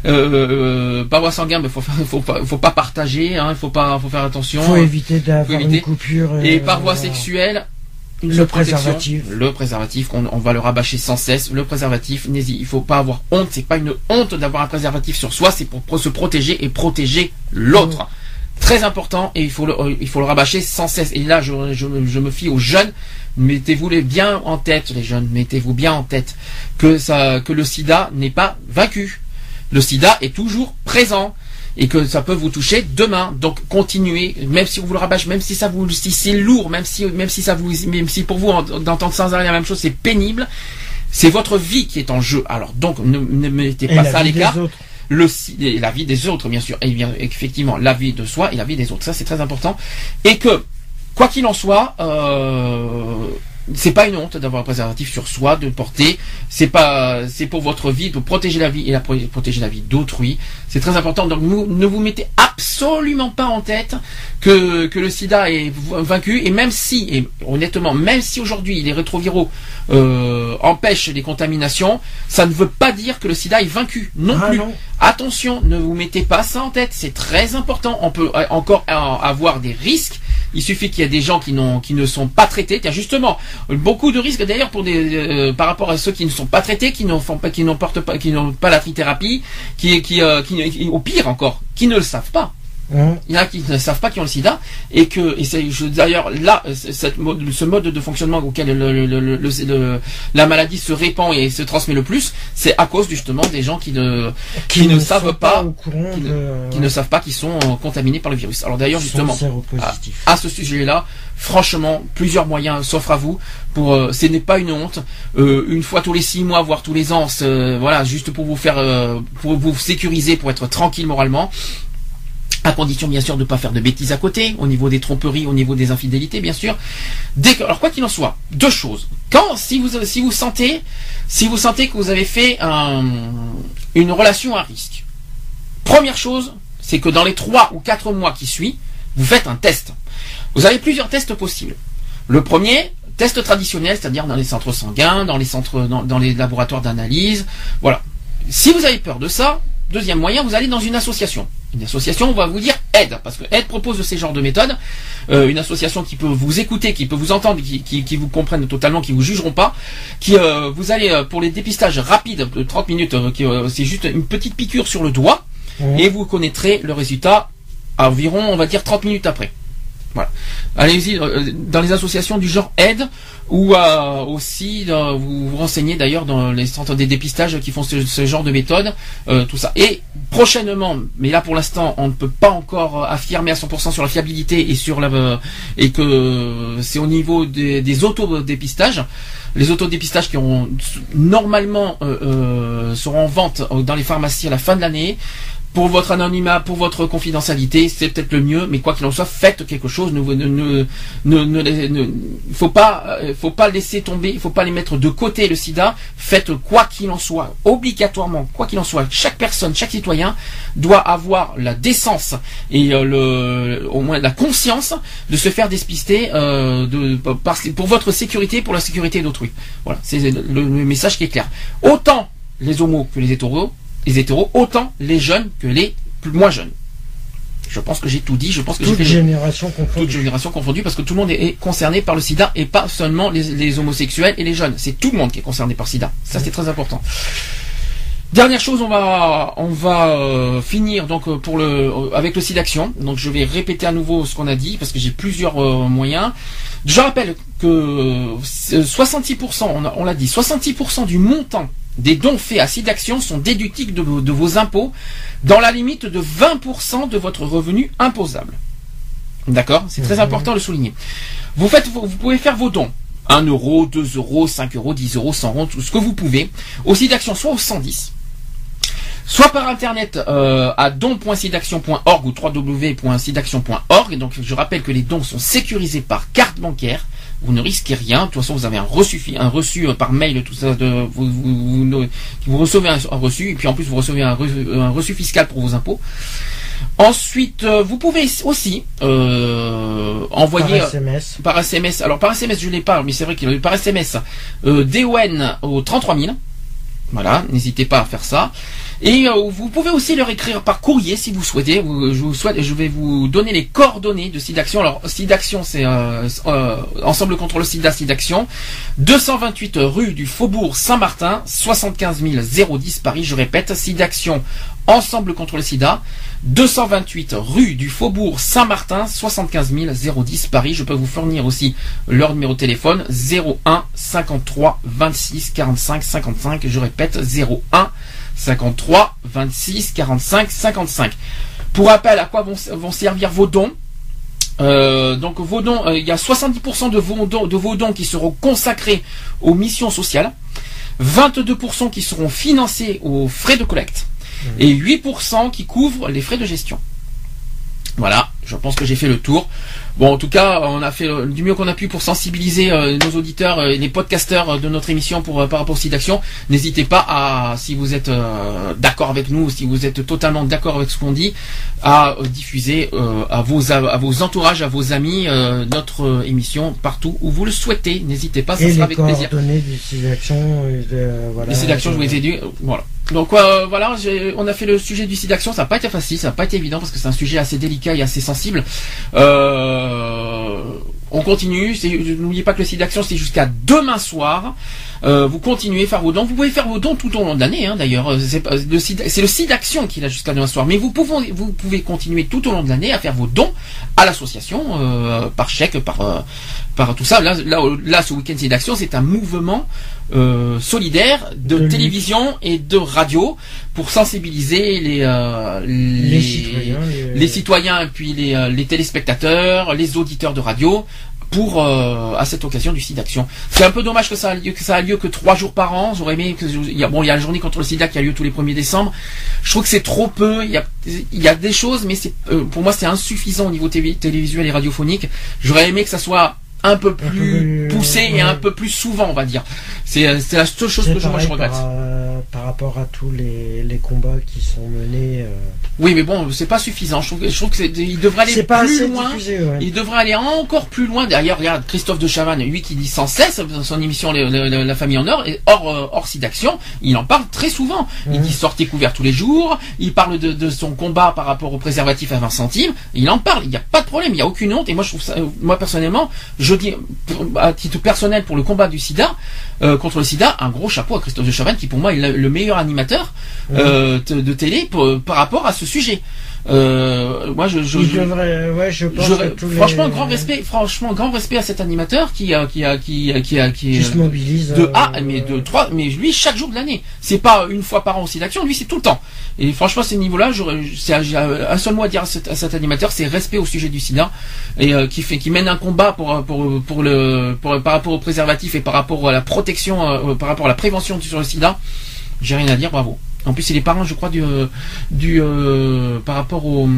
euh, par voie sanguine, il faut, faut, pas, faut pas partager, hein, il faut pas, faut faire attention. Faut éviter d'avoir une coupure. Et par voie sexuelle, le préservatif. Le préservatif, on, va le rabâcher sans cesse. Le préservatif, il faut pas avoir honte. C'est pas une honte d'avoir un préservatif sur soi. C'est pour, se protéger et protéger l'autre. Très important et il faut le, il faut le rabâcher sans cesse. Et là, je, je, me fie aux jeunes. Mettez-vous les bien en tête, les jeunes. Mettez-vous bien en tête que ça, que le SIDA n'est pas vaincu. Le SIDA est toujours présent et que ça peut vous toucher demain. Donc continuez, même si on vous le rabâche, même si ça vous, si c'est lourd, même si, même si ça vous, même si pour vous d'entendre sans arrêt la même chose, c'est pénible. C'est votre vie qui est en jeu. Alors donc ne, mettez pas ça à l'écart. Le, la vie des autres, bien sûr, et bien effectivement la vie de soi et la vie des autres. Ça c'est très important. Et que quoi qu'il en soit, euh, c'est pas une honte d'avoir un préservatif sur soi, de porter. C'est pas, c'est pour votre vie, pour protéger la vie et la, protéger la vie d'autrui. C'est très important. Donc, ne vous mettez absolument pas en tête que, que le SIDA est vaincu. Et même si, et honnêtement, même si aujourd'hui les rétroviraux euh, empêchent les contaminations, ça ne veut pas dire que le SIDA est vaincu non ah plus. Attention, ne vous mettez pas ça en tête. C'est très important. On peut euh, encore avoir des risques il suffit qu'il y ait des gens qui, qui ne sont pas traités. Tiens, justement, beaucoup de risques d'ailleurs pour des, euh, par rapport à ceux qui ne sont pas traités, qui n'ont pas, qui n'ont pas, qui n'ont pas la trithérapie, qui, qui, euh, qui, au pire encore, qui ne le savent pas. Hein Il y en a qui ne savent pas qu'ils ont le sida et que et c'est d'ailleurs là cette, ce mode de fonctionnement auquel le, la maladie se répand et se transmet le plus, c'est à cause justement des gens qui ne qui, ne, savent pas, qui, ne, savent pas qu'ils sont contaminés par le virus. Alors d'ailleurs justement à, ce sujet-là, franchement, plusieurs moyens s'offrent à vous pour euh, ce n'est pas une honte. Euh, une fois tous les six mois voire tous les ans voilà juste pour vous faire euh, pour vous sécuriser pour être tranquille moralement à condition bien sûr de ne pas faire de bêtises à côté, au niveau des tromperies, au niveau des infidélités bien sûr. Alors quoi qu'il en soit, deux choses. Quand si vous sentez que vous avez fait une relation à risque, première chose, c'est que dans les trois ou quatre mois qui suivent, vous faites un test. Vous avez plusieurs tests possibles. Le premier, test traditionnel, c'est-à-dire dans les centres sanguins, dans les laboratoires d'analyse, voilà. Si vous avez peur de ça, deuxième moyen, vous allez dans une association. Une association, on va vous dire aide, parce que aide propose de ces genres de méthodes. Euh, une association qui peut vous écouter, qui peut vous entendre, qui, qui, vous comprennent totalement, qui vous jugeront pas, qui euh, vous allez euh, pour les dépistages rapides de 30 minutes, c'est juste une petite piqûre sur le doigt, et vous connaîtrez le résultat à environ, on va dire, 30 minutes après. Voilà. Allez-y dans les associations du genre aide ou euh, aussi vous vous renseignez d'ailleurs dans les centres des dépistages qui font ce, genre de méthode, euh, tout ça. Et prochainement, mais là pour l'instant on ne peut pas encore affirmer à 100% sur la fiabilité et sur la et que c'est au niveau des, des autodépistages. Les autodépistages qui ont normalement euh, seront en vente dans les pharmacies à la fin de l'année pour votre anonymat, pour votre confidentialité, c'est peut-être le mieux, mais quoi qu'il en soit, faites quelque chose. Ne, ne, ne, ne, faut pas, euh, faut pas laisser tomber, il faut pas les mettre de côté le SIDA. Faites quoi qu'il en soit, obligatoirement, quoi qu'il en soit, chaque personne, chaque citoyen doit avoir la décence et euh, le, au moins la conscience de se faire despister euh, de, pour votre sécurité, pour la sécurité d'autrui. Voilà, c'est le, le message qui est clair. Autant les homos que les hétéros les hétéros, autant les jeunes que les plus, moins jeunes. Je pense que j'ai tout dit. Je pense que toute génération confondue. Toute génération confondue parce que tout le monde est concerné par le SIDA et pas seulement les, homosexuels et les jeunes. C'est tout le monde qui est concerné par le SIDA. Ça c'est très important. Dernière chose, on va on va euh, finir donc euh, pour le euh, avec le SIDAction. Donc je vais répéter à nouveau ce qu'on a dit parce que j'ai plusieurs moyens. Je rappelle que 66%, on, on l'a dit, 66% du montant des dons faits à SIDAction sont déductibles de, vos impôts dans la limite de 20% de votre revenu imposable. D'accord? C'est très mhm. important de le souligner. Vous, faites, vous pouvez faire vos dons. 1 euro, 2 euros, 5 euros, 10 euros, 100 euros, tout ce que vous pouvez. Au SIDAction, soit au 110, soit par internet euh, à don.sidaction.org ou www.sidaction.org. Et donc je rappelle que les dons sont sécurisés par carte bancaire vous ne risquez rien. De toute façon, vous avez un reçu, un reçu euh, par mail, tout ça, de, vous, vous, vous, recevez un, reçu, et puis en plus vous recevez un, reçu fiscal pour vos impôts. Ensuite, vous pouvez aussi envoyer par SMS. par SMS. Alors par SMS, je l'ai pas, mais c'est vrai qu'il a eu par SMS DON au 33 000. Voilà, n'hésitez pas à faire ça. Et euh, vous pouvez aussi leur écrire par courrier si vous souhaitez. je, vous souhaite, je vais vous donner les coordonnées de SIDAction. Alors SIDAction, c'est euh, euh, Ensemble contre le SIDA SIDAction. 228 rue du Faubourg Saint-Martin, 75 010 Paris. Je répète, SIDAction Ensemble contre le SIDA. 228 rue du Faubourg Saint-Martin, 75 010 Paris. Je peux vous fournir aussi leur numéro de téléphone 01 53 26 45 55. Je répète 01 53 26 45 55. Pour rappel, à quoi vont, servir vos dons? Euh, donc vos dons, euh, il y a 70% de vos, dons, de vos dons qui seront consacrés aux missions sociales, 22% qui seront financés aux frais de collecte mmh. et 8% qui couvrent les frais de gestion. Voilà, je pense que j'ai fait le tour. Bon, en tout cas, on a fait euh, du mieux qu'on a pu pour sensibiliser euh, nos auditeurs euh, et les podcasteurs de notre émission pour par rapport au site d'action. N'hésitez pas à, si vous êtes d'accord avec nous, si vous êtes totalement d'accord avec ce qu'on dit, à diffuser à vos à, vos entourages, à vos amis notre émission partout où vous le souhaitez. N'hésitez pas, ça sera avec plaisir. du site d'action, voilà. Les sites d'action, je vous les ai dit, voilà. Donc voilà, on a fait le sujet du site d'action. Ça n'a pas été facile, ça n'a pas été évident parce que c'est un sujet assez délicat et assez sensible. Euh, on continue. N'oubliez pas que le site d'action c'est jusqu'à demain soir. Euh, vous continuez à faire vos dons. Vous pouvez faire vos dons tout au long de l'année. Hein, d'ailleurs, c'est le site d'action qui a jusqu'à demain soir. Mais vous pouvez, vous pouvez continuer tout au long de l'année à faire vos dons à l'association euh, par chèque, par par tout ça. Là, là, là ce week-end site d'action, c'est un mouvement solidaire de, télévision et de radio pour sensibiliser les les, citoyens, les... citoyens et puis les, les téléspectateurs, les auditeurs de radio pour euh, à cette occasion du sida d'action. C'est un peu dommage que ça a lieu que ça a lieu que trois jours par an. J'aurais aimé que il y a bon il y a la journée contre le sida qui a lieu tous les 1er décembre. Je trouve que c'est trop peu. Il y a il y a des choses mais c'est euh, pour moi c'est insuffisant au niveau télévisuel et radiophonique. J'aurais aimé que ça soit un peu plus, poussé et un peu plus souvent, on va dire. C'est la seule chose que je, moi, je regrette. Par, rapport à tous les, les combats qui sont menés. Euh, oui, mais bon, c'est pas suffisant. Je trouve, je trouve que il devrait aller plus loin. Il devrait aller encore plus loin. Derrière, regarde Christophe de Chavannes, lui qui dit sans cesse dans son émission La Famille en Or, et hors euh, hors d'action, il en parle très souvent. Il dit sortez couvert tous les jours. Il parle de, de, son combat par rapport au préservatif à 20 centimes. Il en parle. Il n'y a pas de problème. Il n'y a aucune honte. Et moi, je trouve ça, euh, moi personnellement, je dis à titre personnel pour le combat du SIDA euh, contre le SIDA, un gros chapeau à Christophe de Chavannes qui pour moi est le meilleur animateur de, télé par rapport à ce sujet. Euh, moi, je, je, ouais, je pense franchement, grand respect, franchement, grand respect à cet animateur qui a, qui a, qui a, qui a, qui, se mobilise. De A, mais de trois, mais lui chaque jour de l'année. C'est pas une fois par an aussi d'action, lui c'est tout le temps. Et franchement, à ce niveau-là, j'ai un seul mot à dire à cet, animateur, c'est respect au sujet du SIDA et euh, qui fait, qui mène un combat pour, pour, pour le, pour, par rapport au préservatif et par rapport à la protection, euh, par rapport à la prévention sur le SIDA. J'ai rien à dire, bravo. En plus, c'est les parents, je crois, du, du euh, par rapport au.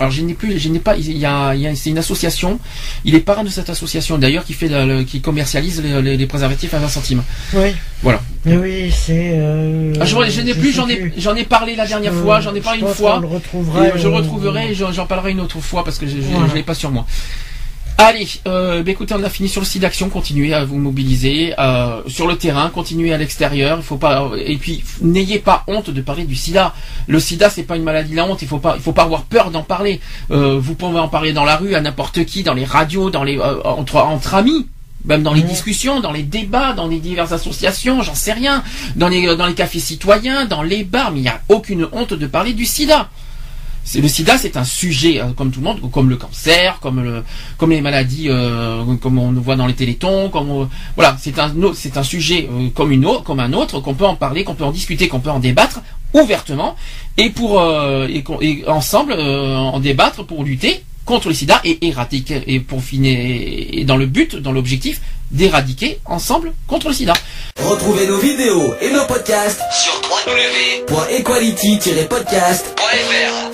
Alors, je n'ai plus, je n'ai pas. Il y a, il y a c'est une association. Il est parent de cette association, d'ailleurs, qui fait, qui commercialise les, préservatifs à 20 centimes. Oui. Voilà. Oui, c'est. Euh, ah, je, n'ai plus. J'en ai, j'en ai parlé la dernière fois. J'en ai parlé une fois. Le retrouverai, je le retrouverai. J'en parlerai une autre fois parce que je, ne l'ai pas sur moi. Allez, euh, bah, écoutez, on a fini sur le site d'action. Continuez à vous mobiliser euh, sur le terrain, continuez à l'extérieur. Il faut pas et puis n'ayez pas honte de parler du SIDA. Le SIDA, c'est pas une maladie la honte. Il faut pas, il faut pas avoir peur d'en parler. Euh, vous pouvez en parler dans la rue, à n'importe qui, dans les radios, dans les euh, entre entre amis. Même dans les discussions, dans les débats, dans les diverses associations, j'en sais rien, dans les dans les cafés citoyens, dans les bars, mais il n'y a aucune honte de parler du SIDA le sida c'est un sujet hein, comme tout le monde comme le cancer comme le comme les maladies euh, comme on le voit dans les télétons comme voilà c'est un c'est un sujet euh, comme une autre comme un autre qu'on peut en parler qu'on peut en discuter qu'on peut en débattre ouvertement et pour euh, et, ensemble en débattre pour lutter contre le sida et éradiquer et pour finir et dans le but dans l'objectif d'éradiquer ensemble contre le sida. Retrouvez nos vidéos et nos podcasts sur www.equality-podcast.fr.